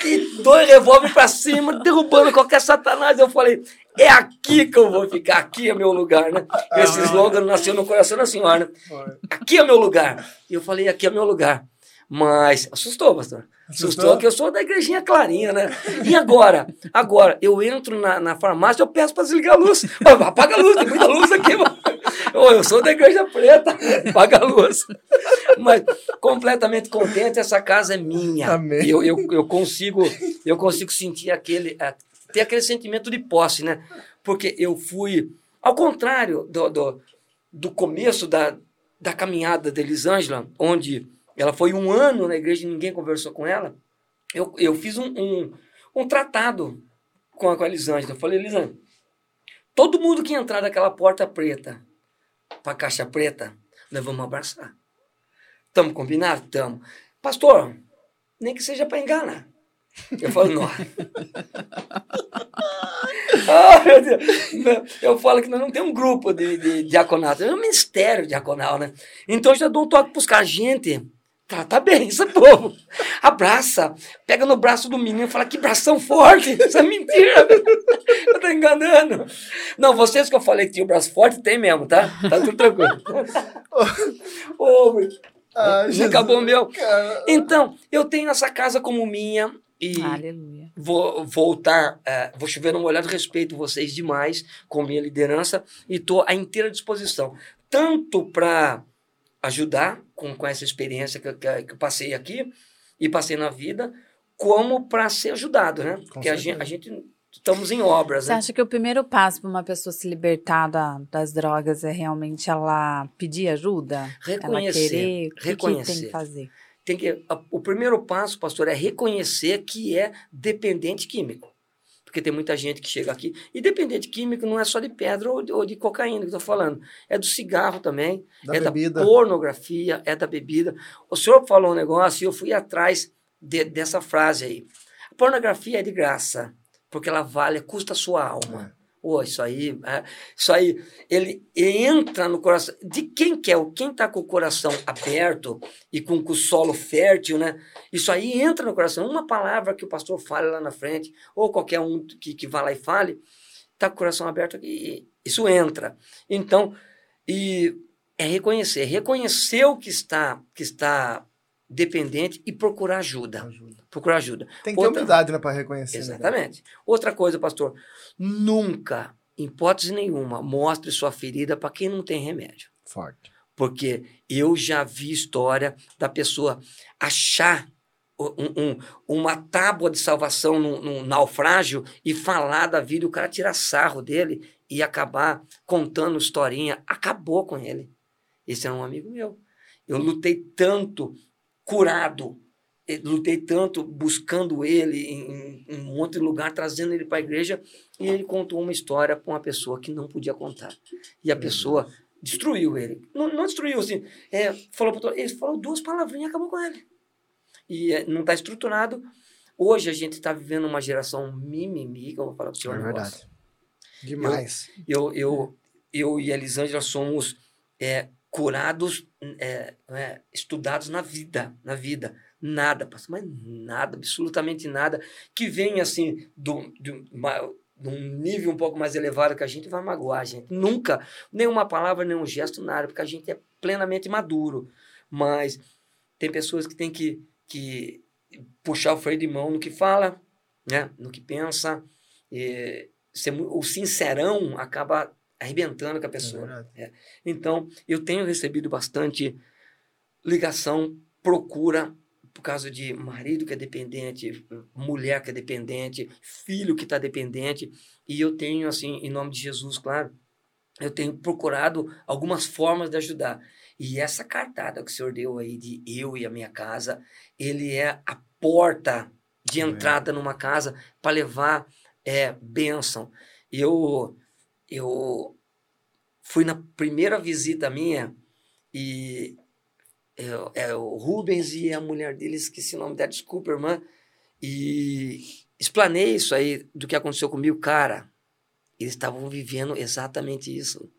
S2: e dois revólveres pra cima, derrubando qualquer satanás. Eu falei, é aqui que eu vou ficar, aqui é meu lugar, né? Esse slogan nasceu no coração da senhora, né? Aqui é meu lugar. E eu falei, aqui é meu lugar. Mas assustou, pastor. Assustou,
S1: Assustou?
S2: que eu sou da igrejinha clarinha, né? E agora? Agora, eu entro na, na farmácia, eu peço para desligar a luz. [LAUGHS] Apaga a luz, tem muita luz aqui, mano. Eu sou da igreja preta, [LAUGHS] apaga a luz. Mas completamente contente, essa casa é minha.
S1: Amém.
S2: Eu, eu, eu consigo eu consigo sentir aquele, ter aquele sentimento de posse, né? Porque eu fui, ao contrário do, do, do começo da, da caminhada da Elisângela, onde ela foi um ano na igreja e ninguém conversou com ela, eu, eu fiz um, um, um tratado com a, com a Elisângela. Eu falei, Elisângela, todo mundo que entrar daquela porta preta para a caixa preta, nós vamos abraçar. Estamos combinados? Estamos. Pastor, nem que seja para enganar. Eu falo, não. [LAUGHS] Ah, meu Deus. Eu falo que nós não temos um grupo de, de diaconato, é um ministério diaconal, né? Então eu já dou um toque pros caras, gente, tá, tá bem, esse povo. Abraça, pega no braço do menino e fala, que bração forte, isso é mentira, [LAUGHS] eu tô enganando. Não, vocês que eu falei que tinha o braço forte, tem mesmo, tá? Tá tudo tranquilo. [LAUGHS] Ô, meu,
S1: Ah,
S2: já acabou meu.
S1: Cara.
S2: Então, eu tenho essa casa como minha e
S3: Aleluia.
S2: vou voltar, eh, vou chover um olhar de respeito vocês demais com minha liderança e estou à inteira disposição, tanto para ajudar com, com essa experiência que, eu- que, eu- que eu passei aqui e passei na vida, como para ser ajudado, né?
S1: Com
S2: Porque a gente, a gente estamos em obras,
S3: Você
S2: né?
S3: acha que o primeiro passo para uma pessoa se libertar da- das drogas é realmente ela pedir ajuda?
S2: Reconhecer,
S3: ela querer? O que que,
S2: reconhecer.
S3: tem que fazer?
S2: Tem que, a- o primeiro passo, pastor, é reconhecer que é dependente químico. Porque tem muita gente que chega aqui. E dependente químico não é só de pedra ou de, ou de cocaína que eu estou falando. É do cigarro também,
S1: Da
S2: é
S1: bebida.
S2: da pornografia, é da bebida. O senhor falou um negócio e eu fui atrás de- dessa frase aí. A pornografia é de graça, porque ela vale, custa a sua alma.
S1: É.
S2: Pô, isso aí, é, isso aí, ele entra no coração. De quem que é? Quem está com o coração aberto e com, com o solo fértil, né? Isso aí entra no coração. Uma palavra que o pastor fale lá na frente, ou qualquer um que, que vá lá e fale, está com o coração aberto e isso entra. Então, e é reconhecer, reconhecer o que está, que está dependente e procurar ajuda.
S1: Ajuda.
S2: Procurar ajuda.
S1: Tem que ter
S2: Outra-
S1: humildade, né, para reconhecer. né?
S2: Exatamente. Outra coisa, pastor, nunca, em hipótese nenhuma, mostre sua ferida para quem não tem remédio.
S1: Forte.
S2: Porque eu já vi história da pessoa achar um- um- uma tábua de salvação num, num naufrágio e falar da vida, o cara tirar sarro dele e acabar contando historinha. Acabou com ele. Esse é um amigo meu. Eu lutei tanto curado, lutei tanto buscando ele em, em- um monte de lugar, trazendo ele para a igreja, e ele contou uma história para uma pessoa que não podia contar. E a pessoa destruiu ele. Não, não destruiu, assim, é, falou pro ele falou duas palavrinhas e acabou com ele. E é, não está estruturado. Hoje a gente está vivendo uma geração mimimi, que eu vou falar para o senhor
S1: É
S2: negócio.
S1: verdade. Demais.
S2: Eu, eu, eu e a Elisângela somos é, curados, é, é, estudados na vida, na vida. Nada, mas nada, absolutamente nada, que vem assim do, de, um nível um pouco mais elevado que a gente vai magoar a gente. Nunca, nenhuma palavra, nenhum gesto, nada, porque a gente é plenamente maduro. Mas tem pessoas que têm que, que puxar o freio de mão no que fala, né? no que pensa. E ser o sincerão acaba arrebentando com a
S1: É
S2: pessoa.
S1: verdade.
S2: Então, eu tenho recebido bastante ligação, procura, por causa de marido que é dependente, mulher que é dependente, filho que está dependente. E eu tenho, assim, em nome de Jesus, claro, eu tenho procurado algumas formas de ajudar. E essa cartada que o senhor deu aí de eu e a minha casa, ele é a porta de
S1: É.
S2: entrada numa casa para levar é, bênção. Eu, eu fui na primeira visita minha e eu- é, o Rubens e a mulher dele, esqueci o nome dela, desculpa, irmã, e explanei isso aí do que aconteceu comigo. Cara, eles estavam vivendo exatamente isso.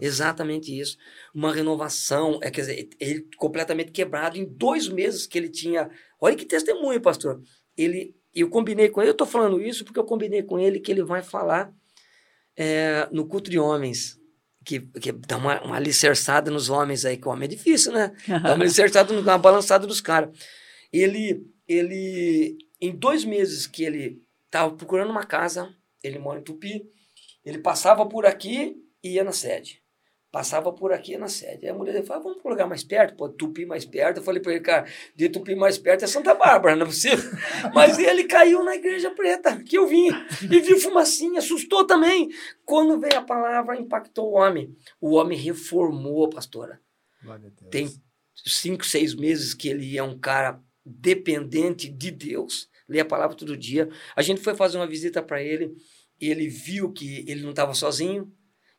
S2: Exatamente isso. Uma renovação, é, quer dizer, ele completamente quebrado em dois meses que ele tinha. Olha que testemunho, pastor. Ele, eu combinei com ele, eu estou falando isso porque eu combinei com ele que ele vai falar é, no culto de homens. Que, que dá uma, uma alicerçada nos homens aí, que o homem é difícil, né? Dá uma alicerçada, uma balançada dos caras. Ele, ele, em dois meses que ele estava procurando uma casa, ele mora em Tupi, ele passava por aqui e ia na sede. Passava por aqui na sede. Aí a mulher dele falou, "Ah, vamos para um lugar mais perto, pô, Tupi mais perto. Eu falei para ele, cara, de Tupi mais perto é Santa Bárbara, não é possível? [LAUGHS] Mas ele caiu na igreja preta, que eu vim, e viu fumacinha, assustou também. Quando veio a palavra, impactou o homem. O homem reformou, pastora.
S1: A Deus.
S2: Tem cinco, seis meses que ele é um cara dependente de Deus, lê a palavra todo dia. A gente foi fazer uma visita para ele, ele viu que ele não estava sozinho,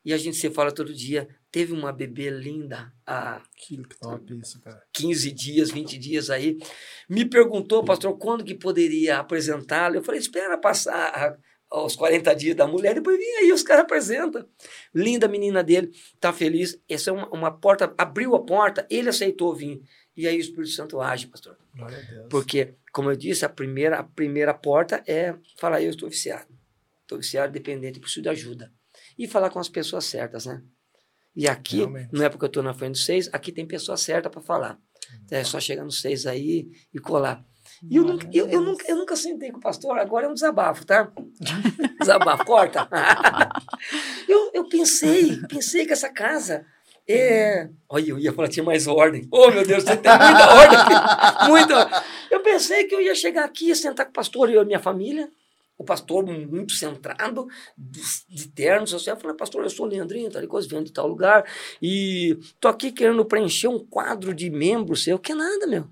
S2: e a gente se fala todo dia. Teve uma bebê linda há
S1: Que top isso, cara.
S2: 15 dias, 20 dias aí. Me perguntou, pastor, quando que poderia apresentá-lo. Eu falei, espera passar os 40 dias da mulher, depois vem aí, os caras apresentam. Linda menina dele, tá feliz. Essa é uma, uma porta, abriu a porta, ele aceitou vir. E aí o Espírito Santo age, pastor.
S1: Glória a Deus.
S2: Porque, como eu disse, a primeira, a primeira porta é falar, eu estou viciado. Estou viciado, dependente, preciso de ajuda. E falar com as pessoas certas, né? E aqui,
S1: Realmente.
S2: não é porque eu estou na frente dos seis, aqui tem pessoa certa para falar. É só chegar nos seis aí e colar. E eu nunca, eu, eu, nunca, eu nunca sentei com o pastor, agora é um desabafo, tá? [LAUGHS] Desabafo, corta. [LAUGHS] eu, eu pensei, pensei que essa casa é. Olha, eu ia falar, tinha mais ordem. Oh, meu Deus, você tem muita ordem. Muita. Eu pensei pensei que eu ia chegar aqui, sentar com o pastor e eu e minha família. O pastor muito centrado, de, de terno. Eu falei, pastor, eu sou Leandrinho, tal coisa, venho de tal lugar. E tô aqui querendo preencher um quadro de membro seu. Que nada, meu.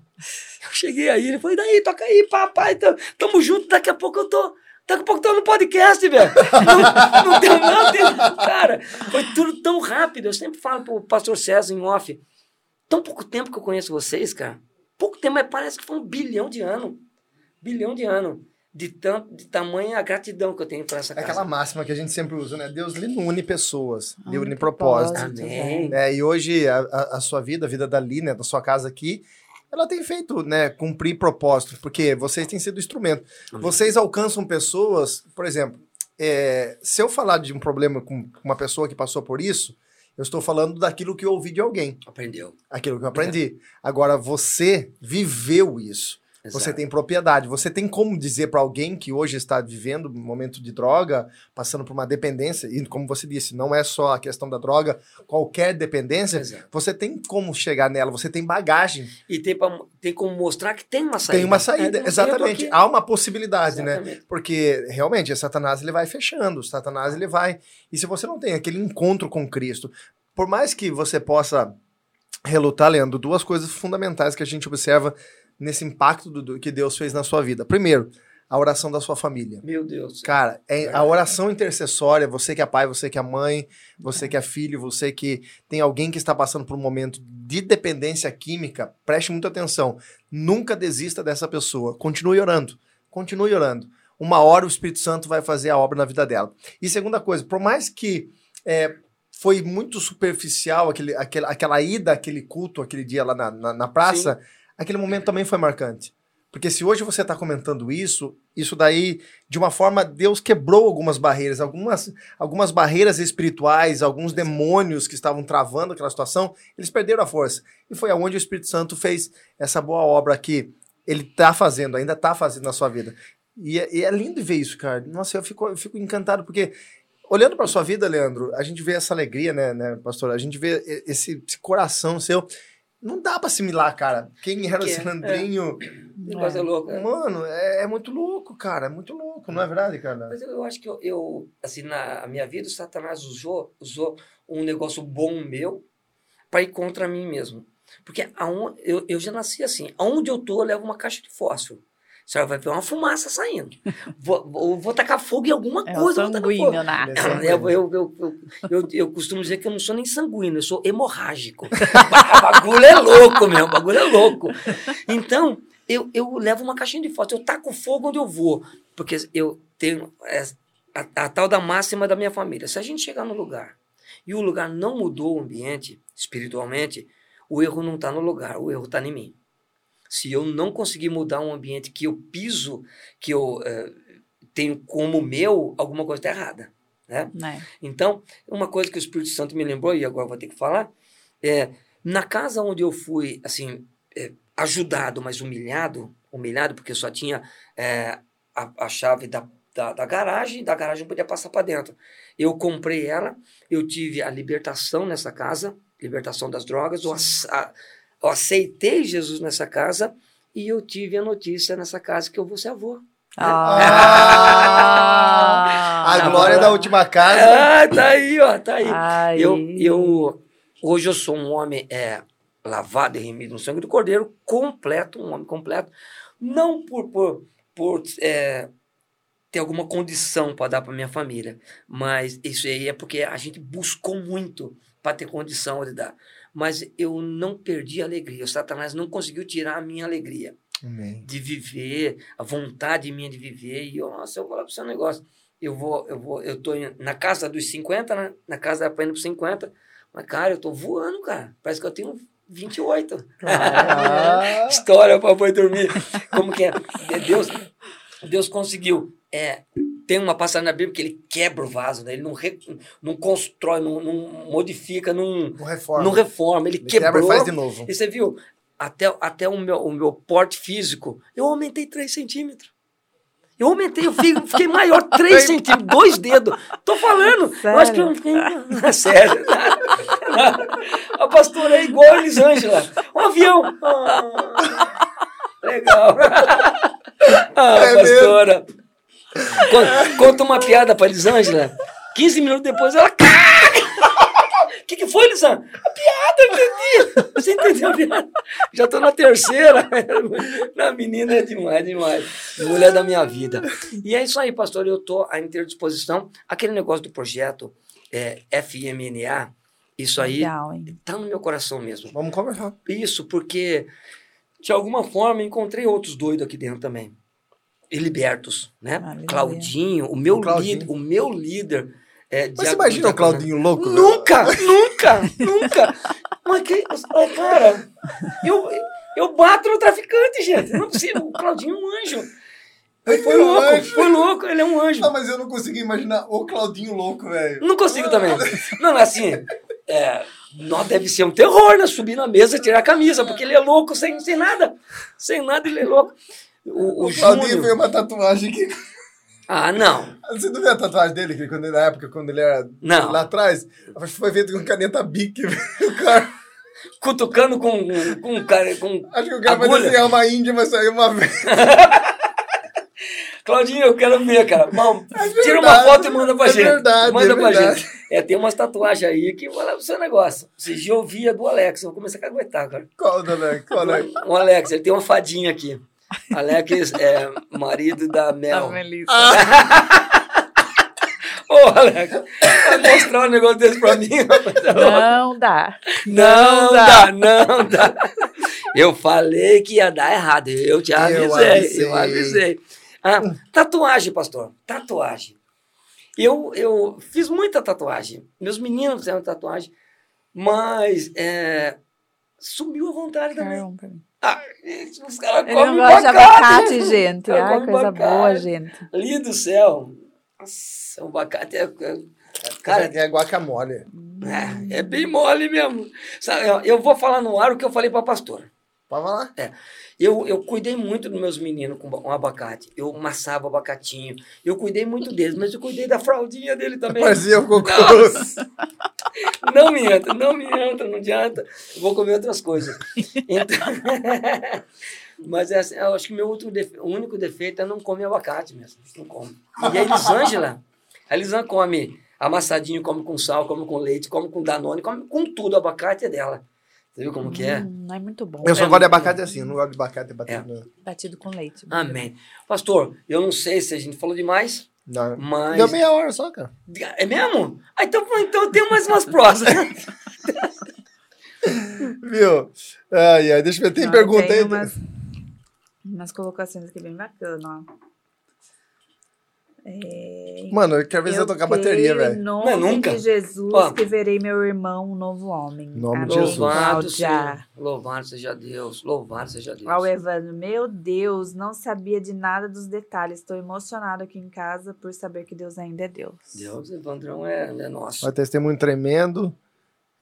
S2: Eu cheguei aí, ele falou, daí, toca aí, papai, tamo junto, daqui a pouco eu tô Daqui a pouco tô no podcast, velho. Não, não deu nada. Cara, foi tudo tão rápido. Eu sempre falo pro pastor César em off. Tão pouco tempo que eu conheço vocês, cara. Pouco tempo, mas parece que foi um bilhão de anos. Bilhão de anos. De, tanto, de tamanha gratidão que eu tenho para essa
S1: é
S2: casa.
S1: Aquela máxima que a gente sempre usa, né? Deus lhe une pessoas, lhe une propósito.
S2: Amém.
S1: É, e hoje a, a, sua vida, a vida dali, né, da sua casa aqui, ela tem feito, né, cumprir propósito, porque vocês têm sido instrumento. Amém. Vocês alcançam pessoas, por exemplo, é, se eu falar de um problema com uma pessoa que passou por isso, eu estou falando daquilo que eu ouvi de alguém.
S2: Aprendeu.
S1: Aquilo que eu aprendi. Agora, você viveu isso. Exato. Você tem propriedade. Você tem como dizer para alguém que hoje está vivendo um momento de droga, passando por uma dependência, e como você disse, não é só a questão da droga, qualquer dependência, Exato. você tem como chegar nela, você tem bagagem.
S2: E tem, pra, tem como mostrar que tem uma saída.
S1: Tem uma saída, é, exatamente. Há uma possibilidade, né? exatamente. né? Porque realmente, Satanás ele vai fechando, Satanás ele vai. E se você não tem aquele encontro com Cristo, por mais que você possa relutar, Leandro, duas coisas fundamentais que a gente observa nesse impacto do, que Deus fez na sua vida. Primeiro, a oração da sua família.
S2: Meu Deus.
S1: Cara, é a oração intercessória, você que é pai, você que é mãe, você que é filho, você que tem alguém que está passando por um momento de dependência química, preste muita atenção. Nunca desista dessa pessoa. Continue orando. Continue orando. Uma hora o Espírito Santo vai fazer a obra na vida dela. E segunda coisa, por mais que é, foi muito superficial aquele, aquele, aquela ida, aquele culto, aquele dia lá na, na, na praça, Sim aquele momento também foi marcante. Porque se hoje você está comentando isso, isso daí, de uma forma, Deus quebrou algumas barreiras, algumas, algumas barreiras espirituais, alguns demônios que estavam travando aquela situação, eles perderam a força. E foi aonde o Espírito Santo fez essa boa obra que ele está fazendo, ainda está fazendo na sua vida. E é, e é, lindo ver isso, cara. Nossa, eu fico, eu fico encantado, porque olhando para sua vida, Leandro, a gente vê essa alegria, né, né, pastor? A gente vê esse, esse coração seu não dá pra assimilar, cara. Quem era o Sandrinho.
S2: É. Coisa louca.
S1: É. Mano, é, é, muito louco, cara. É muito louco, não é verdade, cara?
S2: Mas eu, eu acho que eu, eu, assim, na minha vida, o Satanás usou, usou um negócio bom meu para ir contra mim mesmo. Porque aonde, eu, eu já nasci assim. Aonde eu tô, eu levo uma caixa de fósforo. A senhora vai ver uma fumaça saindo. Vou, vou, vou tacar fogo em alguma
S3: é
S2: coisa.
S3: É sanguíneo, né?
S2: Eu, eu, eu, eu, eu, costumo dizer que eu não sou nem sanguíneo, eu sou hemorrágico. [LAUGHS] o bagulho é louco mesmo, o bagulho é louco. Então, eu, eu levo uma caixinha de foto, eu taco fogo onde eu vou. Porque eu tenho a, a tal da máxima da minha família. Se a gente chegar no lugar e o lugar não mudou o ambiente, espiritualmente, o erro não está no lugar, o erro está em mim. Se eu não conseguir mudar um ambiente que eu piso, que eu uh, tenho como meu, alguma coisa está errada. Né? É. Então, uma coisa que o Espírito Santo me lembrou, e agora vou ter que falar, é na casa onde eu fui assim é, ajudado, mas humilhado, humilhado porque só tinha é, a, a, chave da, da, da, garagem, da garagem podia passar para dentro. Eu comprei ela, eu tive a libertação nessa casa, libertação das drogas, ou a, a, eu aceitei Jesus nessa casa e eu tive a notícia nessa casa que eu vou ser avô.
S1: Ah, [LAUGHS] a glória da última casa.
S2: Ah, tá aí, ó, tá aí. Eu, eu, hoje eu sou um homem é, lavado e remido no sangue do Cordeiro, completo, um homem completo. Não por, por, por é, ter alguma condição para dar para minha família, mas isso aí é porque a gente buscou muito para ter condição de dar mas eu não perdi a alegria. O Satanás não conseguiu tirar a minha alegria
S1: Amém.
S2: de viver, a vontade minha de viver. E eu, nossa, eu vou falar para você um negócio. Eu vou, eu vou, eu tô na casa dos 50, né? na casa da indo para 50. Mas, cara, eu tô voando, cara. Parece que eu tenho 28. Ah. [LAUGHS] História para foi dormir. Como que é? [LAUGHS] Deus, Deus conseguiu é, tem uma passagem na Bíblia que ele quebra o vaso, né? ele não, re, não constrói, não, não modifica, não,
S1: não, reforma.
S2: não reforma. Ele, ele quebrou. Quebra
S1: e faz de novo.
S2: E você viu, até, até o, meu, o meu porte físico, eu aumentei 3 centímetros. Eu aumentei, eu fiquei, maior [LAUGHS] 3 centímetros, dois dedos. Tô falando. Sério? Eu acho que eu não fiquei. [LAUGHS] Sério. [LAUGHS] A pastora é igual a Elisângela. Um avião. Ah. legal. ah,
S1: É
S2: pastora. Con- Conta uma piada pra Elisângela. 15 minutos depois ela. O que, que foi, Elisângela? A piada, eu entendi. Você entendeu a piada? Já tô na terceira. [LAUGHS] Na menina é demais, demais. Mulher da minha vida. E é isso aí, pastor. Eu tô à inteira disposição. Aquele negócio do projeto é, FMNA, isso aí
S3: Legal, hein?
S2: tá no meu coração mesmo.
S1: Vamos conversar.
S2: Isso, porque de alguma forma encontrei outros doidos aqui dentro também. E libertos, né?
S3: Aleluia.
S2: Claudinho, o meu
S1: O Claudinho.
S2: líder, o meu líder. É,
S1: Mas você imagina o. Claudinho louco? né?
S2: Nunca, nunca, nunca. Mas que, ah, cara, eu, eu bato no traficante, gente. Não é possível. O Claudinho é um anjo. Ele foi
S1: é um
S2: louco,
S1: anjo.
S2: foi louco, ele é um anjo.
S1: Ah, mas eu não consigo imaginar o Claudinho louco, velho.
S2: Não consigo também. Não, mas assim, é, nós deve ser um terror, né? Subir na mesa e tirar a camisa, porque ele é louco sem, sem nada. Sem nada, ele é louco. O, o
S1: O Claudinho fez uma tatuagem aqui.
S2: Ah, não.
S1: Você não viu a tatuagem dele, que quando, na época, quando ele era
S2: Não.
S1: lá atrás? Que foi feito com caneta Bic. [LAUGHS] O cara,
S2: Cutucando com, com cara. Com...
S1: acho que o cara vai
S2: Agulha.
S1: desenhar uma índia, mas saiu uma vez. [LAUGHS]
S2: Claudinho, eu quero ver, cara. Bom, [LAUGHS] tira uma
S1: verdade,
S2: foto e manda pra
S1: é
S2: gente.
S1: verdade,
S2: manda
S1: é
S2: pra
S1: verdade.
S2: gente. É, tem umas tatuagens aí que vou lá pro seu negócio. Esses dias eu vi a do Alex, eu vou começar a caguetar, cara.
S1: Qual, né? Qual, né?
S2: O Alex, ele tem uma fadinha aqui. Alex é marido da Mel.
S3: Melissa. [LAUGHS]
S2: Ô, Alex, vai mostrar um negócio desse pra mim?
S3: Não dá.
S2: Não dá, não dá. Eu falei que ia dar errado. Eu te avisei, eu
S1: avisei.
S2: avisei. Ah, tatuagem, pastor. Tatuagem. Eu, eu fiz muita tatuagem. Meus meninos fizeram tatuagem. Mas é, sumiu a vontade também.
S3: Caramba, pra.
S2: Ah, gente, os caras comem
S3: gosta de abacate,
S2: né?
S3: gente. Ai,
S2: come
S3: coisa
S2: abacate.
S3: boa, gente.
S2: Ali do céu. Nossa, o abacate é... é- Cara,
S1: é guacamole.
S2: é, é bem mole mesmo. Sabe, eu- vou falar no ar o que eu falei para a pastora.
S1: Pode falar?
S2: Eu, eu cuidei muito dos meus meninos com com abacate. Eu amassava abacatinho. Eu cuidei muito deles, mas eu cuidei da fraldinha dele também.
S1: Parecia o.
S2: Nossa! Não me entra, não me entra, não adianta. Eu vou comer outras coisas. Então, [LAUGHS] mas é assim, eu acho que meu outro defe- único defeito é não comer abacate mesmo. Não come. E a Elisângela, a Elisângela come amassadinho, come com sal, come com leite, come com danone, come com tudo. O abacate é dela. Você viu como que é?
S3: Hum, não é muito bom.
S1: Eu só
S2: É,
S1: gosto de abacate assim, eu não gosto de abacate batido.
S3: Batido com leite.
S2: Amém. Pastor, eu não sei se a gente falou demais,
S1: Não.
S2: mas.
S1: Deu meia hora só, cara.
S2: É mesmo? Ah, então, então eu tenho mais umas prosas. [LAUGHS]
S1: Viu? Ai, ai, deixa eu ver. Tem
S3: Não,
S1: pergunta
S3: tem
S1: aí?
S3: Umas, umas colocações aqui bem bacanas, ó. É,
S1: Mano, eu quero ver se eu tocar bateria, velho.
S3: nome
S2: Não, nunca.
S3: de Jesus,
S2: Ó.
S3: que verei meu irmão, um novo homem.
S1: Em nome de Jesus.
S2: Louvado seja, louvado seja Deus, louvado seja Deus.
S3: Ao Evandro, meu Deus, não sabia de nada dos detalhes. Estou emocionado aqui em casa por saber que Deus ainda é Deus.
S2: Deus, Evandrão é, é nosso.
S1: Vai testemunho tremendo.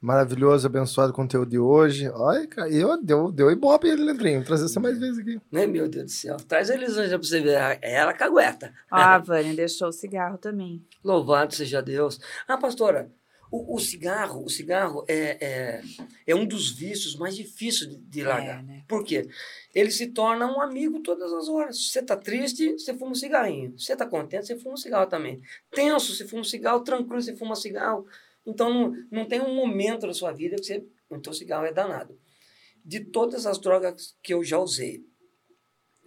S1: Maravilhoso, abençoado conteúdo de hoje. Olha, cara, eu, deu, deu ibope ele, Leandrinho. Trazer você mais vezes aqui.
S2: Né, meu Deus do céu. Traz a Elisângela pra você ver. É ela cagueta.
S3: Ó, a Vânia deixou o cigarro também. [LAUGHS]
S2: Louvado seja Deus. Ah, pastora, o, o cigarro, o cigarro é, é, é um dos vícios mais difíceis de, de largar.
S3: É, né?
S2: Por quê? Ele se torna um amigo todas as horas. Se você tá triste, você fuma um cigarrinho. Se você tá contente, você fuma um cigarro também. Tenso, você fuma um cigarro. Tranquilo, você fuma um cigarro. Então, não, não tem um momento da sua vida que você... Então, cigarro é danado. De todas as drogas que eu já usei,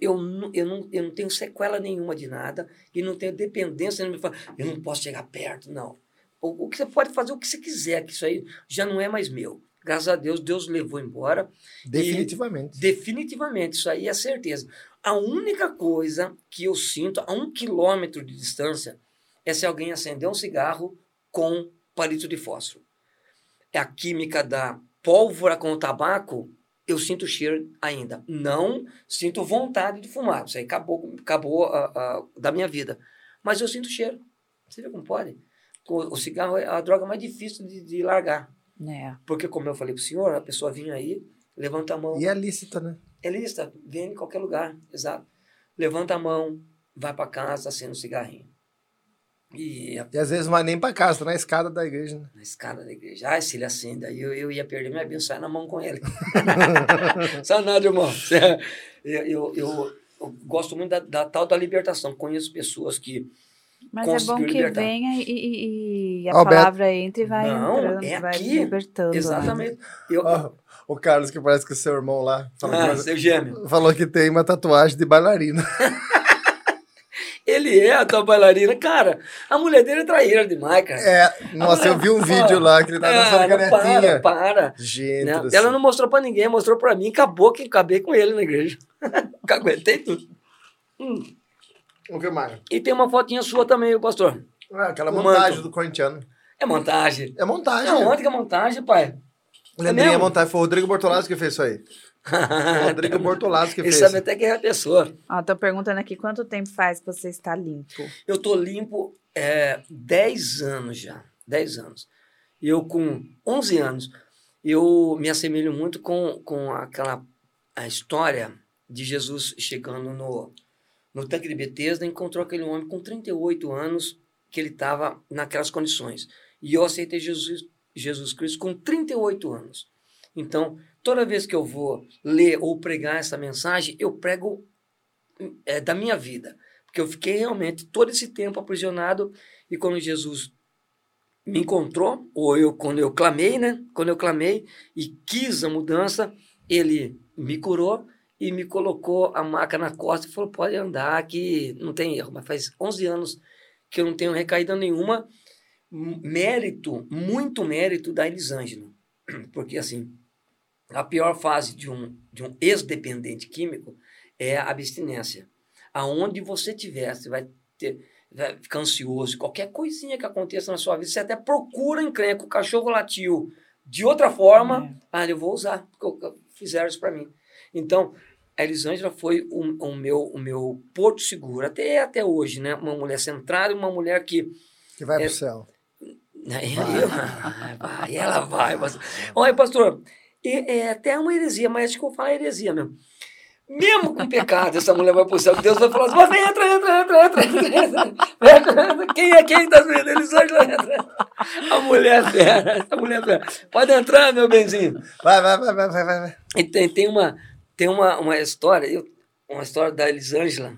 S2: eu não, eu, não, eu não tenho sequela nenhuma de nada e não tenho dependência. Não me fala, eu não posso chegar perto, não. O, o que você pode fazer o que você quiser, que isso aí já não é mais meu. Graças a Deus, Deus levou embora.
S1: Definitivamente.
S2: Definitivamente, isso aí é certeza. A única coisa que eu sinto a um quilômetro de distância é se alguém acender um cigarro com palito de fósforo. É a química da pólvora com o tabaco, eu sinto cheiro ainda. Não sinto vontade de fumar. Isso aí acabou, acabou da minha vida. Mas eu sinto o cheiro. Você vê como pode? O, o cigarro é a droga mais difícil de, de largar.
S3: É.
S2: Porque, como eu falei para o senhor, a pessoa vinha aí, levanta a mão.
S1: E é lícita, né?
S2: É lista, vem em qualquer lugar, exato. Levanta a mão, vai para casa, acende um cigarrinho. E,
S1: e às vezes não vai nem para casa, tá na escada da igreja. Né?
S2: Na escada da igreja. Ah, se ele acende, aí eu, eu ia perder minha bênção, sair na mão com ele. [LAUGHS] Só nada, irmão. Eu, eu, eu, eu gosto muito da, da, tal da libertação. Conheço pessoas que.
S3: Mas é bom que libertar. venha e, e, a Alberto. palavra entre e vai Não, entrando, é vai aqui, libertando.
S2: Né? Exatamente. Eu,
S1: oh, o Carlos, que parece que é seu irmão lá.
S2: Ah, seu gêmeo.
S1: Falou que tem uma tatuagem de bailarina. [LAUGHS]
S2: Ele é a tua bailarina. Cara, a mulher dele é traíra demais, cara.
S1: É, nossa, eu vi um vídeo lá que ele tá dançando
S2: cara, canetinha. Para, para.
S1: Gente
S2: né? Ela não mostrou pra ninguém, mostrou pra mim. Acabou que acabei com ele na igreja. [LAUGHS] Aguentei tudo.
S1: Hum. O que mais?
S2: E tem uma fotinha sua também, pastor.
S1: Ah, aquela o montagem manto. do corintiano.
S2: É montagem.
S1: É montagem.
S2: É onde que é montagem, pai?
S1: Lembrei é a montagem, foi o Rodrigo Bortolazzi que fez isso aí. [LAUGHS] Rodrigo Bortolazzi que
S2: Ele
S1: fez.
S2: Ele sabe até quem é a pessoa.
S3: Ó, tô perguntando aqui, quanto tempo faz que você está limpo?
S2: Eu tô limpo é, 10 anos já. 10 anos. Eu com 11 anos, eu me assemelho muito com, com aquela a história de Jesus chegando no, no tanque de Betesda, encontrou aquele homem com 38 anos que ele estava naquelas condições. E eu aceitei Jesus, Jesus Cristo com 38 anos. Então, toda vez que eu vou ler ou pregar essa mensagem, eu prego é, da minha vida. Porque eu fiquei realmente todo esse tempo aprisionado e quando Jesus me encontrou, ou eu quando eu clamei, né? Quando eu clamei e quis a mudança, ele me curou e me colocou a maca na costa e falou: pode andar, que não tem erro. Mas faz 11 anos que eu não tenho recaída nenhuma. Mérito, muito mérito da Elisângela. [CLEARS THROAT] Porque assim, a pior fase de um, de um ex-dependente químico é a abstinência. Aonde você tiver, você vai ter vai ficar ansioso, qualquer coisinha que aconteça na sua vida, você até procura encrenca, o cachorro latiu de outra forma, é. ah, eu vou usar, porque fizeram isso para mim. Então, a Elisângela foi o, o, meu, o meu porto seguro, até, até hoje, né? Uma mulher centrada, uma mulher que...
S1: Que vai é, para o céu.
S2: Vai. vai, ela vai. Pastor. Olha, pastor, é, é até uma heresia, mas acho que eu vou falar heresia mesmo. Mesmo com pecado, essa mulher vai pro céu, Deus vai falar assim, mas entra, entra, entra, entra, entra, [LAUGHS] Quem é quem tá vendo? Eles entra. A mulher fera, a mulher fera. Pode entrar, meu benzinho.
S1: Vai, vai, vai, vai, vai, vai.
S2: E tem, tem, uma, tem uma, uma história, eu, uma história da Elisângela,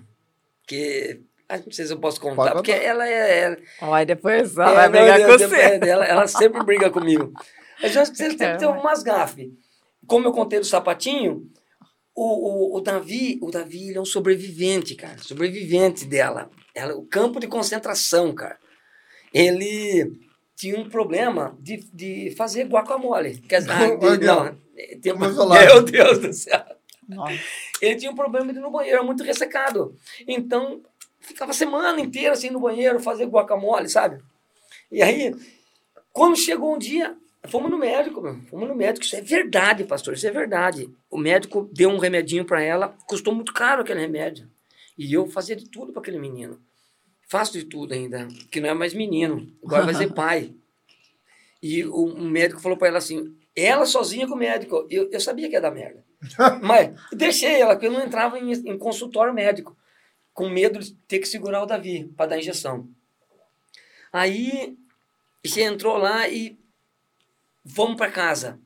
S2: que não sei se eu posso contar, Pode porque contar. ela é. Ela,
S3: Olha, depois ela é, vai brigar com você.
S2: Ela, ela sempre briga [LAUGHS] comigo. Mas eu sempre tem umas gafes. Como eu contei do sapatinho, o, o, o Davi, o Davi ele é um sobrevivente, cara. Sobrevivente dela. Ela, o campo de concentração, cara. Ele tinha um problema de, de fazer guacamole. Quer dizer, [LAUGHS] ah, de, não, tem, [LAUGHS] meu Deus do céu. Nossa. Ele tinha um problema de ir no banheiro, muito ressecado. Então, ficava a semana inteira assim no banheiro, fazer guacamole, sabe? E aí, quando chegou um dia, Fomos no médico, meu. Fomos no médico. Isso é verdade, pastor. Isso é verdade. O médico deu um remedinho para ela. Custou muito caro aquele remédio. E eu fazia de tudo para aquele menino. Faço de tudo ainda. Que não é mais menino. Agora vai ser [LAUGHS] pai. E o, o médico falou para ela assim: ela sozinha com o médico. Eu, eu sabia que ia dar merda. [LAUGHS] Mas deixei ela, porque eu não entrava em, em consultório médico. Com medo de ter que segurar o Davi para dar injeção. Aí você entrou lá e vamos para casa.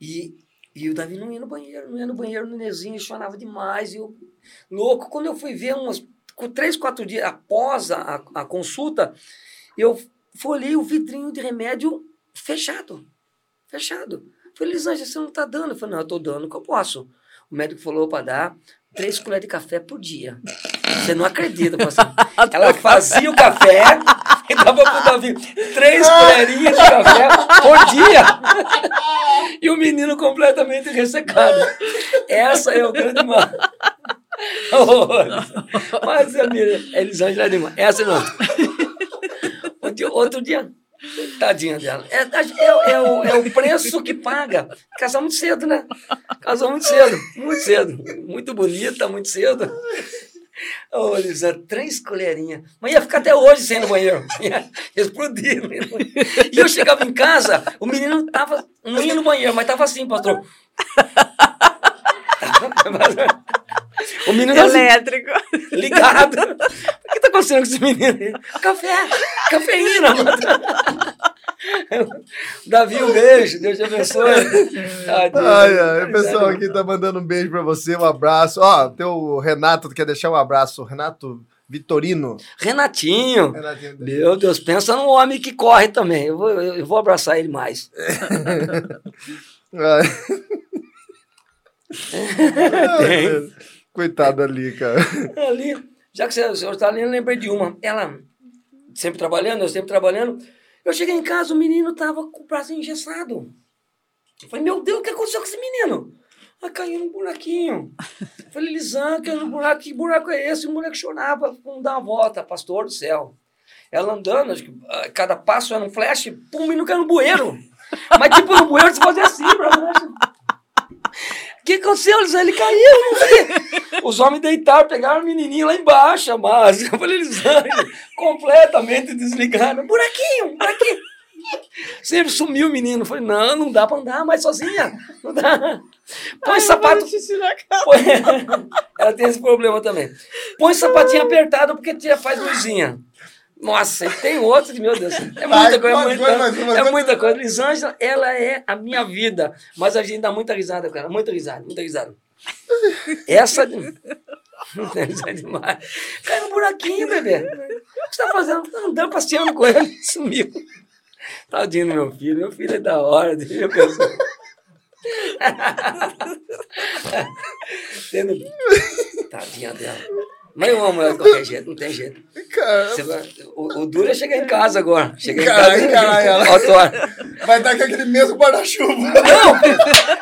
S2: E, e o Davi não ia no banheiro, não ia no banheiro, no Nezinho, chorava demais. E eu, louco, quando eu fui ver uns três, quatro dias após a, a consulta, eu folhei o vidrinho de remédio fechado. Fechado. falei, Lisângela, você não está dando? Eu falei, não, eu estou dando o que eu posso. O médico falou para dar três colheres de café por dia. Você não acredita, pastor. [LAUGHS] Ela fazia o café [LAUGHS] e dava pro Davi três colherinhas de café por dia. [LAUGHS] E o menino completamente ressecado. Essa é o grande mal. Mas minha Elisângela é demais. Essa não. Outro dia, Tadinha dela. É, é, é, o, é o preço que paga. Casar muito cedo, né? Casou muito cedo, muito cedo. Muito bonita, muito cedo. Ô, oh, Lisa, três colherinhas. Mas ia ficar até hoje sem no banheiro. Ia explodir. E eu chegava em casa, o menino tava, não ia no banheiro, mas tava assim, pastor. O menino assim,
S3: Elétrico.
S2: ligado. O que tá acontecendo com esse menino? Café, cafeína. Davi, um beijo, Deus te abençoe. Tadinho.
S1: Ai, ai, o pessoal aqui tá mandando um beijo pra você, um abraço. Ó, teu Renato quer deixar um abraço. Renato Vitorino.
S2: Renatinho.
S1: Renatinho.
S2: Meu Deus, pensa num homem que corre também. Eu vou, eu vou abraçar ele mais. [LAUGHS]
S1: Ai. [LAUGHS]
S2: Tem.
S1: Ai, Coitado ali, cara.
S2: Ali, já que você- está ali, eu lembrei de uma. Ela, sempre trabalhando, eu sempre trabalhando. Eu cheguei em casa, o menino estava com o braço engessado. Eu falei, meu Deus, o que aconteceu com esse menino? Ah, caiu num buraquinho. Eu falei, Lisan, num buraco, que buraco é esse? O moleque chorava, vamos dar uma volta, pastor do céu. Ela andando, acho que ah, cada passo era um flash, pum, o menino caiu no bueiro. Mas tipo, no bueiro você fazia assim, pra baixo. O que aconteceu, Lisan? Ele caiu, não sei. [LAUGHS] Os homens deitaram, pegaram o menininho lá embaixo, mas [LAUGHS] eu falei, Elisângela, completamente desligaram. Buraquinho, buraquinho. Sempre sumiu o menino. Eu falei, não, não dá pra andar mais sozinha. Não dá. Põe sapato. Põe... [LAUGHS] Ela tem esse problema também. Põe sapatinho apertado porque faz luzinha. Nossa, e tem outro meu Deus, é muita coisa, é muita, é muita coisa. Lisângela, ela é a minha vida. Mas a gente dá muita risada com ela, muita risada, muita risada. Essa. Essa é demais. Cai no buraquinho, bebê. O que você tá fazendo? Tá andando, passeando com ele, [LAUGHS] sumiu. Tadinho do meu filho, meu filho é da hora, deixa eu pensar. [LAUGHS] Tendo... Tadinha dela. Mas eu amo ela de qualquer jeito, não tem jeito.
S1: Cara,
S2: Você vai- o, o duro é chegar em casa agora. Chegar em
S1: Caralho,
S2: casa.
S1: caralho, ela- vai dar com aquele mesmo guarda-chuva.
S2: Não,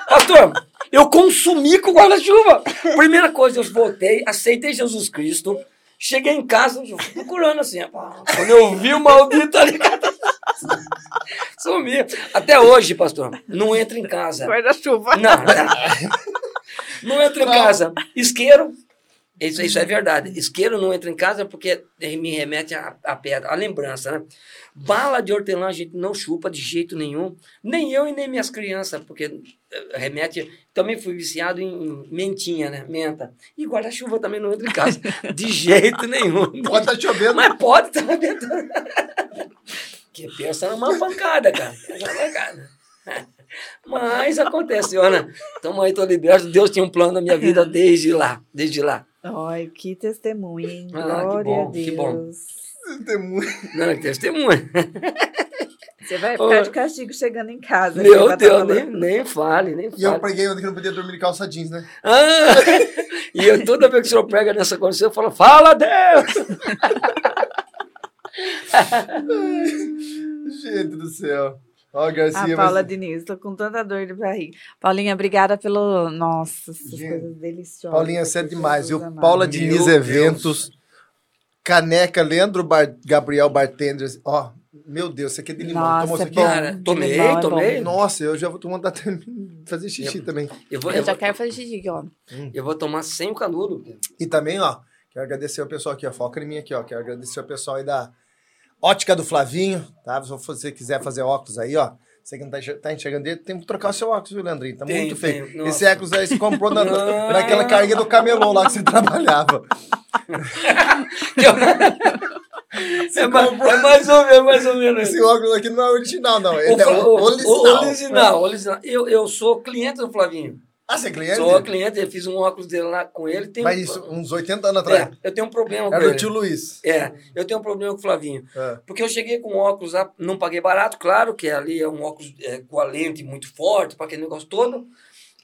S2: pastor, eu consumi com guarda-chuva. Primeira coisa, eu voltei, aceitei Jesus Cristo, cheguei em casa, procurando assim. Quando eu vi o maldito ali, [LAUGHS] sumi. Até hoje, pastor, não entra em casa.
S3: Guarda-chuva.
S2: Não, não. Não entra em casa. Isqueiro, isso, isso é verdade. Isqueiro não entra em casa porque me remete à, à pedra, à lembrança, né? Bala de hortelã a gente não chupa de jeito nenhum. Nem eu e nem minhas crianças, porque eh, remete. Também fui viciado em mentinha, né? Menta. E guarda-chuva também não entra em casa. [LAUGHS] De jeito nenhum.
S1: Pode estar chovendo.
S2: Mas pode estar ventando. Que pensa numa pancada, cara. Pensa numa pancada. Mas acontece, Ana. Estamos aí, tô liberto. Deus tinha um plano na minha vida desde lá. Desde lá.
S3: Ai, que testemunho, hein?
S2: Ah, que
S3: Glória
S2: bom,
S3: a Deus.
S2: que bom.
S1: Tem muito.
S2: Não, que testemunha.
S3: Você vai ficar de castigo chegando em casa.
S2: Meu
S3: vai
S2: Deus,
S3: tá
S2: nem, nem fale, nem
S1: E eu
S2: fale.
S1: preguei ontem que não podia dormir de calça jeans, né?
S2: Ah, [LAUGHS] e eu, toda vez que o senhor prega nessa condição, eu falo, fala Deus! [LAUGHS]
S1: Gente do céu. Ó, Garcia,
S3: A Paula
S1: mas...
S3: Diniz, tô com tanta dor de barriga. Paulinha, obrigada pelo. Nossa, essas
S1: Gente,
S3: coisas deliciosas.
S1: Paulinha, você é demais. E
S3: amado.
S1: Paula
S2: Meu
S1: Diniz
S2: Deus.
S1: Eventos, Caneca, Leandro Bar- Gabriel Bartenders. Ó, meu Deus, você aqui é de limão.
S3: Nossa,
S1: Tomou isso
S3: é
S1: aqui?
S2: Cara,
S3: de
S2: tomei,
S3: limão é
S2: tomei.
S3: bom.
S1: Nossa, eu já vou tomar até fazer xixi também.
S2: Eu vou,
S3: Eu
S2: eu,
S3: já
S2: vou,
S3: quero fazer xixi aqui, ó.
S2: eu vou tomar sem o canudo.
S1: E também, ó, quero agradecer o pessoal aqui, ó. Foca em mim aqui, ó. Quero agradecer o pessoal aí da Ótica do Flavinho, tá? Se você quiser fazer óculos aí, ó. Você que não tá tá enxergando dele, tem que trocar o seu óculos, viu, Leandrinho? Tá
S2: Tenho,
S1: muito feio.
S2: tenho.
S1: Esse óculos aí você comprou na, naquela [LAUGHS] carga do camelô lá que você [LAUGHS] trabalhava. [LAUGHS]
S2: É, ma- é mais ou menos, mais ou menos.
S1: Esse óculos aqui não é original, não.
S2: O,
S1: Ele é
S2: Fla-
S1: o,
S2: o-
S1: original.
S2: o original, o original. Eu, eu sou cliente do Flavinho.
S1: Ah, você é cliente?
S2: Sou cliente, eu fiz um óculos dele lá com ele. Tem
S1: Mas
S2: um,
S1: isso, uns 80 anos atrás.
S2: é, eu tenho um problema com
S1: Era do
S2: ele.
S1: tio Luiz.
S2: É, eu tenho um problema com o Flavinho.
S1: É.
S2: Porque eu cheguei com óculos lá, não paguei barato, claro, que ali é um óculos é, com a lente muito forte, para aquele negócio todo.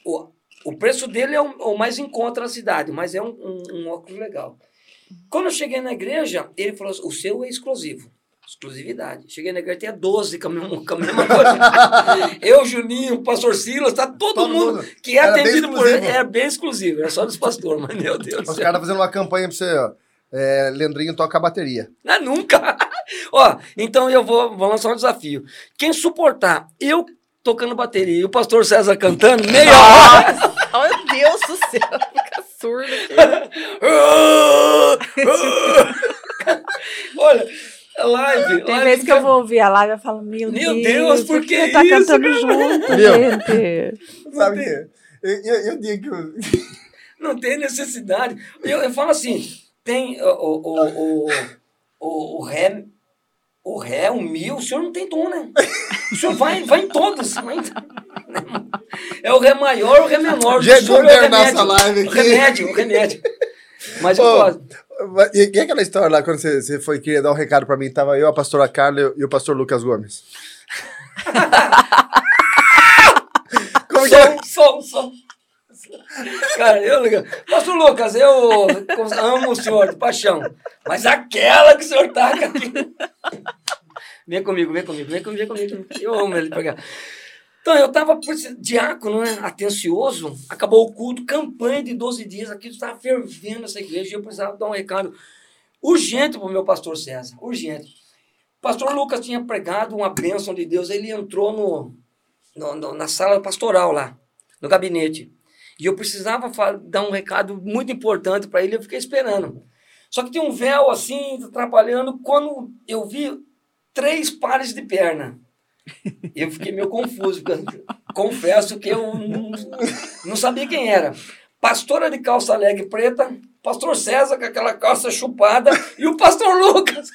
S2: O, o preço dele é o, o mais em conta na cidade, mas é um, um, um óculos legal. Quando eu cheguei na igreja, ele falou assim, o seu é exclusivo. Exclusividade. Cheguei na igreja, tinha 12 com a mesma, com a mesma coisa. [LAUGHS] eu, Juninho, o pastor Silas, tá todo,
S1: Todo
S2: mundo,
S1: mundo.
S2: que é atendido por ele. Era bem exclusivo, era só dos pastores, [LAUGHS] mas meu Deus do
S1: Os caras fazendo uma campanha pra você, ó. É, Leandrinho toca a bateria.
S2: Ah, nunca! [LAUGHS] Ó, então eu vou, vou lançar um desafio. Quem suportar eu tocando bateria e o pastor César cantando, meia hora.
S3: Oh, meu Deus do céu, [LAUGHS] fica surdo.
S2: Olha, a live.
S3: Tem
S2: live
S3: vezes que eu vou ouvir a live e falo, meu,
S2: Meu
S3: Deus,
S2: Deus, por que
S3: você tá
S2: isso,
S3: cantando
S2: cara?
S3: junto,
S1: Meu.
S3: gente?
S1: Sabe o? Eu, eu, eu digo que [LAUGHS] eu-
S2: Não tem necessidade. Eu, eu falo assim, tem o, o, o, o, o ré, o ré, o mil, o senhor não tem dom, né? O senhor vai, vai em todos. Vai em... [LAUGHS] É o ré maior, o ré menor.
S1: Gente, vamos
S2: é o
S1: terminar essa live
S2: O
S1: aqui.
S2: remédio, o remédio. Mas eu gosto.
S1: E e aquela história lá, quando você, você foi querer dar um recado pra mim, tava eu, a pastora Carla e o pastor Lucas Gomes. [LAUGHS] Como que é?
S2: Som, som, som. Cara, eu, Pastor Lucas, eu amo o senhor de paixão, mas aquela que o senhor taca aqui. Vem comigo, vem comigo, vem comigo, vem comigo. Eu amo ele pra cá. Então, eu estava diácono, né, atencioso, acabou o culto, campanha de 12 dias, aquilo estava fervendo essa igreja, eu precisava dar um recado urgente para o meu pastor César, urgente. Pastor Lucas tinha pregado uma bênção de Deus, ele entrou no, no- no- na sala pastoral lá, no gabinete. E eu precisava dar um recado muito importante para ele, eu fiquei esperando. Só que tinha um véu assim, atrapalhando, quando eu vi três pares de perna. Eu fiquei meio confuso, confesso que eu não, não sabia quem era. Pastora de calça leg preta, pastor César com aquela calça chupada e o pastor Lucas.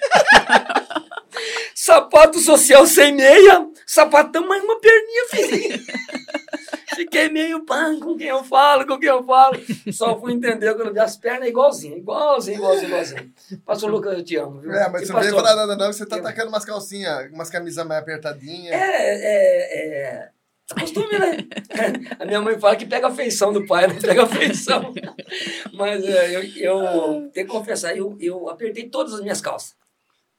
S2: Sapato social sem meia, sapatão, mas uma perninha fininha. [LAUGHS] Fiquei meio pã, com quem eu falo, com quem eu falo. Só fui entender quando vi as pernas igualzinho, igualzinho, igualzinho, igualzinho. Pastor Lucas, eu te amo. Viu?
S1: É, mas
S2: E
S1: você não veio falar nada não, você tá
S2: Eu-
S1: tacando umas calcinhas, umas camisas mais apertadinhas.
S2: É, é, é. É costume, né? [LAUGHS] A minha mãe fala que pega a feição do pai, não pega a feição. [LAUGHS] Mas é, eu, eu tenho que confessar, eu, eu apertei todas as minhas calças.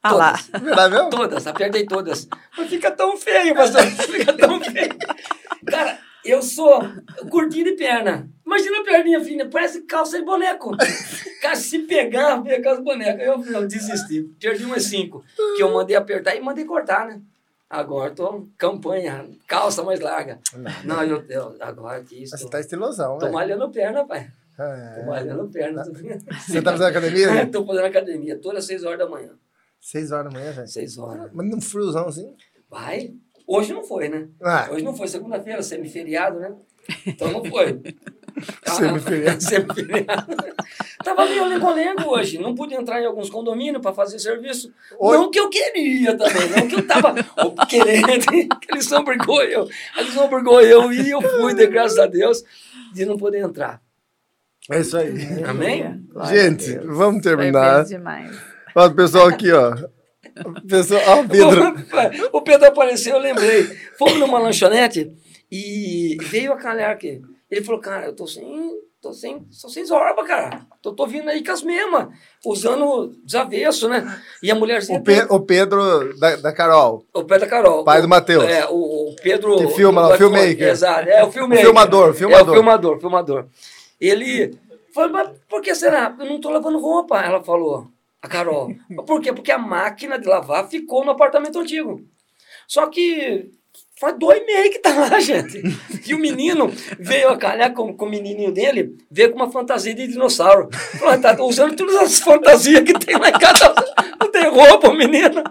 S3: Ah lá.
S1: Verdade mesmo?
S2: Todas, apertei todas. Mas fica tão feio, pastor. [LAUGHS] Fica tão feio. Cara, eu sou curtinho de perna. Imagina a perninha fina, parece calça de boneco. Cara, se pegar, pegar as bonecas. Eu, eu desisti. Perdi umas cinco. Que eu mandei apertar e mandei cortar, né? Agora tô campanha, calça mais larga. Não, eu, eu agora que isso.
S1: Você
S2: Tô,
S1: tá estilosão,
S2: tô
S1: né?
S2: malhando perna, pai. Tô
S1: É.
S2: malhando perna.
S1: Você tá fazendo academia? [LAUGHS]
S2: Tô fazendo academia todas as seis horas da manhã.
S1: Seis horas da manhã, velho.
S2: Seis horas.
S1: Mas num friozão assim.
S2: Vai. Hoje não foi, né?
S1: Ah,
S2: Hoje não foi segunda-feira, semiferiado, né? Então não foi. [LAUGHS]
S1: Semiferiado. [LAUGHS]
S2: semiferiado. Tava meio lengo-lengo hoje. Não pude entrar em alguns condomínios para fazer serviço.
S1: Oi.
S2: Não que eu queria também, não que eu tava [LAUGHS] querendo. que Eles obrigou eu. Eles obrigou eu e eu fui, de graças a Deus, de não poder entrar.
S1: é isso aí.
S2: Amém?
S3: Glória
S1: Gente, vamos
S3: Foi
S1: terminar.
S3: bem demais.
S1: Ó, o pessoal aqui, ó. O pessoal, ó, o [LAUGHS] Pedro.
S2: O Pedro apareceu, eu lembrei. Fomos numa lanchonete e veio a calhar aqui. Ele falou, cara, eu tô sem. Tô sem, tô sem zorba, cara. Tô, tô vindo aí com as mesmas, usando desavesso, né? E a mulherzinha.
S1: O, Pe- o Pedro da, da Carol.
S2: O Pedro da Carol.
S1: Pai
S2: O-
S1: do Matheus.
S2: É, o, o Pedro.
S1: Que filma lá, o
S2: iPhone.
S1: filmmaker.
S2: Exato, é o filmmaker.
S1: O filmador, o filmador.
S2: É o filmador, filmador. Ele falou, mas por que será? Eu não tô lavando roupa. Ela falou, a Carol. por quê? Porque a máquina de lavar ficou no apartamento antigo. Só que faz dois meses que tá lá, [LAUGHS] gente. E o menino veio a calhar com, com o menininho dele, veio com uma fantasia de dinossauro. Falou, tá usando todas as fantasias que tem lá em casa. Não tem roupa, menino.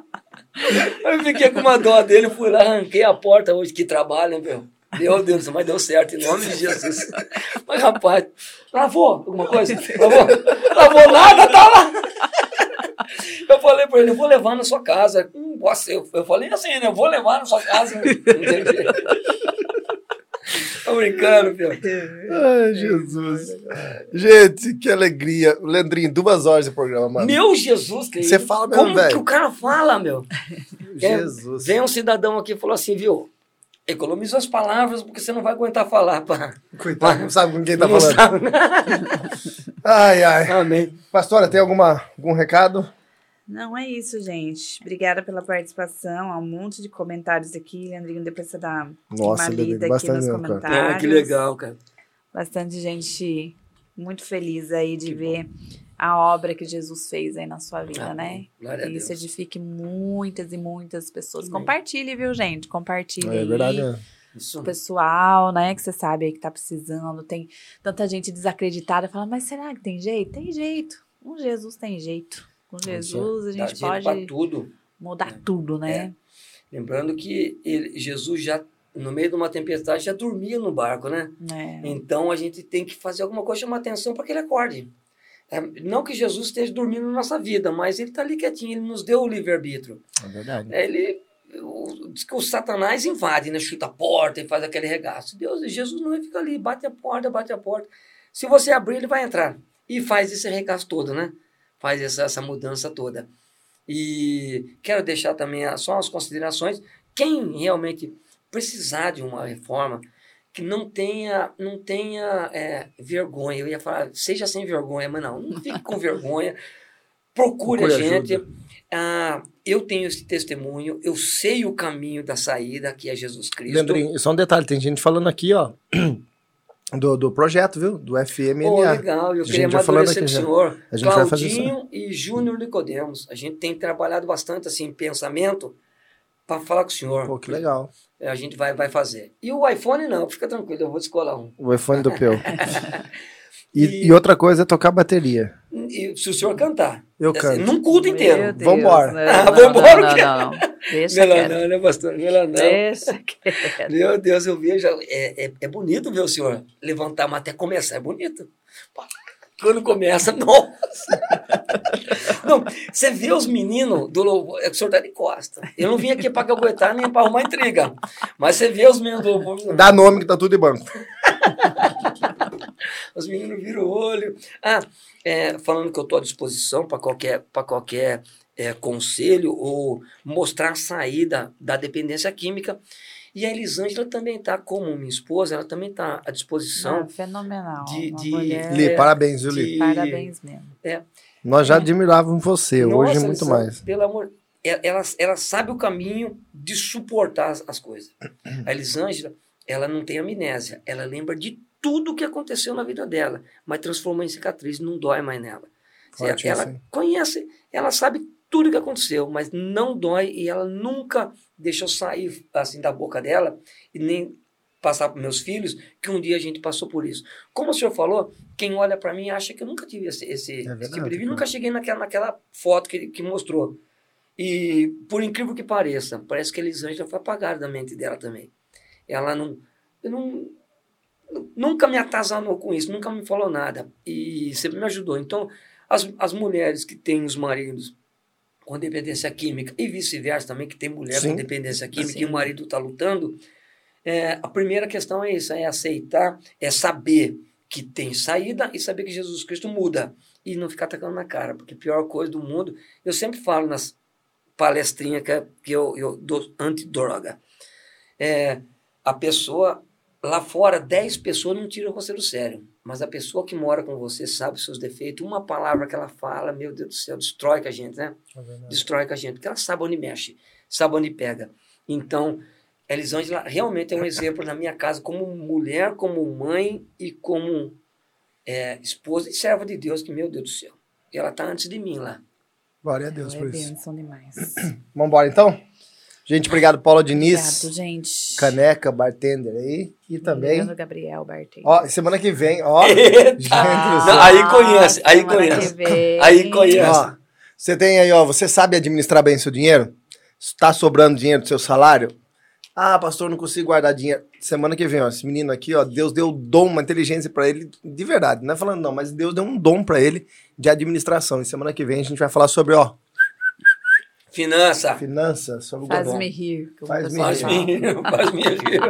S2: Eu fiquei com uma dó dele, fui lá, arranquei a porta hoje, que trabalho, meu. Meu Deus, mas deu certo, em nome de Jesus. Mas, rapaz, lavou alguma coisa? Lavou? Lavou nada, tá lá. Eu falei pra ele, eu vou levar na sua casa. Hum, eu, eu falei assim, né? Eu vou levar na sua casa. [LAUGHS] Tô brincando, filho.
S1: Ai, Jesus. Gente, que alegria. Leandrinho, duas horas de programa, mano.
S2: Meu Jesus, que
S1: Você fala mesmo,
S2: Como
S1: velho.
S2: que o cara fala, meu? [LAUGHS]
S1: Jesus.
S2: Vem um cidadão aqui e falou assim, viu? Economiza as palavras porque você não vai aguentar falar. Pá.
S1: Coitado, não sabe com quem tá
S2: Não
S1: falando.
S2: sabe.
S1: Ai, ai.
S2: Amém.
S1: Pastora, tem alguma, algum recado?
S3: Não é isso, gente. Obrigada pela participação. Há um monte de comentários aqui. Leandrinho, depois você dá
S1: Nossa,
S3: uma lida aqui
S1: bastante
S3: nos
S1: cara.
S3: comentários.
S2: É, que legal, cara.
S3: Bastante gente muito feliz aí de ver a obra que Jesus fez aí na sua vida,
S2: Amém.
S3: né?
S2: Glória
S3: Que isso
S2: Deus.
S3: edifique muitas e muitas pessoas.
S2: Amém.
S3: Compartilhe, viu, gente? Compartilhe
S1: É
S3: aí.
S1: verdade. né?
S2: Isso.
S3: O pessoal, né, que você sabe aí que tá precisando, tem tanta gente desacreditada, fala, mas será que tem jeito? Tem jeito. Com Jesus tem jeito. Com Jesus a gente pode
S2: tudo.
S3: mudar tudo, né?
S2: Lembrando que ele- Jesus já no meio de uma tempestade, já dormia no barco, né?
S3: É.
S2: Então a gente tem que fazer alguma coisa, chamar atenção para que ele acorde. É, não que Jesus esteja dormindo na nossa vida, mas ele está ali quietinho, ele nos deu o livre-arbítrio.
S1: É verdade.
S2: É, Ele, diz que o Satanás invade, né? chuta a porta e faz aquele regaço. Deus, Jesus não fica ali, bate a porta, bate a porta. Se você abrir, ele vai entrar. E faz esse regaço todo, né? Faz essa, essa mudança toda. E quero deixar também só as considerações. Quem realmente precisar de uma reforma, que não tenha, não tenha é, vergonha. Eu ia falar, seja sem vergonha, mas não, não fique com vergonha. Procure,
S1: Procure
S2: a gente.
S1: ajuda.
S2: Ah, eu tenho esse testemunho, eu sei o caminho da saída, que é Jesus Cristo.
S1: Leandrinho, só um detalhe, tem gente falando aqui, ó, do, do projeto, viu? Do FMNA.
S2: Pô, legal, eu
S1: A
S2: queria amadurecer com o senhor.
S1: A gente vai fazer isso.
S2: Claudinho e Júnior Nicodemos. A gente tem trabalhado bastante assim pensamento para falar com o senhor.
S1: Pô, que legal.
S2: É, A gente vai, vai fazer. E o iPhone não, fica tranquilo, eu vou descolar um.
S1: O iPhone do Peu. [LAUGHS] E,
S2: E-
S1: e outra coisa é tocar bateria.
S2: E se o senhor cantar.
S1: Eu
S2: assim,
S1: canto.
S2: Num culto
S3: Meu
S2: inteiro.
S3: Deus,
S1: Vambora.
S2: Ah,
S3: não,
S2: vambora,
S3: Não,
S2: o quê?
S3: não, não. Deixa.
S2: Melanão, né, pastor? Melanão.
S3: Deixa quieto.
S2: Meu Deus, eu vejo. É, é, é bonito ver o senhor levantar, mas até começar é bonito. Quando começa, [LAUGHS] nossa! Não, você vê os meninos do louvor, é que o senhor tá de costa. Eu não vim aqui para caguetar nem para arrumar intriga. Mas você vê os meninos do louvor.
S1: Dá nome que tá tudo em banco. [LAUGHS] [LAUGHS]
S2: Os meninos viram o olho. Ah, é, falando que eu estou à disposição para qualquer, pra qualquer é, conselho ou mostrar a saída da dependência química. E a Elisângela também está, como minha esposa, ela também está à disposição.
S3: Não, fenomenal.
S2: de- de-
S3: mulher-
S1: Li,
S2: É,
S1: parabéns, viu, Li?
S2: de-
S3: Parabéns mesmo.
S1: Nós já admirávamos você, hoje
S2: Nossa,
S1: muito
S2: Elisângela,
S1: mais.
S2: Pelo amor. Ela, ela, ela sabe o caminho de suportar as, as coisas. A Elisângela, ela não tem amnésia. Ela lembra de tudo o que aconteceu na vida dela, mas transformou em cicatriz, não dói mais nela. Ela conhece, ela sabe tudo o que aconteceu, mas não dói e ela nunca deixou sair assim da boca dela e nem passar para meus filhos que um dia a gente passou por isso. Como o senhor falou, quem olha para mim acha que eu nunca tive esse, esse, esse
S1: É verdade,
S2: tipo de vida, nunca cheguei naquela, naquela foto que, que mostrou. E por incrível que pareça, parece que a Elisângela foi apagada da mente dela também. Ela não, eu não nunca me atazanou com isso, nunca me falou nada e sempre me ajudou. Então, as, as mulheres que têm os maridos com dependência química e vice-versa também, que tem mulher
S1: Sim.
S2: com dependência química
S3: Sim.
S2: e o marido está lutando, é, a primeira questão é isso, é aceitar, é saber que tem saída e saber que Jesus Cristo muda e não ficar atacando na cara, porque a pior coisa do mundo, eu sempre falo nas palestrinhas que, que eu, eu dou antidroga, é, a pessoa lá fora, 10 pessoas não tiram você do sério. Mas a pessoa que mora com você sabe os seus defeitos. Uma palavra que ela fala, meu Deus do céu, destrói com a gente, né? Destrói com a gente. Porque ela sabe onde mexe, sabe onde pega. Então, Elisângela realmente é um exemplo na minha casa como mulher, como mãe e como é, esposa e serva de Deus, que, meu Deus do céu. E ela está antes de mim lá.
S1: Glória a Deus
S3: É
S1: por isso.
S3: bênção demais. [CLEARS THROAT]
S1: Vamos embora então? Gente, obrigado, Paula Diniz,
S3: Obrigado, gente.
S1: Caneca, bartender aí. E também.
S3: Leandro Gabriel Bartei.
S1: Ó, semana que vem, ó. [LAUGHS] Gente
S2: Não, aí conhece, aí conhece.
S3: que vem.
S2: Aí conhece.
S1: Ó, você tem aí, ó, você sabe administrar bem seu dinheiro? Está sobrando dinheiro do seu salário? Ah, pastor, não consigo guardar dinheiro. Semana que vem, ó, esse menino aqui, ó, Deus deu dom, uma inteligência pra ele, de verdade, não é falando não, mas Deus deu um dom pra ele de administração. E semana que vem a gente vai falar sobre, ó,
S2: Finança.
S1: finanças, sobre o
S3: Faz-me
S1: governo.
S3: rir.
S1: Faz-me
S3: pessoal
S2: Faz-me
S3: fala.
S2: faz-me rir.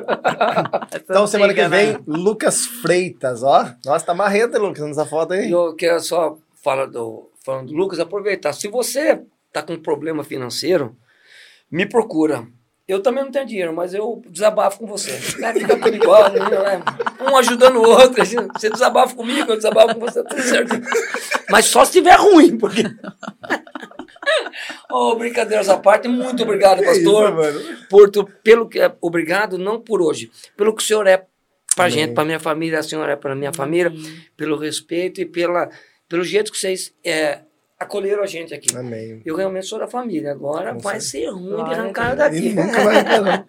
S2: [LAUGHS]
S1: Então, semana que vem,
S3: né?
S1: Lucas Freitas, ó. Nossa, tá marrento, hein, Lucas, nessa foto aí.
S2: Eu quero só falar do, falando do Lucas, aproveitar. Se você está com problema financeiro, me procura. Eu também não tenho dinheiro, mas eu desabafo com você. Né? Fica tudo igual, né? um ajudando o outro. assim. Você desabafa comigo, eu desabafo com você, tudo certo. Mas só se estiver ruim, porque. Oh, brincadeiras à parte, muito obrigado,
S1: Que isso,
S2: pastor.
S1: mano?
S2: por tu, pelo que é obrigado não por hoje, pelo que o senhor é para
S1: Amém.
S2: gente, para minha família, a senhora é para minha família, pelo respeito e pela pelo jeito que vocês é, acolheram a gente aqui.
S1: Amém.
S2: Eu realmente sou da família. Agora
S1: Com
S2: vai ser ruim de
S3: Glória a
S2: arrancar daqui.
S1: E nunca vai não.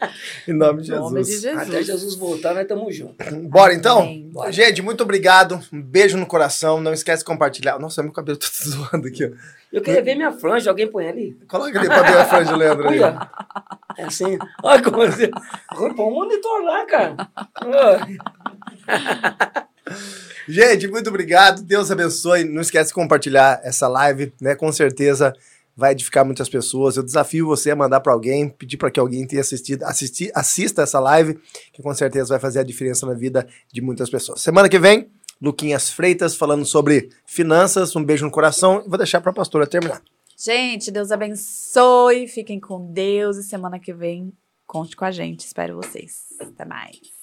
S1: [LAUGHS] Em nome de
S3: Em nome de
S1: Jesus.
S2: Até Jesus voltar, nós estamos juntos.
S1: Bora então?
S3: Amém.
S2: Bora.
S1: Gente, muito obrigado. Um beijo no coração. Não esquece de compartilhar. Nossa, meu cabelo tá [LAUGHS] zoando aqui, ó.
S2: Eu queria ver minha franja, alguém põe ali.
S1: Coloca ali pra ver a franja, Leandro.
S2: É assim. Olha como você. Põe um monitor lá, cara. [LAUGHS]
S1: Gente, muito obrigado. Deus abençoe. Não esquece de compartilhar essa live, né? Com certeza vai edificar muitas pessoas. Eu desafio você a mandar para alguém, pedir para que alguém tenha assistido, assista essa live, que com certeza vai fazer a diferença na vida de muitas pessoas. Semana que vem, Luquinhas Freitas falando sobre finanças. Um beijo no coração e vou deixar para a pastora terminar.
S3: Gente, Deus abençoe. Fiquem com Deus e semana que vem conte com a gente. Espero vocês. Até mais.